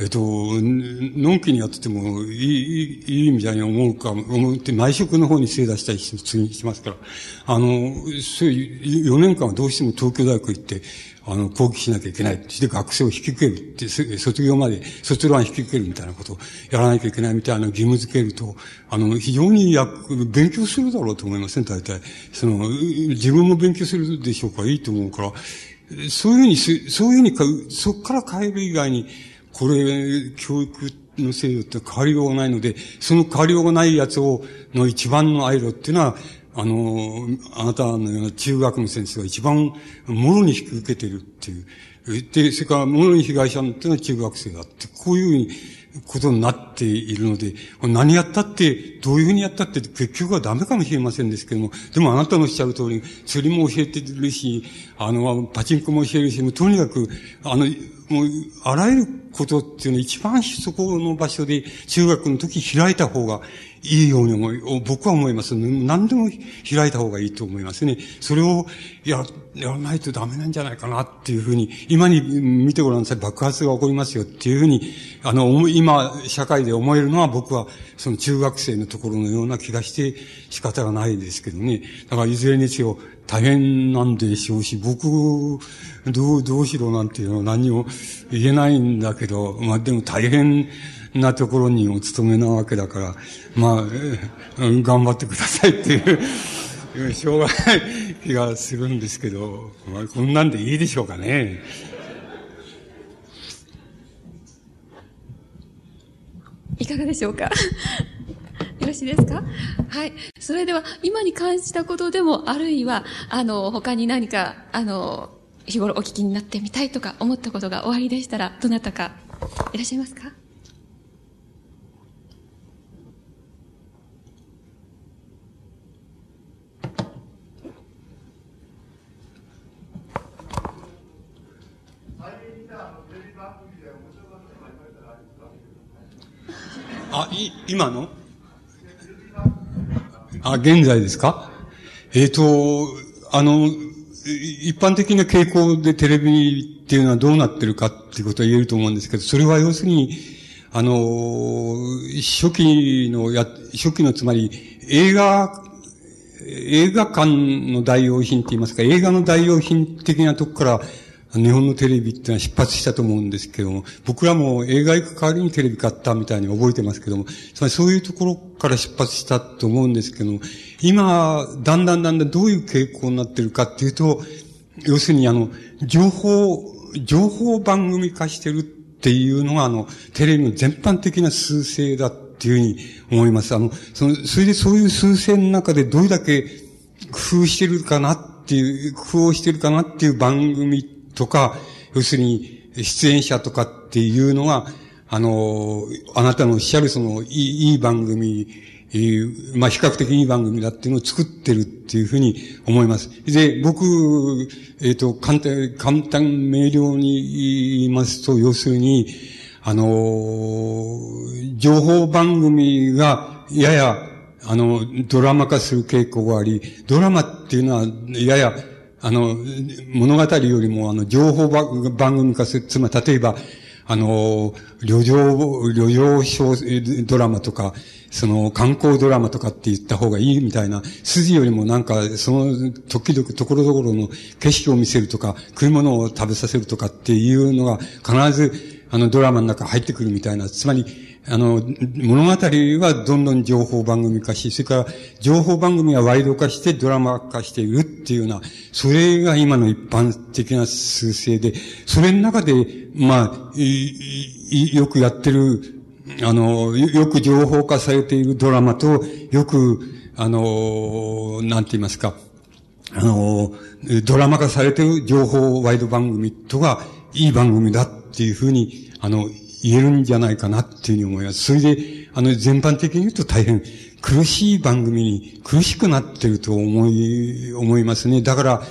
えっと、のんきにやっててもいい、いいみたいに思うか、思って内職の方に精出したりしますから、あの、そういう4年間はどうしても東京大学行って、あの、講義しなきゃいけない。して学生を引き受けるって、卒業まで、卒論引き受けるみたいなことをやらなきゃいけないみたいな義務付けると、あの、非常にや勉強するだろうと思いますね、大体。その、自分も勉強するでしょうか、いいと思うから、そういうふうに、そういうふうにか、そこから変える以外に、これ、教育の制度って変わりようがないので、その変わりようがないやつを、の一番の愛路っていうのは、あの、あなたのような中学の先生が一番もろに引き受けてるっていう。で、それからもろに被害者っていうのは中学生だって、こういうふうに、ことになっているので、何やったって、どういうふうにやったって結局はダメかもしれませんですけども、でもあなたのおっしゃる通り、釣りも教えてるし、あの、パチンコも教えるし、もうとにかく、あの、もう、あらゆることっていうのは一番そこの場所で中学の時開いた方がいいように思い、僕は思います。何でも開いた方がいいと思いますね。それをや、やらないとダメなんじゃないかなっていうふうに、今に見てごらんなさい。爆発が起こりますよっていうふうに、あの、今、社会で思えるのは僕は、その中学生のところのような気がして仕方がないですけどね。だからいずれにせよ、大変なんでしょうし、僕、どう、どうしろなんていうのは何も言えないんだけど、まあでも大変なところにお勤めなわけだから、まあ、頑張ってくださいっていう、しょうがない気がするんですけど、まあこんなんでいいでしょうかね。いかがでしょうか？よろしいですか？はい。それでは、今に感じたことでも、あるいは、あの、他に何か、あの、日頃お聞きになってみたいとか思ったことがおありでしたら、どなたかいらっしゃいますか？あ、い、今の？あ、現在ですか？えっ、ー、と、あの、一般的な傾向でテレビっていうのはどうなってるかっていうことは言えると思うんですけど、それは要するに、あの、初期のや、初期のつまり映画、映画館の代用品って言いますか、映画の代用品的なとこから日本のテレビってのは出発したと思うんですけども、僕らも映画行く代わりにテレビ買ったみたいに覚えてますけども、つまりそういうところから出発したと思うんですけども、今、だんだんだんだんどういう傾向になってるかっていうと、要するにあの、情報、情報番組化してるっていうのがあの、テレビの全般的な数勢だっていうふうに思います。あの、その、それでそういう数勢の中でどれだけ工夫してるかなっていう、工夫をしてるかなっていう番組とか、要するに出演者とかっていうのが、あの、あなたのおっしゃるその、いい、いい番組、まあ、比較的いい番組だっていうのを作ってるっていうふうに思います。で、僕、えっ、ー、と、簡単、簡単明瞭に言いますと、要するに、あの、情報番組が、やや、あの、ドラマ化する傾向があり、ドラマっていうのは、やや、あの、物語よりも、あの、情報番組化する。つまり、例えば、あの、旅情、旅情小ドラマとか、その観光ドラマとかって言った方がいいみたいな、筋よりもなんか、その時々、ところどころの景色を見せるとか、食い物を食べさせるとかっていうのが必ず、あのドラマの中入ってくるみたいな、つまり、あの、物語はどんどん情報番組化し、それから情報番組はワイド化してドラマ化しているっていうような、それが今の一般的な数勢で、それの中で、まあ、よくやってる、あの、よく情報化されているドラマと、よく、あの、なんて言いますか、あの、ドラマ化されている情報ワイド番組とが、いい番組だっていうふうに、あの、言えるんじゃないかなっていうふうに思います。それで、あの、全般的に言うと大変苦しい番組に苦しくなってると思い、思いますね。だから、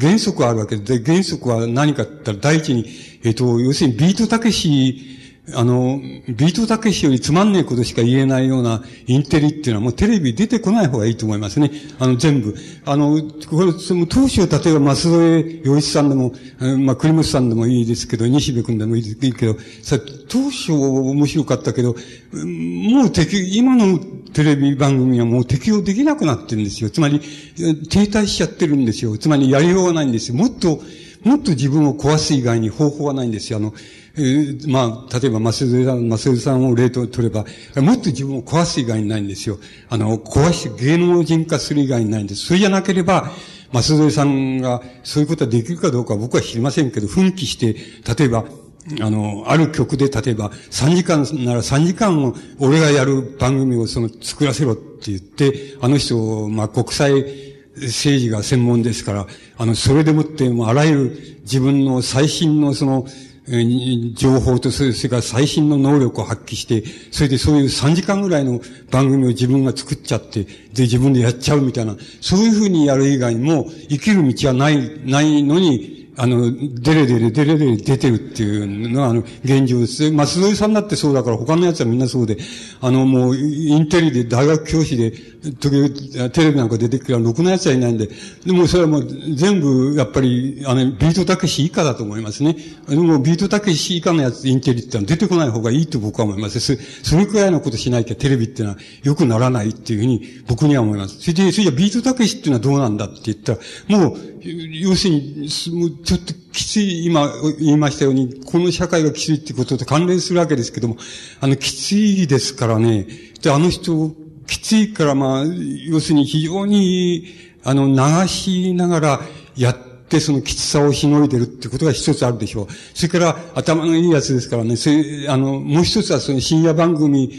原則はあるわけで、原則は何かって言ったら、第一に、えっ、と、要するにビートたけしあの、ビートたけしよりつまんねえことしか言えないようなインテリっていうのはもうテレビ出てこない方がいいと思いますね。あの、全部。あの、これ、その当初、例えば、松添洋一さんでも、まあ、栗本さんでもいいですけど、西部君でもいいけど、さ、当初面白かったけど、もう適、今のテレビ番組はもう適用できなくなってるんですよ。つまり、停滞しちゃってるんですよ。つまり、やりようがないんですよ。もっと、もっと自分を壊す以外に方法はないんですよ。あの、えー、まあ、例えば、マスルさん、マスルさんを例と取れば、もっと自分を壊す以外にないんですよ。あの、壊して芸能人化する以外にないんです。それじゃなければ、マスルさんがそういうことはできるかどうか僕は知りませんけど、奮起して、例えば、あの、ある曲で例えば3時間なら3時間を俺がやる番組をその作らせろって言って、あの人を、まあ国際政治が専門ですから、あの、それでもってもあらゆる自分の最新のその情報とそれから最新の能力を発揮して、それでそういう3時間ぐらいの番組を自分が作っちゃって、で、自分でやっちゃうみたいな、そういうふうにやる以外にも、生きる道はない、ないのに、あの、デレデレ、デレデレ出てるっていうのが、あの、現状です。松添さんだってそうだから、他の奴はみんなそうで、あの、もう、インテリで、大学教師で、時々、テレビなんか出てくるろくな奴はいないんで、でもそれはもう、全部、やっぱり、あの、ビートたけし以下だと思いますね。でも、ビートたけし以下のやつ、インテリってのは出てこない方がいいと僕は思います。そそれくらいのことしないきゃテレビってのは良くならないっていうふうに、僕には思います。それで、それじゃビートたけしっていうのはどうなんだって言ったら、もう、要するに、もうちょっときつい、今言いましたように、この社会がきついってことと関連するわけですけども、あの、きついですからね、で、あの人、きついから、まあ、要するに非常に、あの、流しながらやって、そのきつさをしのいでるってことが一つあるでしょう。それから、頭のいいやつですからね、あの、もう一つはその深夜番組、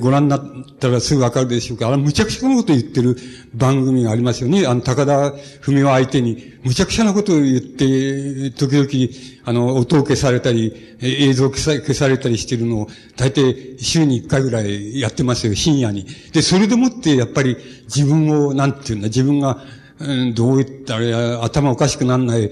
ご覧になったらすぐわかるでしょうか。あれ、むちゃくちゃなこと言ってる番組がありますよね。あの、高田文夫相手に、むちゃくちゃなことを言って、時々、あの、音を消されたり、映像消さ消されたりしてるのを、大抵週に一回ぐらいやってますよ、深夜に。で、それでもって、やっぱり自分を、なんていうんだ、自分が、うん、どう言ったら、頭おかしくなんない、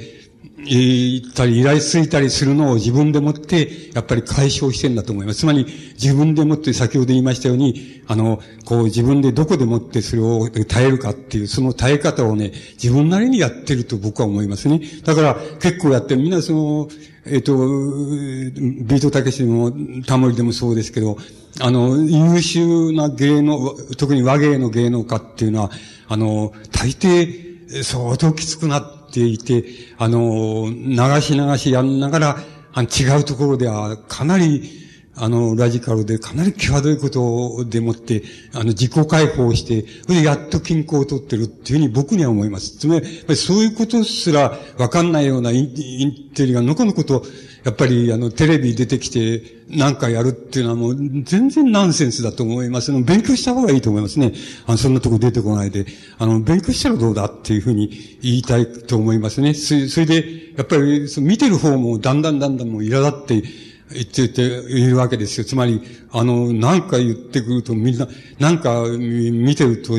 言ったり、依頼ついたりするのを自分でもって、やっぱり解消してんだと思います。つまり、自分でもって先ほど言いましたように、あの、こう自分でどこでもってそれを耐えるかっていう、その耐え方をね、自分なりにやってると僕は思いますね。だから、結構やって。みんなその、えっ、と、ビートたけしも、タモリでもそうですけど、あの、優秀な芸能、特に和芸の芸能家っていうのは、あの、大抵、相当きつくなっていて、あの、流し流しやんながら、あの違うところではかなり、あの、ラジカルでかなり際どいことでもって、あの、自己解放して、それでやっと均衡を取ってるっていうふうに僕には思います。つまり、そういうことすらわかんないようなインテリがのこのことやっぱり、あの、テレビ出てきて、なんかやるっていうのはもう、全然ナンセンスだと思います。勉強した方がいいと思いますね。あの、そんなとこ出てこないで。あの、勉強したらどうだっていうふうに言いたいと思いますね。それで、やっぱり、見てる方もだんだんだんだんもう苛立って、言ってているわけですよ。つまり、あの、何か言ってくるとみんな、なんか見てると、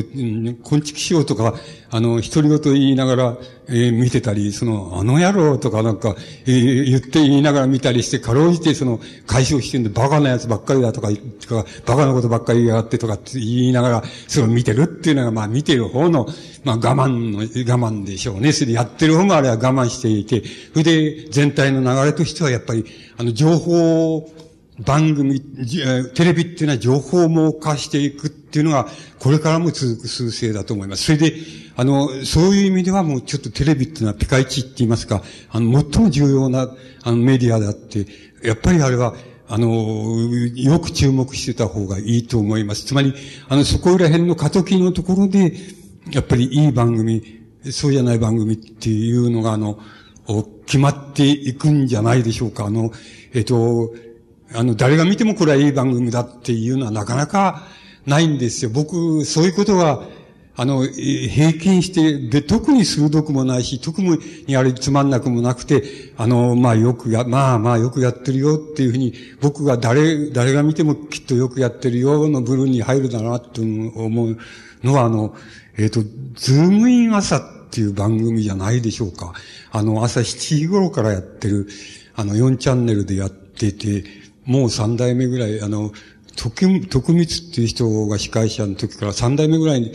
こんちきしようとか、あの、一人ごと言いながら、えー、見てたり、その、あの野郎とかなんか、えー、言って言いながら見たりして、かろうじてその、解消してんで、バカなやつばっかりだとか、かバカなことばっかり言いやがってとかって言いながら、それを見てるっていうのが、まあ見てる方の、まあ我慢の、我慢でしょうね。それでやってる方もあれは我慢していて、それで全体の流れとしてはやっぱり、あの、情報番組、テレビっていうのは情報網化していくっていうのが、これからも続く数勢だと思います。それで、あの、そういう意味ではもうちょっとテレビっていうのはピカイチって言いますか、あの、最も重要な、あの、メディアであって、やっぱりあれは、あの、よく注目してた方がいいと思います。つまり、あの、そこら辺の過渡期のところで、やっぱりいい番組、そうじゃない番組っていうのが、あの、決まっていくんじゃないでしょうか。あの、えっと、あの、誰が見てもこれはいい番組だっていうのはなかなかないんですよ。僕、そういうことは、あの、平均して、で、特に鋭くもないし、特にあれつまんなくもなくて、あの、まあよくや、まあまあよくやってるよっていうふうに、僕が誰、誰が見てもきっとよくやってるよの部分に入るだなと思うのは、あの、えっ、ー、と、ズームイン朝っていう番組じゃないでしょうか。あの、朝7時頃からやってる、あの、4チャンネルでやってて、もう3代目ぐらい、あの、徳徳光っていう人が司会者の時から3代目ぐらいに、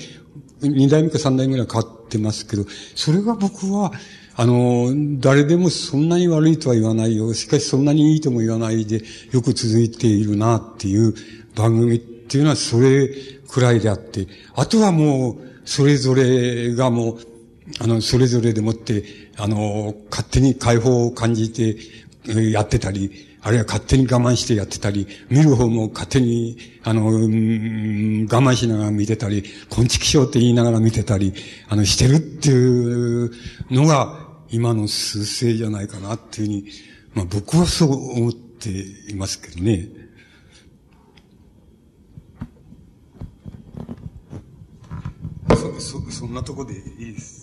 2代目か3代目ぐらい変わってますけど、それが僕は、あの、誰でもそんなに悪いとは言わないよ。しかしそんなにいいとも言わないで、よく続いているなっていう番組っていうのはそれくらいであって、あとはもう、それぞれがもう、あの、それぞれでもって、あの、勝手に解放を感じてやってたり、あるいは勝手に我慢してやってたり、見る方も勝手に、あの、うん我慢しながら見てたり、こんちきしょうって言いながら見てたり、あの、してるっていうのが、今の数勢じゃないかなっていうふうに、まあ僕はそう思っていますけどね。そ、そ、そんなとこでいいです。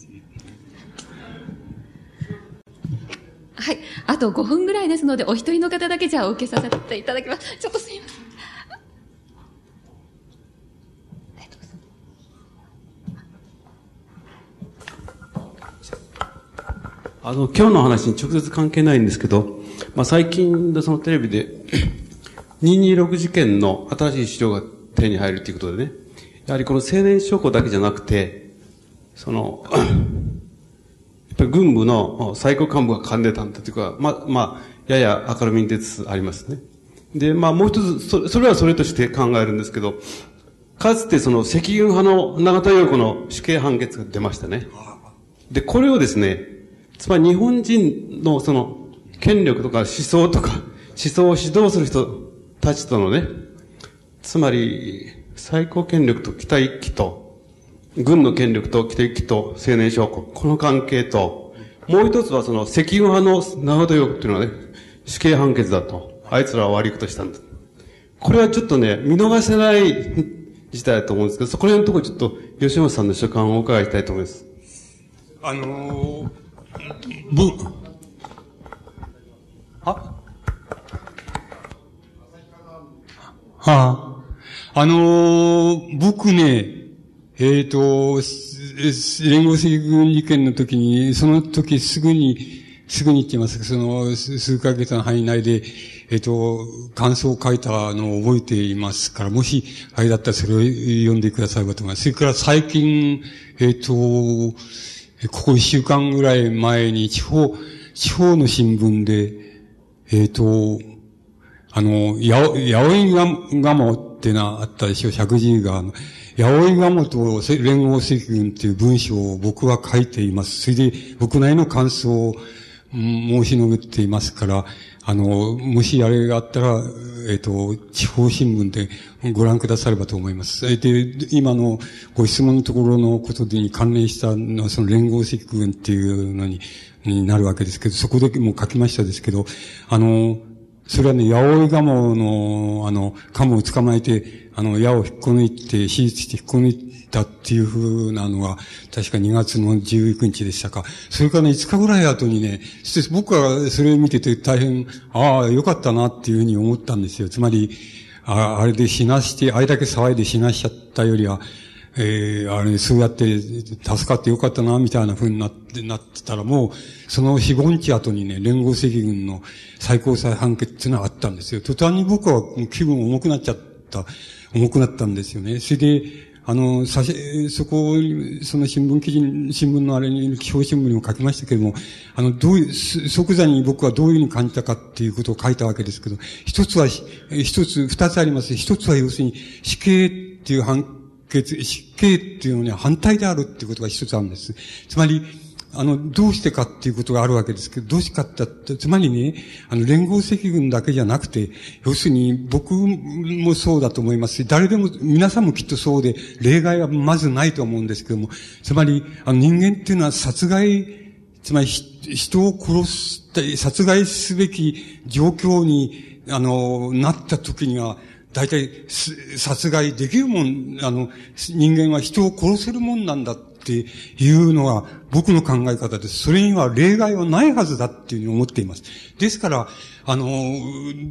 はい。あと5分ぐらいですので、お一人の方だけじゃあお受けさせていただきます。ちょっとすいません。あの、今日の話に直接関係ないんですけど、まあ、最近でそのテレビで、226事件の新しい資料が手に入るということでね、やはりこの青年証拠だけじゃなくて、その、っぱり軍部の最高幹部が噛んでたんだというか、ま、まあ、やや明るみに出つつありますね。で、まあもう一つ、そそれはそれとして考えるんですけど、かつてその赤軍派の永田陽子の死刑判決が出ましたね。で、これをですね、つまり日本人のその権力とか思想とか、思想を指導する人たちとのね、つまり最高権力と期待期と軍の権力と汽笛と青年将校、この関係と、もう一つはその赤軍派の長戸翼っていうのはね、死刑判決だと。あいつらは悪いことしたんだ。これはちょっとね、見逃せない事態だと思うんですけど、そこら辺のところちょっと吉本さんの所感をお伺いしたいと思います。あのー、ぶ、は？はあ、あのー、僕ね、えっ、ー、と、連合赤軍事件の時に、その時すぐに、すぐに言ってますその数ヶ月の範囲内で、えっ、と、感想を書いたのを覚えていますから、もし、あれだったらそれを読んでくださればと思います。それから最近、えっ、と、ここ一週間ぐらい前に地方、地方の新聞で、えっ、と、あの、やお、やおいがもってのあったでしょ、石神井川の。八百鴨と連合赤軍っていう文章を僕は書いています。それで僕なりの感想を申し述べていますから、あの、もしあれがあったら、えっ、ー、と、地方新聞でご覧くださればと思います。で、今のご質問のところのことに関連したのは、その連合赤軍っていうのに、になるわけですけど、そこでもう書きましたですけど、あの、それはね、八百ガモの、あの、カモを捕まえて、あの、矢を引っこ抜いて、手術して引っこ抜いたっていうふうなのが、確か2月の19日でしたか。それからね、5日ぐらい後にね、僕はそれを見てて大変、ああ、よかったなっていうふうに思ったんですよ。つまり、ああれで死なして、あれだけ騒いで死なしちゃったよりは、ええー、あれ、そうやって助かってよかったな、みたいな風になって、なってたらもう、その4、5日後にね、連合赤軍の最高裁判決っていうのはあったんですよ。途端に僕は気分重くなっちゃった、重くなったんですよね。それで、あの、さし、そこ、その新聞記事、新聞のあれに、地方新聞にも書きましたけれども、あの、どういう、即座に僕はどういうふうに感じたかっていうことを書いたわけですけど、一つは、一つ、二つあります。一つは要するに、死刑っていう判決、死刑っていうのには反対であるっていうことが一つあるんです。つまり、あの、どうしてかっていうことがあるわけですけど、どうしてかって、つまりね、あの、連合赤軍だけじゃなくて、要するに僕もそうだと思いますし、誰でも、皆さんもきっとそうで、例外はまずないと思うんですけども、つまり、あの、人間っていうのは殺害、つまり、人を殺した、殺害すべき状況に、あの、なった時には、大体、殺害できるもん、あの、人間は人を殺せるもんなんだっていうのが僕の考え方です。それには例外はないはずだっていうふうに思っています。ですから、あの、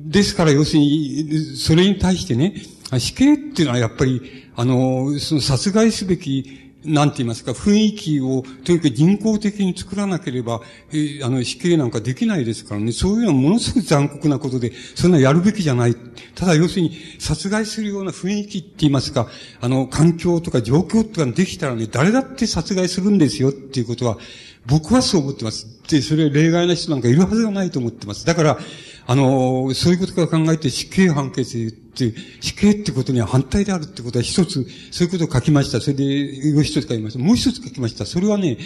ですから要するに、それに対してね、死刑っていうのはやっぱり、あの、その殺害すべきなんて言いますか、雰囲気を、とにかく人工的に作らなければ、えー、あの、死刑なんかできないですからね。そういうのはものすごく残酷なことで、そんなやるべきじゃない。ただ、要するに、殺害するような雰囲気って言いますか、あの、環境とか状況とかできたらね、誰だって殺害するんですよっていうことは、僕はそう思ってます。で、それ例外な人なんかいるはずがないと思ってます。だから、あの、そういうことから考えて死刑判決って、死刑ってことには反対であるってことは一つ、そういうことを書きました。それで、もう一つ書きました。もう一つ書きました。それはね、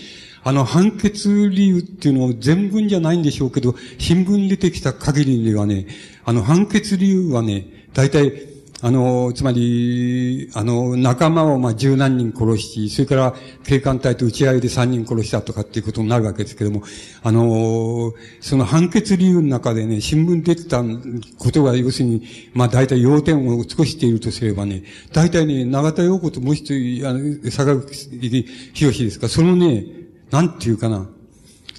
あの、判決理由っていうのを全文じゃないんでしょうけど、新聞に出てきた限りではね、あの、判決理由はね、大体、あの、つまり、あの、仲間をまあ十何人殺し、それから警官隊と打ち合いで三人殺したとかっていうことになるわけですけれども、あの、その判決理由の中でね、新聞出てたことが要するに、まあ大体要点を尽くしているとすればね、大体ね、長田洋子ともう一人、あの、坂口博ですか、そのね、なんていうかな、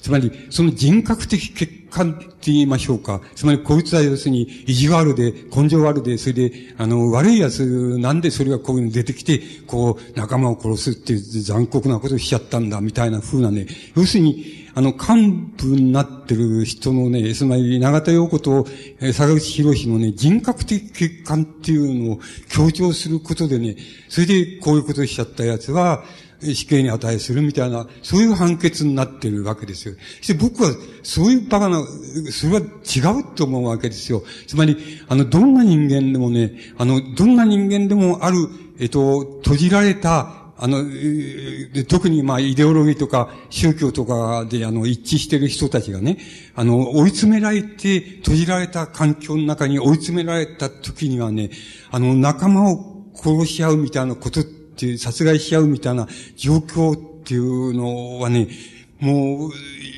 つまり、その人格的欠陥って言いましょうか。つまり、こいつは要するに、意地悪で、根性悪で、それで、あの、悪い奴なんでそれがこういうの出てきて、こう、仲間を殺すっていう残酷なことをしちゃったんだ、みたいな風なね。要するに、あの、幹部になってる人のね、つまり、長田洋子と、え坂口博士のね、人格的欠陥っていうのを強調することでね、それでこういうことをしちゃった奴は、死刑に値するみたいな、そういう判決になってるわけですよ。して僕は、そういうバカな、それは違うと思うわけですよ。つまり、あの、どんな人間でもね、あの、どんな人間でもある、えっと、閉じられた、あの、特にまあ、イデオロギーとか宗教とかであの、一致している人たちがね、あの、追い詰められて、閉じられた環境の中に追い詰められた時にはね、あの、仲間を殺し合うみたいなことっていう、殺害し合うみたいな状況っていうのはね、もう、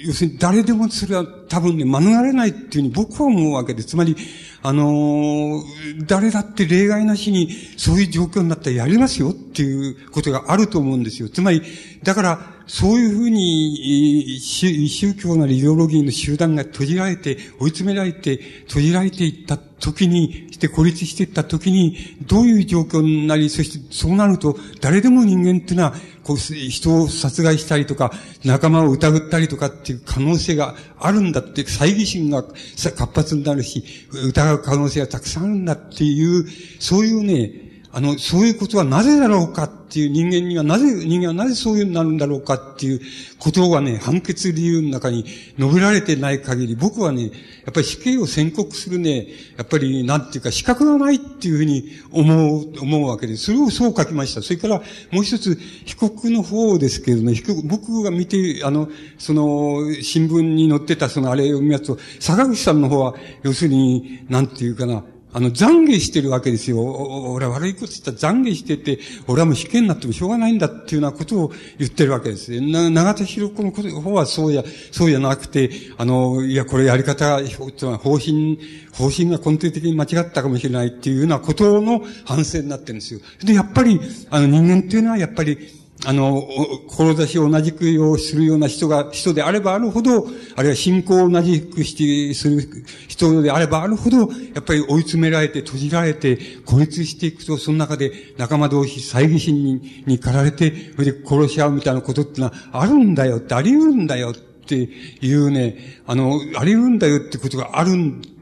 要するに誰でもそれは多分ね、免れないっていうふうに僕は思うわけで。つまり、あのー、誰だって例外なしにそういう状況になったらやりますよっていうことがあると思うんですよ。つまり、だから、そういうふうに、宗教なりイデオロギーの集団が閉じられて、追い詰められて、閉じられていった時に、して孤立していった時に、どういう状況になり、そしてそうなると、誰でも人間っていうのは、こう、人を殺害したりとか、仲間を疑ったりとかっていう可能性があるんだって、猜疑心が活発になるし、疑う可能性がたくさんあるんだっていう、そういうね、あの、そういうことはなぜだろうかっていう人間にはなぜ、人間はなぜそういうになるんだろうかっていうことがね、判決理由の中に述べられてない限り、僕はね、やっぱり死刑を宣告するね、やっぱりなんていうか資格がないっていうふうに思う、思うわけです。それをそう書きました。それからもう一つ、被告の方ですけれども、被告、僕が見て、あの、その、新聞に載ってたそのあれを見ますと、坂口さんの方は、要するに、なんていうかな、あの、懺悔してるわけですよ。俺は悪いこと言ったら懺悔してて、俺はもう死刑になってもしょうがないんだっていうようなことを言ってるわけです。な、長田博子の方はそうや、そうじゃなくて、あの、いや、これやり方、方針、方針が根底的に間違ったかもしれないっていうようなことの反省になってるんですよ。で、やっぱり、あの、人間っていうのはやっぱり、あの、志を同じくするような人が、人であればあるほど、あるいは信仰を同じくしてする人であればあるほど、やっぱり追い詰められて、閉じられて、孤立していくと、その中で仲間同士、猜疑心にに駆られて、それで殺し合うみたいなことってのはあるんだよって、あり得るんだよってていうね、あの、あり得るんだよってことがある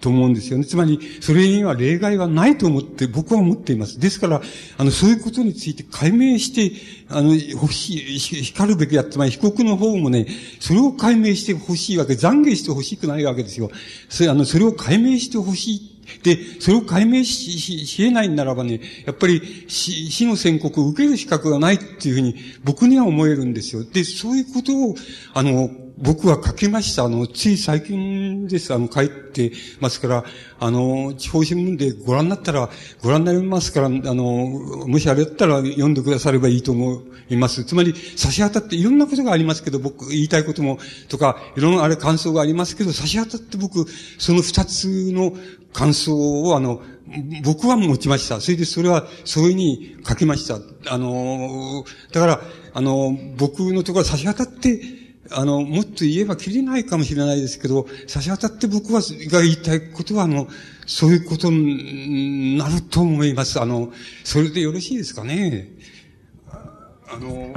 と思うんですよね。つまり、それには例外はないと思って、僕は思っています。ですから、あの、そういうことについて解明して、あの、欲しい、光るべきだつまり被告の方もね、それを解明してほしいわけ、懺悔してほしくないわけですよ。それ、あの、それを解明してほしい。で、それを解明し、し、し得ないならばね、やっぱり死、死の宣告を受ける資格がないっていうふうに僕には思えるんですよ。で、そういうことを、あの、僕は書きました。あの、つい最近です。あの、書いてますから、あの、地方新聞でご覧になったら、ご覧になりますから、あの、もしあれだったら読んでくださればいいと思います。つまり、差し当たっていろんなことがありますけど、僕、言いたいことも、とか、いろんなあれ感想がありますけど、差し当たって僕、その二つの感想を、あの、僕は持ちました。それでそれは、そういうふうに書きました。あの、だから、あの、僕のところ差し当たって、あの、もっと言えば切れないかもしれないですけど、差し当たって僕は、が言いたいことは、あの、そういうことになると思います。あの、それでよろしいですかね？あの、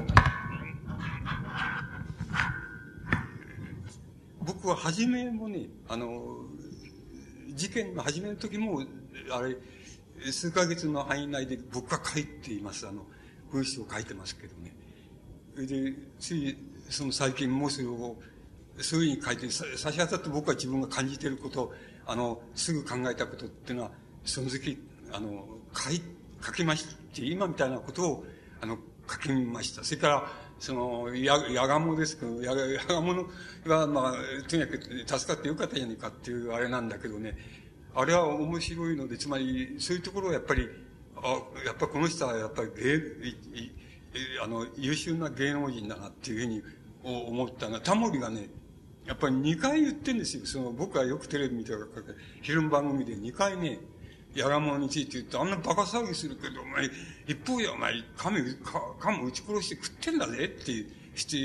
僕は初めもね、あの、事件の始めの時も、あれ、数ヶ月の範囲内で僕が書いています。あの、文章を書いてますけどね。で、ついその最近もそれを、そういうふうに書いて、差し当たって僕は自分が感じていること、あの、すぐ考えたことっていうのは、その時、あの、書い、書きまして、今みたいなことを、あの、書きました。それから、その、や、やがもですけど、や、やがものは、まあ、とにかく助かってよかったじゃないかっていうあれなんだけどね、あれは面白いので、つまり、そういうところをやっぱり、あ、やっぱこの人はやっぱり芸、あの、優秀な芸能人だなっていうふうに思ったのは、タモリがね、やっぱり2回言ってんですよ。その、僕はよくテレビ見てるから、昼の番組で2回ね、やがものについて言って、あんな馬鹿騒ぎするけど、お前、一方でお前、亀、亀撃ち殺して食ってんだぜってして、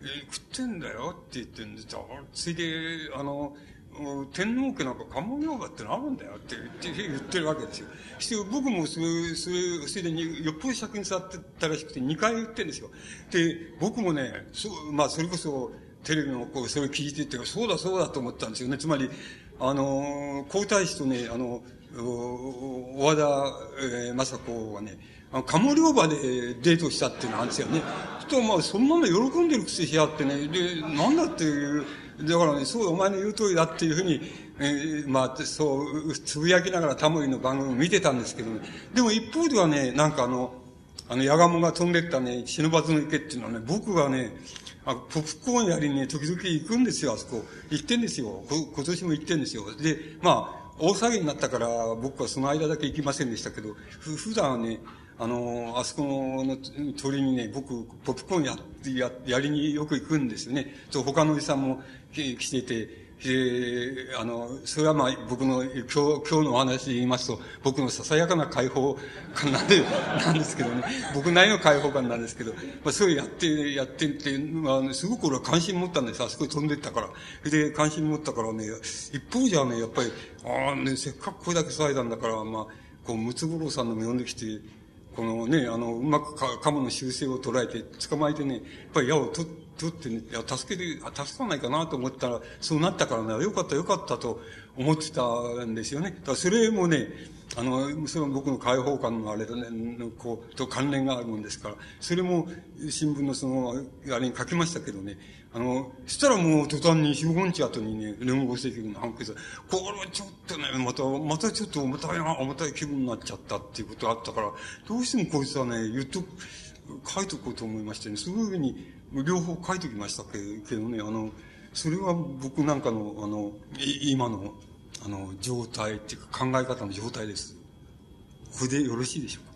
え食ってんだよって言ってんで。ついで、あの、天皇家なんか関門領場ってのあるんだよって言って言ってるわけですよ。して僕もそれ、それ、それでによっぽど尺に座ってたらしくて2回言ってるんですよ。で、僕もね、そうまあそれこそテレビのこう、それ聞いてて、そうだそうだと思ったんですよね。つまり、あの、皇太子とね、あの、和田、えー、雅子はね、あの、鴨両場でデートしたっていうのあるんですよね。とまあ、そんなの喜んでるくせしやってね、で、なんだっていう、だからね、そう、お前の言う通りだっていうふうに、えー、まあ、そう、つぶやきながらタモリの番組を見てたんですけどね。でも一方ではね、なんかあの、あの、ヤガモが飛んでったね、忍ばずの池っていうのはね、僕がね、あポップコーンやりにね、時々行くんですよ、あそこ。行ってんですよ。今年も行ってんですよ。で、まあ、大騒ぎになったから、僕はその間だけ行きませんでしたけど、ふ、普段はね、あの、あそこの通りにね、僕、ポップコーンや、や、やりによく行くんですよね。そう、他のおじさんも来てて、えー、あの、それはまあ僕の今日、今日のお話で言いますと、僕のささやかな解放感なんで、なんですけどね、僕なりの解放感なんですけど、まあそうやって、やってって、まあ、すごく俺は関心持ったんです。あそこに飛んでったから。で、関心持ったからね、一方じゃね、やっぱり、ああね、せっかくこれだけ騒いだんだから、まあ、こう、ムツゴロウさんのも呼んできて、このね、あの、うまくカモの習性を捉えて捕まえてね、やっぱり矢を取って、取ってね、いや、助けて、助かないかなと思ったら、そうなったからね、よかったよかったと思ってたんですよね。だそれもね、あの、その僕の解放感のあれだね、のこう、と関連があるもんですから、それも新聞のその、あれに書きましたけどね、あの、したらもう途端に4、5日後にね、連合政局の判決これはちょっとね、また、またちょっと重たいな、重たい気分になっちゃったっていうことがあったから、どうしてもこいつはね、言っと、書いとこうと思いましてね、そういうふうに、両方書いときましたけどね、あの、それは僕なんかの、あの、今の、あの、状態っていうか考え方の状態です。これでよろしいでしょうか？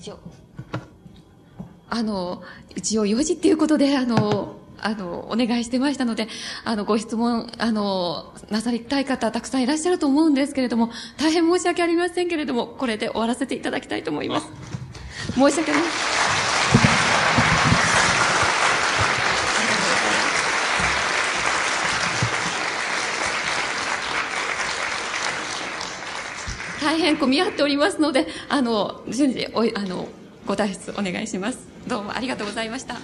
一応、あの、一応4時っていうことで、あの、あの、お願いしてましたので、あの、ご質問、あの、なさりたい方、たくさんいらっしゃると思うんですけれども、大変申し訳ありませんけれども、これで終わらせていただきたいと思います。申し訳ない。大変混み合っておりますので、あの、順次、お、あの、ご退出お願いします。どうもありがとうございました。